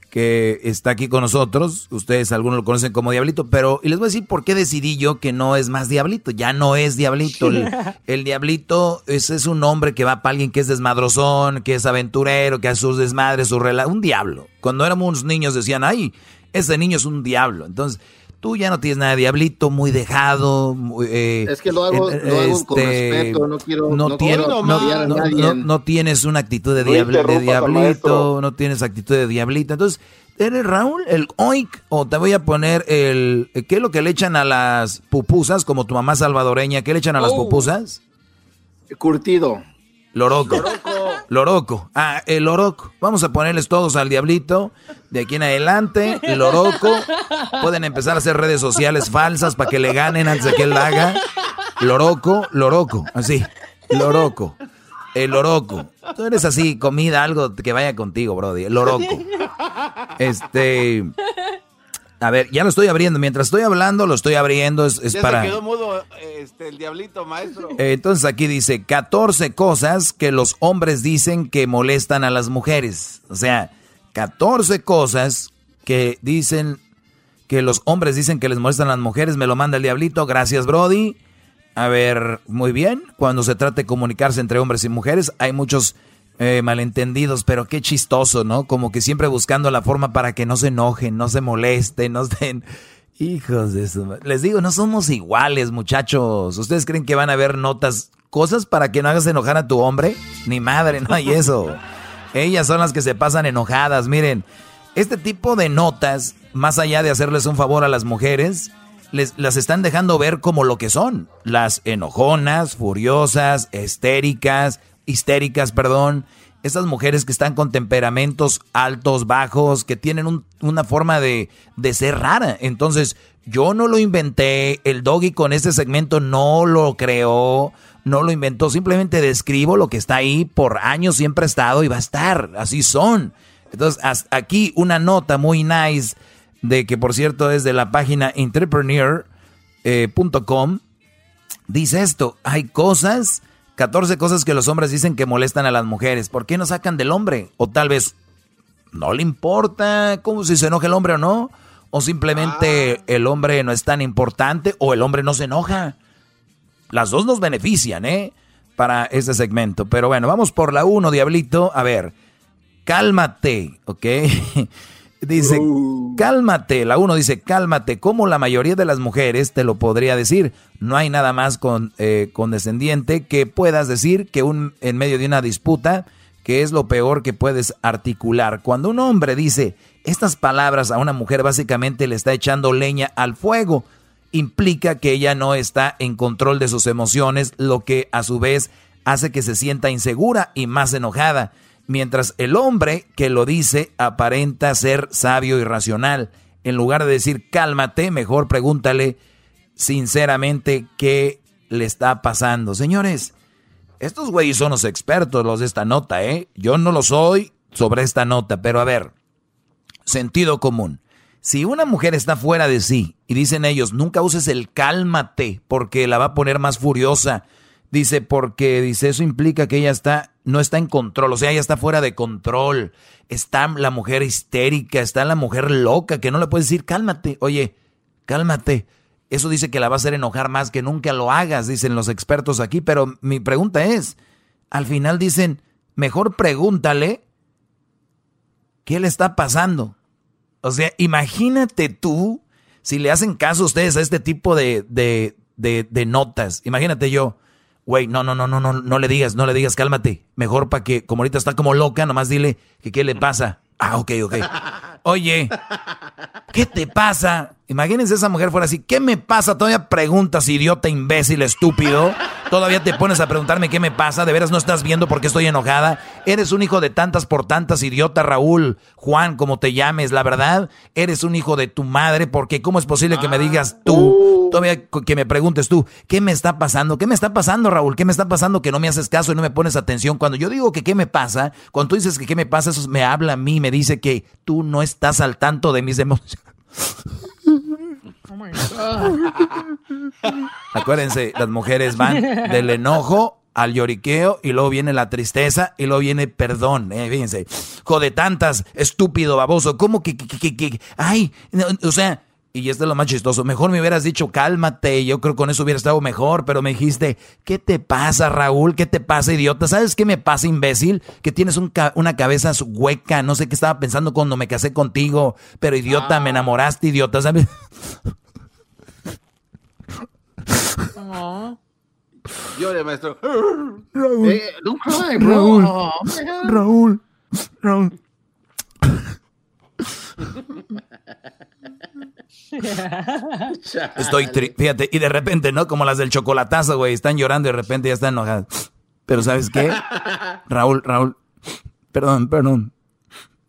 que está aquí con nosotros. Ustedes algunos lo conocen como diablito, pero y les voy a decir por qué decidí yo que no es más diablito. Ya no es diablito. El, <laughs> el diablito es, es un hombre que va para alguien que es desmadrozón, que es aventurero, que hace sus desmadres, su rela un diablo. Cuando éramos niños decían, ay, ese niño es un diablo. Entonces tú ya no tienes nada de diablito, muy dejado. muy, eh, Es que lo hago, eh, lo hago con este, respeto, no quiero, no, no tiene- quiero no- odiar a no- nadie. no- no tienes una actitud de, diablito, no tienes actitud de diablito. Entonces, ¿eres Raúl el oink? O te voy a poner el... ¿Qué es lo que le echan a las pupusas, como tu mamá salvadoreña? ¿Qué le echan a las Oh. pupusas? Curtido. Loroco. Loroco. Ah, el loroco. Vamos a ponerles todos al diablito. De aquí en adelante, el loroco. Pueden empezar a hacer redes sociales falsas para que le ganen antes de que él la haga. Loroco, loroco, así. Loroco. El loroco. Tú eres así, comida, algo que vaya contigo, Brody. El loroco. Este. A ver, ya lo estoy abriendo. Mientras estoy hablando, lo estoy abriendo. Es, es ya para. se quedó mudo este, el diablito, maestro. <laughs> Entonces aquí dice 14 cosas que los hombres dicen que molestan a las mujeres. O sea, 14 cosas que dicen que los hombres dicen que les molestan a las mujeres. Me lo manda el diablito. Gracias, Brody. A ver, muy bien. Cuando se trata de comunicarse entre hombres y mujeres, hay muchos eh, malentendidos, pero qué chistoso, ¿no? Como que siempre buscando la forma para que no se enojen, no se molesten, no estén... <laughs> Hijos de eso. Les digo, no somos iguales, muchachos. ¿Ustedes creen que van a haber notas, cosas para que no hagas enojar a tu hombre? Ni madre, no hay eso. Ellas son las que se pasan enojadas. Miren, este tipo de notas, más allá de hacerles un favor a las mujeres, les, las están dejando ver como lo que son. Las enojonas, furiosas, histéricas, histéricas, perdón. Estas mujeres que están con temperamentos altos, bajos, que tienen un- una forma de, de ser rara. Entonces, yo no lo inventé, el doggy con este segmento no lo creó, no lo inventó, simplemente describo lo que está ahí, por años siempre ha estado y va a estar, así son. Entonces, aquí una nota muy nice de que, por cierto, es de la página entrepreneur.com. dice esto, hay cosas, 14 cosas que los hombres dicen que molestan a las mujeres. ¿Por qué no sacan del hombre? O tal vez no le importa como si se enoja el hombre o no. O simplemente el hombre no es tan importante o el hombre no se enoja. Las dos nos benefician, ¿eh? Para este segmento. Pero bueno, vamos por la uno, Diablito. A ver, cálmate, ¿ok? <laughs> dice, cálmate. La uno dice, cálmate. Como la mayoría de las mujeres te lo podría decir. No hay nada más con, eh, condescendiente que puedas decir que un, en medio de una disputa, que es lo peor que puedes articular. Cuando un hombre dice estas palabras a una mujer, básicamente le está echando leña al fuego implica que ella no está en control de sus emociones, lo que a su vez hace que se sienta insegura y más enojada, mientras el hombre que lo dice aparenta ser sabio y racional. En lugar de decir cálmate, mejor pregúntale sinceramente qué le está pasando. Señores, estos güeyes son los expertos, los de esta nota, ¿eh? Yo no lo soy sobre esta nota, pero a ver, sentido común. Si una mujer está fuera de sí y dicen ellos, nunca uses el cálmate porque la va a poner más furiosa. Dice, porque dice, eso implica que ella está, no está en control, o sea, ella está fuera de control. Está la mujer histérica, está la mujer loca, que no le puedes decir, cálmate, oye, cálmate. Eso dice que la va a hacer enojar más que nunca lo hagas, dicen los expertos aquí, pero mi pregunta es, al final dicen, mejor pregúntale qué le está pasando. O sea, imagínate tú si le hacen caso a ustedes a este tipo de, de, de, de notas. Imagínate yo, güey, no, no, no, no, no, no le digas, no le digas, cálmate. Mejor para que, como ahorita está como loca, nomás dile que qué le pasa. Ah, ok, ok. Oye, ¿qué te pasa? Imagínense esa mujer fuera así, ¿qué me pasa? Todavía preguntas, idiota, imbécil, estúpido. Todavía te pones a preguntarme qué me pasa. De veras no estás viendo por qué estoy enojada. Eres un hijo de tantas por tantas, idiota Raúl, Juan, como te llames, la verdad. Eres un hijo de tu madre, porque ¿cómo es posible que me digas tú? Todavía que me preguntes tú, ¿qué me está pasando? ¿Qué me está pasando, Raúl? ¿Qué me está pasando que no me haces caso y no me pones atención? Cuando yo digo que qué me pasa, cuando tú dices que qué me pasa, eso me habla a mí, me dice que tú no estás al tanto de mis emociones. Acuérdense, las mujeres van del enojo al lloriqueo y luego viene la tristeza y luego viene perdón. Eh, fíjense, jode tantas, estúpido, baboso, ¿cómo que, que, que, que- ay, no, o sea, y esto es lo más chistoso, mejor me hubieras dicho cálmate, yo creo que con eso hubiera estado mejor, pero me dijiste, ¿qué te pasa, Raúl? ¿Qué te pasa, idiota? ¿Sabes qué me pasa, imbécil? Que tienes un ca- una cabeza hueca, no sé qué estaba pensando cuando me casé contigo, pero idiota, me enamoraste, idiota, ¿sabes? <laughs> Llore, maestro. Raúl. Eh, don't cry, bro. Raúl. Oh, man. Raúl. Raúl. <laughs> <laughs> Estoy tri- fíjate, y de repente, ¿no? Como las del chocolatazo, güey, están llorando y de repente ya están enojadas. Pero ¿sabes qué? <laughs> Raúl, Raúl, perdón, perdón.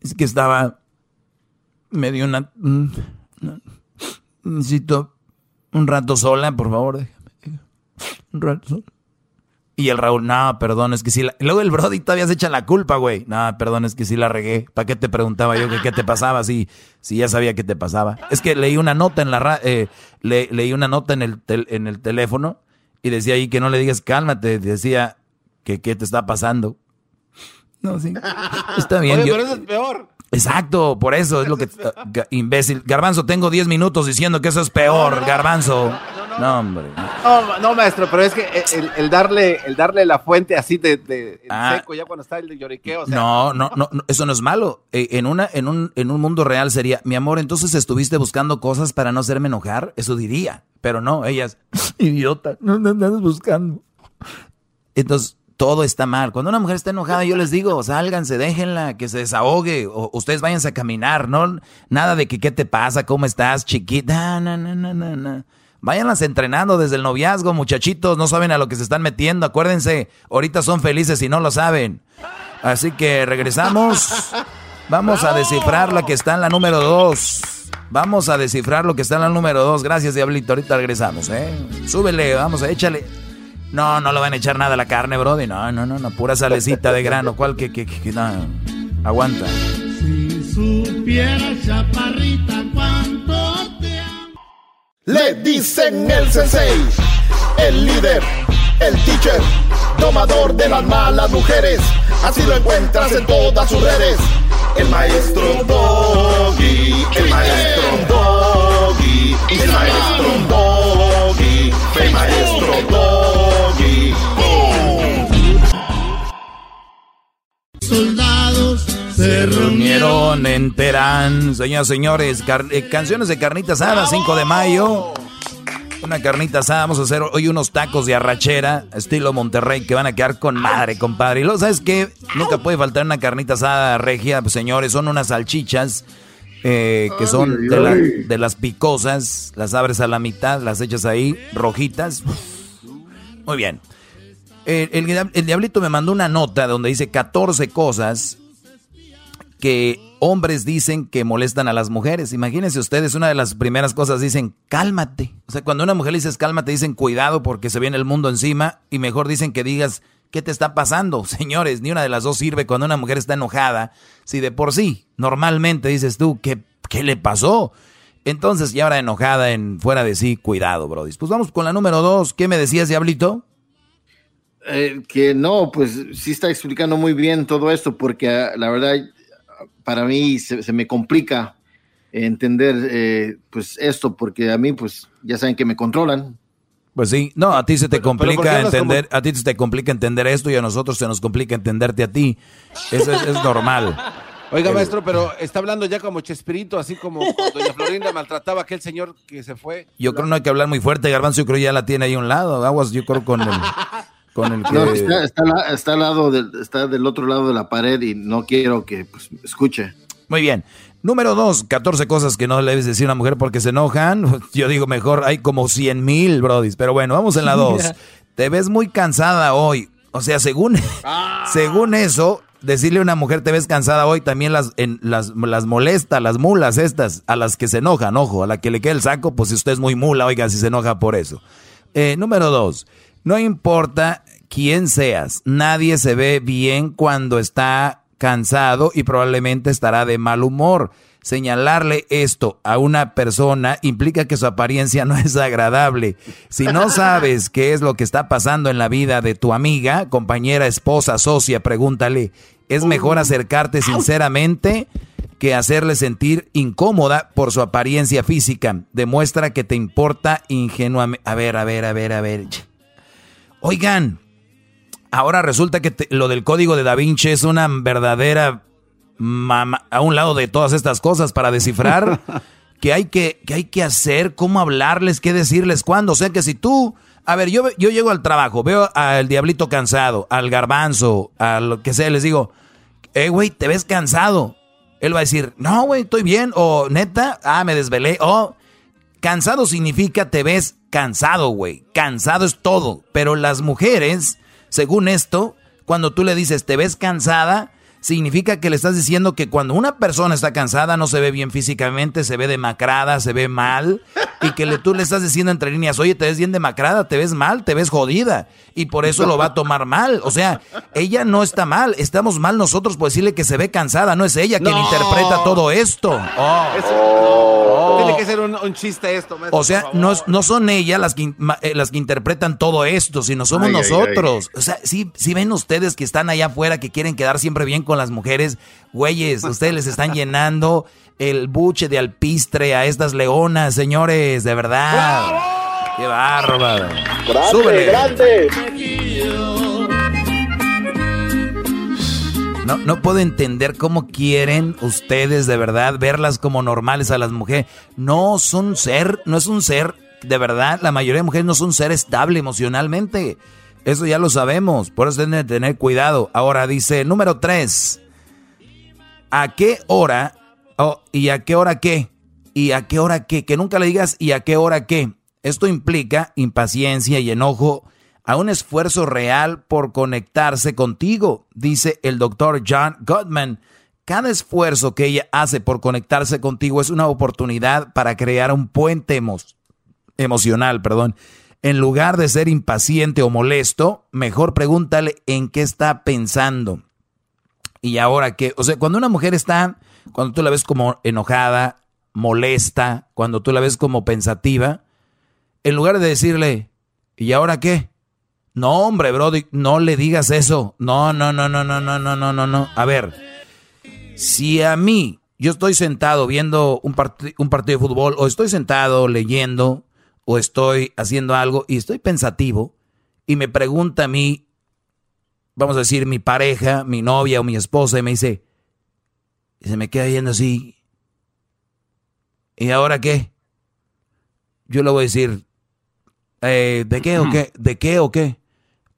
Es que estaba, me dio una, un- una- necesito un rato sola, por favor. déjame. razón. Y el Raúl, no, perdón, es que sí. La... Luego el Brody todavía se echa la culpa, güey. No, perdón, es que sí la regué. ¿Para qué te preguntaba yo que qué te pasaba si, si ya sabía qué te pasaba? Es que leí una nota en la ra eh, le, leí una nota en el, en el teléfono y decía ahí que no le digas cálmate. Decía que qué te está pasando. No, sí. Está bien. Oye, pero eso es peor. Exacto, por eso es lo que... imbécil. Garbanzo, tengo 10 minutos diciendo que eso es peor, Garbanzo. No, hombre. No, no, maestro, pero es que el, darle el darle la fuente así de, de ah. seco ya cuando está el lloriqueo. no, no, no, eso no es malo. Eh, en, una, en, un, en un mundo real sería, mi amor, entonces estuviste buscando cosas para no hacerme enojar. Eso diría. Pero no, ellas, <laughs> idiota, no, no andas buscando. Entonces, todo está mal. Cuando una mujer está enojada, yo les digo, sálganse, déjenla, que se desahogue, o ustedes váyanse a caminar, ¿no? Nada de que qué te pasa, cómo estás, chiquita, no, no, no, no, no. Váyanlas entrenando desde el noviazgo, muchachitos, no saben a lo que se están metiendo, acuérdense, ahorita son felices y no lo saben. Así que regresamos, <laughs> vamos a descifrar la que está en la número dos. Vamos a descifrar lo que está en la número dos. Gracias, Diablito. Ahorita regresamos, ¿eh? Súbele, vamos, échale. No, no le van a echar nada a la carne, brody. No, no, no, no. Pura salecita de grano. ¿Cuál que, que, que no? Aguanta. Si supieras, chaparrita, te Le dicen el sensei, el líder, el teacher, tomador de las malas mujeres. Así lo encuentras en todas sus redes. El maestro Doggy, el maestro Doggy, el maestro Doggy, el maestro Doggy. En Terán. Señoras señores, eh, canciones de carnita asada, 5 de mayo. Una carnita asada, vamos a hacer hoy unos tacos de arrachera, estilo Monterrey, que van a quedar con madre, compadre. Y luego, ¿sabes qué? Nunca puede faltar una carnita asada regia, pues, señores. Son unas salchichas eh, que son de, de, las picosas. Las abres a la mitad, las echas ahí, rojitas. Muy bien el, diablito me mandó una nota donde dice 14 cosas que hombres dicen que molestan a las mujeres. Imagínense ustedes, una de las primeras cosas dicen, cálmate. O sea, cuando una mujer dices cálmate, dicen cuidado porque se viene el mundo encima y mejor dicen que digas, ¿qué te está pasando? <laughs> Señores, ni una de las dos sirve cuando una mujer está enojada. Si de por sí, normalmente dices tú, ¿qué, qué le pasó? Entonces, ya ahora enojada en fuera de sí, cuidado, Brody. Pues vamos con la número dos. ¿Qué me decías, Diablito? Eh, que no, pues sí está explicando muy bien todo esto, porque ah, la verdad, para mí se, me complica entender eh, pues esto, porque a mí, pues ya saben que me controlan. Pues sí, no, a ti se te complica entender, a ti se te complica entender esto y a nosotros se nos complica entenderte a ti. Eso es, normal. Oiga, maestro, pero está hablando ya como Chespirito, así como cuando doña Florinda maltrataba a aquel señor que se fue. Yo creo no hay que hablar muy fuerte, Garbanzo, yo creo ya la tiene ahí a un lado. Aguas, yo creo con el... No, está, al lado del, está del otro lado de la pared y no quiero que pues, escuche. Muy bien. Número dos, 14 cosas que no le debes decir a una mujer porque se enojan. <laughs> Yo digo mejor, hay como 100 mil, brodis. Pero bueno, vamos en la <laughs> dos. Te ves muy cansada hoy. O sea, según, <laughs> ah. según eso, decirle a una mujer te ves cansada hoy también las, en, las, las molesta, las mulas estas, a las que se enojan, ojo, a la que le queda el saco, pues si usted es muy mula, oiga, si se enoja por eso. Eh, número dos, no importa quién seas, nadie se ve bien cuando está cansado y probablemente estará de mal humor. Señalarle esto a una persona implica que su apariencia no es agradable. Si no <laughs> sabes qué es lo que está pasando en la vida de tu amiga, compañera, esposa, socia, pregúntale. Es mejor acercarte sinceramente que hacerle sentir incómoda por su apariencia física. Demuestra que te importa ingenuamente. A ver, a ver, a ver, a ver. Oigan, ahora resulta que lo del código de Da Vinci es una verdadera a un lado de todas estas cosas para descifrar <laughs> que hay que, que hay que hacer, cómo hablarles, qué decirles, cuándo. O sea que si tú, a ver, yo, yo llego al trabajo, veo al diablito cansado, al garbanzo, a lo que sea, les digo, eh, güey, te ves cansado. Él va a decir, no, güey, estoy bien. O neta, ah, me desvelé. O cansado significa te ves cansado, güey. Cansado es todo. Pero las mujeres, según esto, cuando tú le dices te ves cansada, significa que le estás diciendo que cuando una persona está cansada no se ve bien físicamente, se ve demacrada, se ve mal. y que le, tú le estás diciendo entre líneas, oye, te ves bien demacrada, te ves mal, te ves jodida, y por eso lo va a tomar mal. O sea, ella no está mal, estamos mal nosotros por decirle que se ve cansada, no es ella quien interpreta todo esto. Oh. Tiene que ser un, un chiste esto, maestro, O sea, no, no son ellas las que, eh, las que interpretan todo esto, sino somos Ay, ay, nosotros. O sea, sí, sí ven ustedes que están allá afuera, que quieren quedar siempre bien con las mujeres. Güeyes, ustedes les están llenando el buche de alpistre a estas leonas, señores, de verdad. ¡Qué bárbaro! Grande, Súbele. grande. No, no puedo entender cómo quieren ustedes de verdad verlas como normales a las mujeres. No son ser, no es un ser, de verdad, la mayoría de mujeres no son un ser estable emocionalmente. Eso ya lo sabemos, por eso tienen que tener cuidado. Ahora dice, número tres, ¿a qué hora? Oh, ¿Y a qué hora qué? ¿Y a qué hora qué? Que nunca le digas ¿y a qué hora qué? Esto implica impaciencia y enojo a un esfuerzo real por conectarse contigo, dice el doctor John Gottman. Cada esfuerzo que ella hace por conectarse contigo es una oportunidad para crear un puente emo- emocional, perdón. En lugar de ser impaciente o molesto, mejor pregúntale en qué está pensando. Y ahora qué, o sea, cuando una mujer está, cuando tú la ves como enojada, molesta, cuando tú la ves como pensativa, en lugar de decirle, ¿y ahora qué? No, hombre, Brody, no le digas eso. No, no, no, no, no, no, no, no, no, no. A ver, si a mí, yo estoy sentado viendo un, parti- un partido de fútbol, o estoy sentado leyendo, o estoy haciendo algo, y estoy pensativo, y me pregunta a mí, vamos a decir, mi pareja, mi novia o mi esposa, y me dice, y se me queda yendo así, ¿y ahora qué? Yo le voy a decir, eh, ¿de qué o qué? ¿De qué o qué?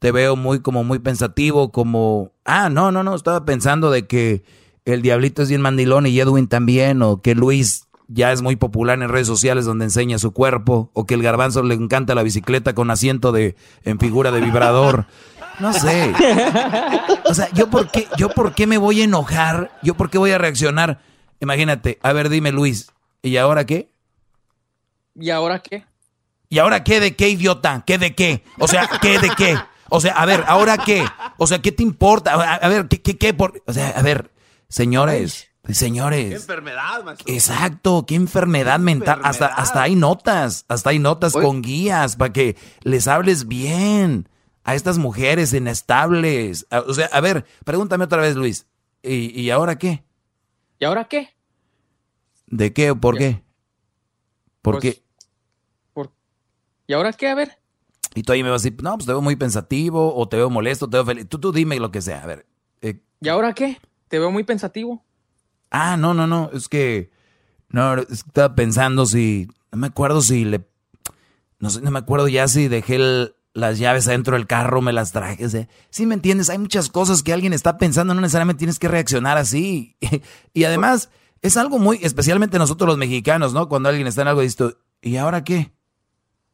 Te veo muy como muy pensativo, como, ah, no, no, no, estaba pensando de que el diablito es bien mandilón y Edwin también, o que Luis ya es muy popular en redes sociales donde enseña su cuerpo, o que el garbanzo le encanta la bicicleta con asiento de en figura de vibrador. No sé. O sea, yo por qué, yo por qué me voy a enojar, yo por qué voy a reaccionar. Imagínate, a ver, dime Luis, ¿y ahora qué? ¿Y ahora qué? ¿Y ahora qué de qué, idiota? ¿Qué de qué? O sea, ¿qué de qué? O sea, a ver, ¿ahora qué? O sea, ¿qué te importa? A, ver, ¿qué, qué, qué por...? O sea, a ver, señores, ¿Qué señores. enfermedad, maestro? Exacto, qué enfermedad mental. Hasta, hasta hay notas, hasta hay notas con guías para que les hables bien a estas mujeres inestables. O sea, a ver, pregúntame otra vez, Luis. ¿Y, y ahora qué? ¿Y ahora qué? ¿De qué o por qué? ¿Por Pues, qué? ¿Y ahora qué? A ver. Y tú ahí me vas a decir, no, pues te veo muy pensativo, o te veo molesto, te veo feliz. Tú, tú dime lo que sea. A ver. eh, ¿Y ahora qué? Te veo muy pensativo. Ah, no, no, no. Es que. No, estaba pensando si. No me acuerdo si le. No sé, no me acuerdo ya si dejé el- las llaves adentro del carro, me las traje. Sí, me entiendes. Hay muchas cosas que alguien está pensando, no necesariamente tienes que reaccionar así. <laughs> y además, es algo muy. Especialmente nosotros los mexicanos, ¿no? Cuando alguien está en algo, dices, ¿y ahora qué?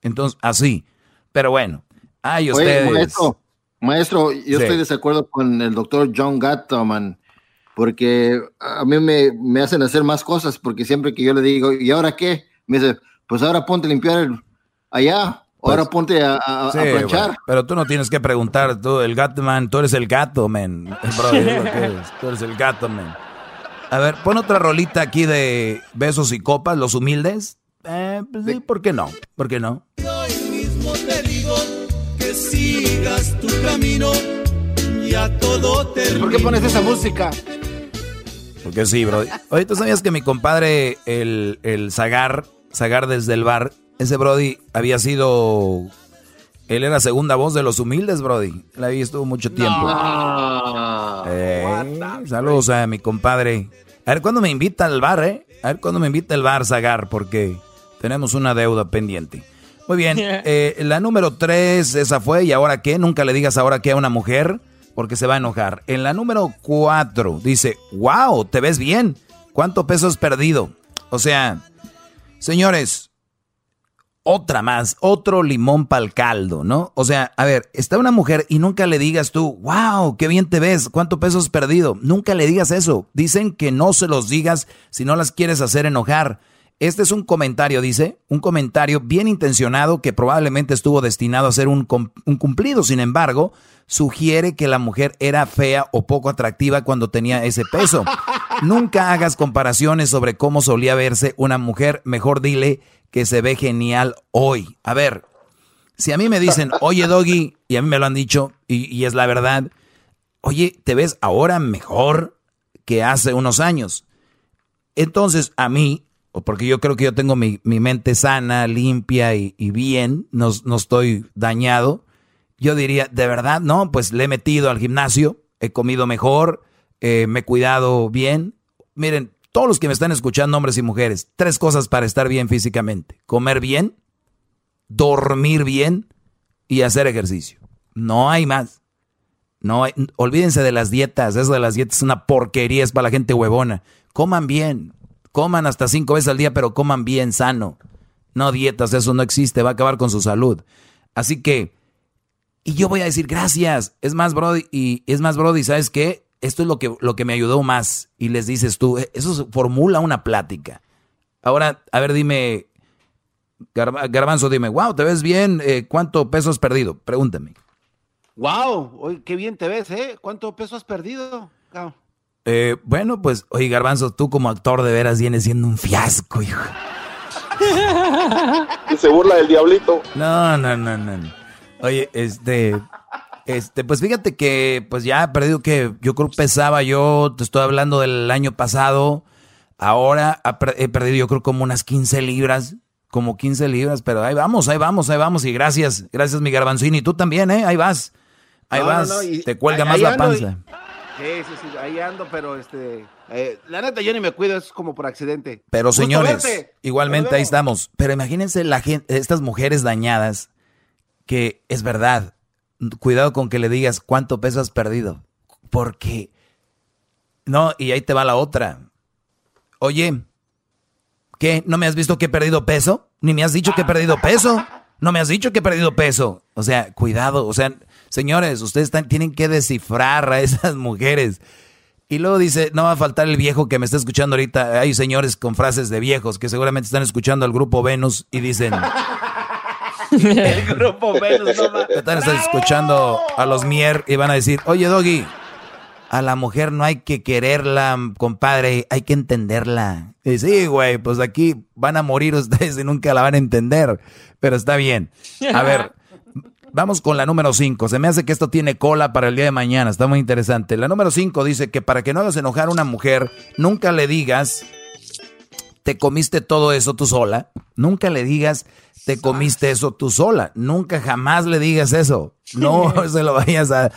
Entonces, así. Pero bueno. Ay, Oye, ustedes. maestro, maestro, yo Sí. estoy de desacuerdo con el doctor John Gatterman, porque a mí me, me hacen hacer más cosas, porque siempre que yo le digo, ¿y ahora qué? Me dice, pues ahora ponte a limpiar el- allá, o ahora ponte a, a- a Sí, planchar. bueno, pero tú no tienes que preguntar, tú, el gato, man, tú eres el gato, man. <laughs> Bro, es lo que eres, tú eres el gato, man. A ver, pon otra rolita aquí de besos y copas, los humildes. Eh, pues sí, ¿por qué no? ¿Por qué no? Hoy mismo te digo que sigas tu camino, ya todo termina. ¿Por qué pones esa música? Porque sí, bro. Oye, ¿tú sabías que mi compadre, el, el Zagar, Zagar desde el bar, ese Brody había sido... Él era segunda voz de los humildes, Brody. Él ahí estuvo mucho tiempo. Eh, saludos a mi compadre. A ver cuándo me invita al bar, ¿eh? A ver cuándo me invita el bar, Zagar, porque tenemos una deuda pendiente. Muy bien, <laughs> eh, la número tres, esa fue, ¿y ahora qué? Nunca le digas ahora qué a una mujer, porque se va a enojar. En la número cuatro, dice, wow, te ves bien. ¿Cuánto peso has perdido? O sea, señores, otra más, otro limón para el caldo, ¿no? O sea, a ver, está una mujer y nunca le digas tú, wow, qué bien te ves, cuánto peso has perdido. Nunca le digas eso. Dicen que no se los digas si no las quieres hacer enojar. Este es un comentario, dice, un comentario bien intencionado que probablemente estuvo destinado a ser un, cumplido. Sin embargo, sugiere que la mujer era fea o poco atractiva cuando tenía ese peso. Nunca hagas comparaciones sobre cómo solía verse una mujer. Mejor dile que se ve genial hoy. A ver, si a mí me dicen, oye Doggy, y a mí me lo han dicho, y es la verdad, oye, te ves ahora mejor que hace unos años. Entonces, a mí, porque yo creo que yo tengo mi, mente sana, limpia y, bien, no, no, estoy dañado, yo diría, de verdad, no, pues le he metido al gimnasio, he comido mejor, eh, me he cuidado bien. Miren, todos los que me están escuchando, hombres y mujeres, tres cosas para estar bien físicamente. Comer bien, dormir bien y hacer ejercicio. No hay más. No hay, olvídense de las dietas, eso de las dietas es una porquería, es para la gente huevona. Coman bien, Coman hasta cinco veces al día, pero coman bien sano. No dietas, eso no existe, va a acabar con su salud. Así que, y yo voy a decir gracias. Es más, Brody, y es más, Brody, ¿sabes qué? Esto es lo que, lo que me ayudó más. Y les dices tú, eh, eso formula una plática. Ahora, a ver, dime, Garbanzo, dime, wow, ¿te ves bien? Eh, ¿Cuánto peso has perdido? Pregúntame. Wow, qué bien te ves, ¿eh? ¿Cuánto peso has perdido? Eh, bueno, pues, oye, Garbanzo, tú como actor de veras vienes siendo un fiasco, hijo. y se burla del diablito. No, no, no, no. Oye, este, este, pues fíjate que, pues ya he perdido que, yo creo que pesaba yo, te estoy hablando del año pasado, ahora he perdido yo creo como unas 15 libras, como 15 libras, pero ahí vamos, ahí vamos, ahí vamos, y gracias, gracias mi Garbanzini, tú también, ¿eh? Ahí vas, ahí vas, te cuelga más la panza. Sí, sí, sí, ahí ando, pero este, eh, la neta yo ni me cuido, es como por accidente. Pero señores, igualmente ahí estamos. Pero imagínense la gente, estas mujeres dañadas, que es verdad, cuidado con que le digas cuánto peso has perdido, porque, no, y ahí te va la otra. Oye, ¿qué? ¿No me has visto que he perdido peso? Ni me has dicho que he perdido peso. No me has dicho que he perdido peso. O sea, cuidado, o sea, Señores, ustedes tienen que descifrar a esas mujeres. Y luego dice, no va a faltar el viejo que me está escuchando ahorita. Hay señores con frases de viejos que seguramente están escuchando al grupo Venus y dicen... el grupo Venus, no Están escuchando a los Mier y van a decir, oye Doggy, a la mujer no hay que quererla, compadre, hay que entenderla. Y sí, güey, pues aquí van a morir ustedes y nunca la van a entender. Pero está bien. A ver, Vamos con la número 5. Se me hace que esto tiene cola para el día de mañana. Está muy interesante. La número 5 dice que para que no hagas enojar a una mujer, nunca le digas, te comiste todo eso tú sola. Nunca le digas, te comiste eso tú sola. Nunca jamás le digas eso. No <laughs> se lo vayas a,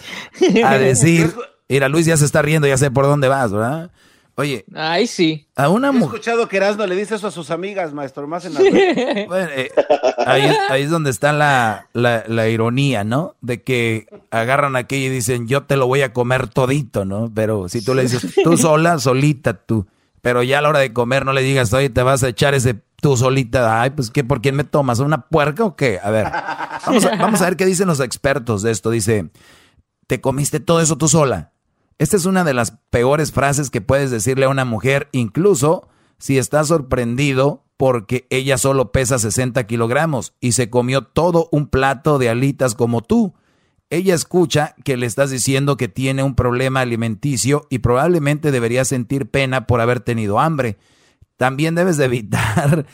a decir. <laughs> Mira, Luis ya se está riendo, ya sé por dónde vas, ¿verdad? Oye. Ay, sí. A una mujer. He escuchado que Erasmo le dice eso a sus amigas, maestro, más en la. <laughs> bueno, eh, ahí, ahí, es donde está la, la, ironía, ¿no? De que agarran aquello y dicen, yo te lo voy a comer todito, ¿no? Pero si tú le dices, tú sola, solita, tú. Pero ya a la hora de comer no le digas, oye, te vas a echar ese tú solita. Ay, pues, ¿qué, ¿por quién me tomas? ¿Una puerca o qué? A ver, vamos a, vamos a ver qué dicen los expertos de esto. Dice, ¿te comiste todo eso tú sola? Esta es una de las peores frases que puedes decirle a una mujer, incluso si estás sorprendido porque ella solo pesa 60 kilogramos y se comió todo un plato de alitas como tú. Ella escucha que le estás diciendo que tiene un problema alimenticio y probablemente debería sentir pena por haber tenido hambre. También debes de evitar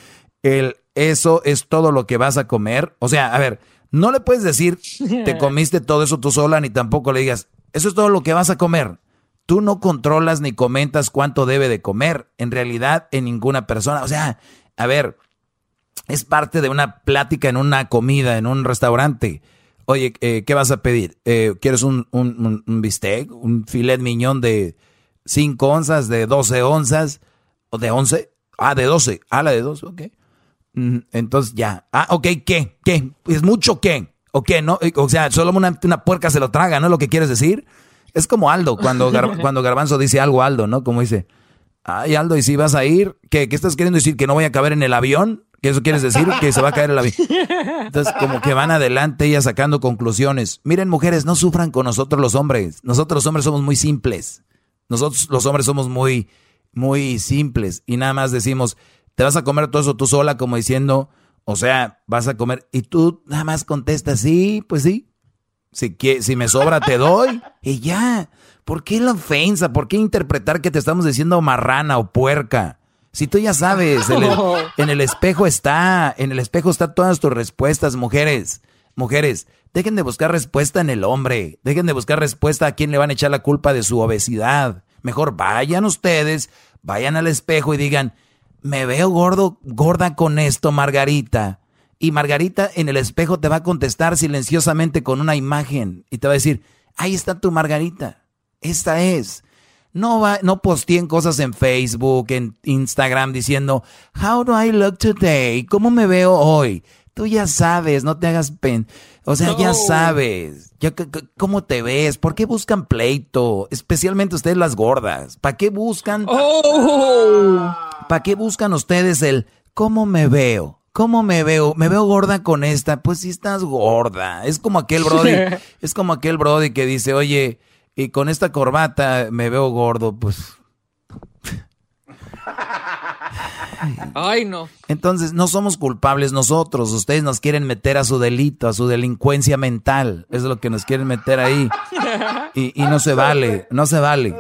el eso es todo lo que vas a comer. O sea, a ver, no le puedes decir te <laughs> comiste todo eso tú sola ni tampoco le digas eso es todo lo que vas a comer. Tú no controlas ni comentas cuánto debe de comer, en realidad, en ninguna persona. O sea, a ver, es parte de una plática en una comida, en un restaurante. Oye, eh, ¿qué vas a pedir? Eh, ¿Quieres un, bistec? ¿Un filet miñón de 5 onzas, de 12 onzas? ¿O de 11? Ah, de 12. Ah, la de 12, ok. Mm, entonces ya. Ah, ok, ¿qué? ¿Qué? ¿Es mucho qué? ¿O qué? ¿No? O sea, solo una, una puerca se lo traga, ¿no es lo que quieres decir? Es como Aldo, cuando, <laughs> cuando Garbanzo dice algo Aldo, ¿no? Como dice, ay Aldo, ¿y si vas a ir? ¿Qué, ¿Qué estás queriendo decir? ¿Que no voy a caber en el avión? ¿Qué eso quieres decir? Que se va a caer el avión. Entonces, como que van adelante ella sacando conclusiones. Miren, mujeres, no sufran con nosotros los hombres. Nosotros los hombres somos muy simples. Nosotros los hombres somos muy, muy simples. Y nada más decimos, Te vas a comer todo eso tú sola como diciendo, o sea, vas a comer y tú nada más contestas, sí, pues sí. Si, si me sobra te doy y ya. ¿Por qué la ofensa? ¿Por qué interpretar que te estamos diciendo marrana o puerca? Si tú ya sabes, en el, <laughs> en el espejo está, en el espejo están todas tus respuestas, mujeres. Mujeres, dejen de buscar respuesta en el hombre, dejen de buscar respuesta a quién le van a echar la culpa de su obesidad. Mejor vayan ustedes, vayan al espejo y digan, me veo gordo, gorda con esto, Margarita. Y Margarita en el espejo te va a contestar silenciosamente con una imagen y te va a decir, ahí está tu Margarita. Esta es. No, va, no posteen cosas en Facebook, en Instagram diciendo, How do I look today? ¿Cómo me veo hoy? Tú ya sabes, no te hagas pen. O sea, ya sabes. ¿Cómo te ves? ¿Por qué buscan pleito? Especialmente ustedes las gordas. ¿Para qué buscan? Oh. ¿Para qué buscan ustedes el cómo me veo? ¿Cómo me veo? ¿Me veo gorda con esta? Pues si estás gorda. Es como aquel Brody. es como aquel Brody que dice, oye, y con esta corbata me veo gordo, pues. <laughs> Ay, no. Entonces, no somos culpables nosotros. Ustedes nos quieren meter a su delito, a su delincuencia mental. Es lo que nos quieren meter ahí. Y, no se vale, no se vale.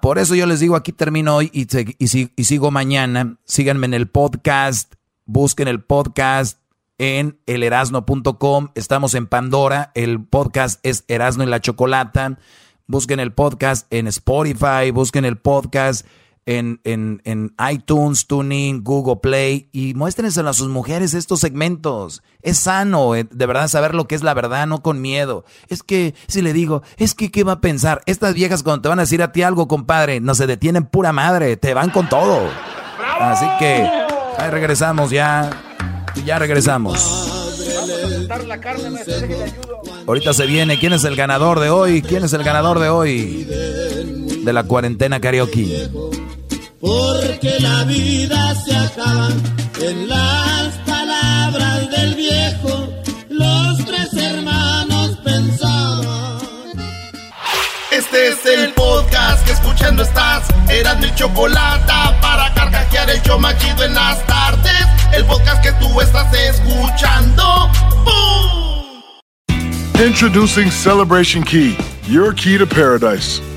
Por eso yo les digo, aquí termino hoy y, y sigo mañana. Síganme en el podcast, busquen el podcast en elerasno.com. Estamos en Pandora. El podcast es Erasno y la Chocolata busquen el podcast en Spotify, busquen el podcast en, en, en iTunes, Tuning, Google Play y muéstrense a sus mujeres estos segmentos. Es sano, eh, de verdad, saber lo que es la verdad, no con miedo. Es que, si le digo, es que, ¿qué va a pensar? Estas viejas cuando te van a decir a ti algo, compadre, no se detienen pura madre, te van con todo. Así que, ahí regresamos ya, ya regresamos. Ahorita se viene. ¿Quién es el ganador de hoy? ¿Quién es el ganador de hoy? De la cuarentena karaoke. Porque la vida se acaba en las palabras del viejo. Los tres hermanos pensaban. Este es el podcast que escuchando estás. Eran mi chocolate para carcajear el yo machido en las tardes. El podcast que tú estás escuchando. Introducing Celebration Key, your key to paradise.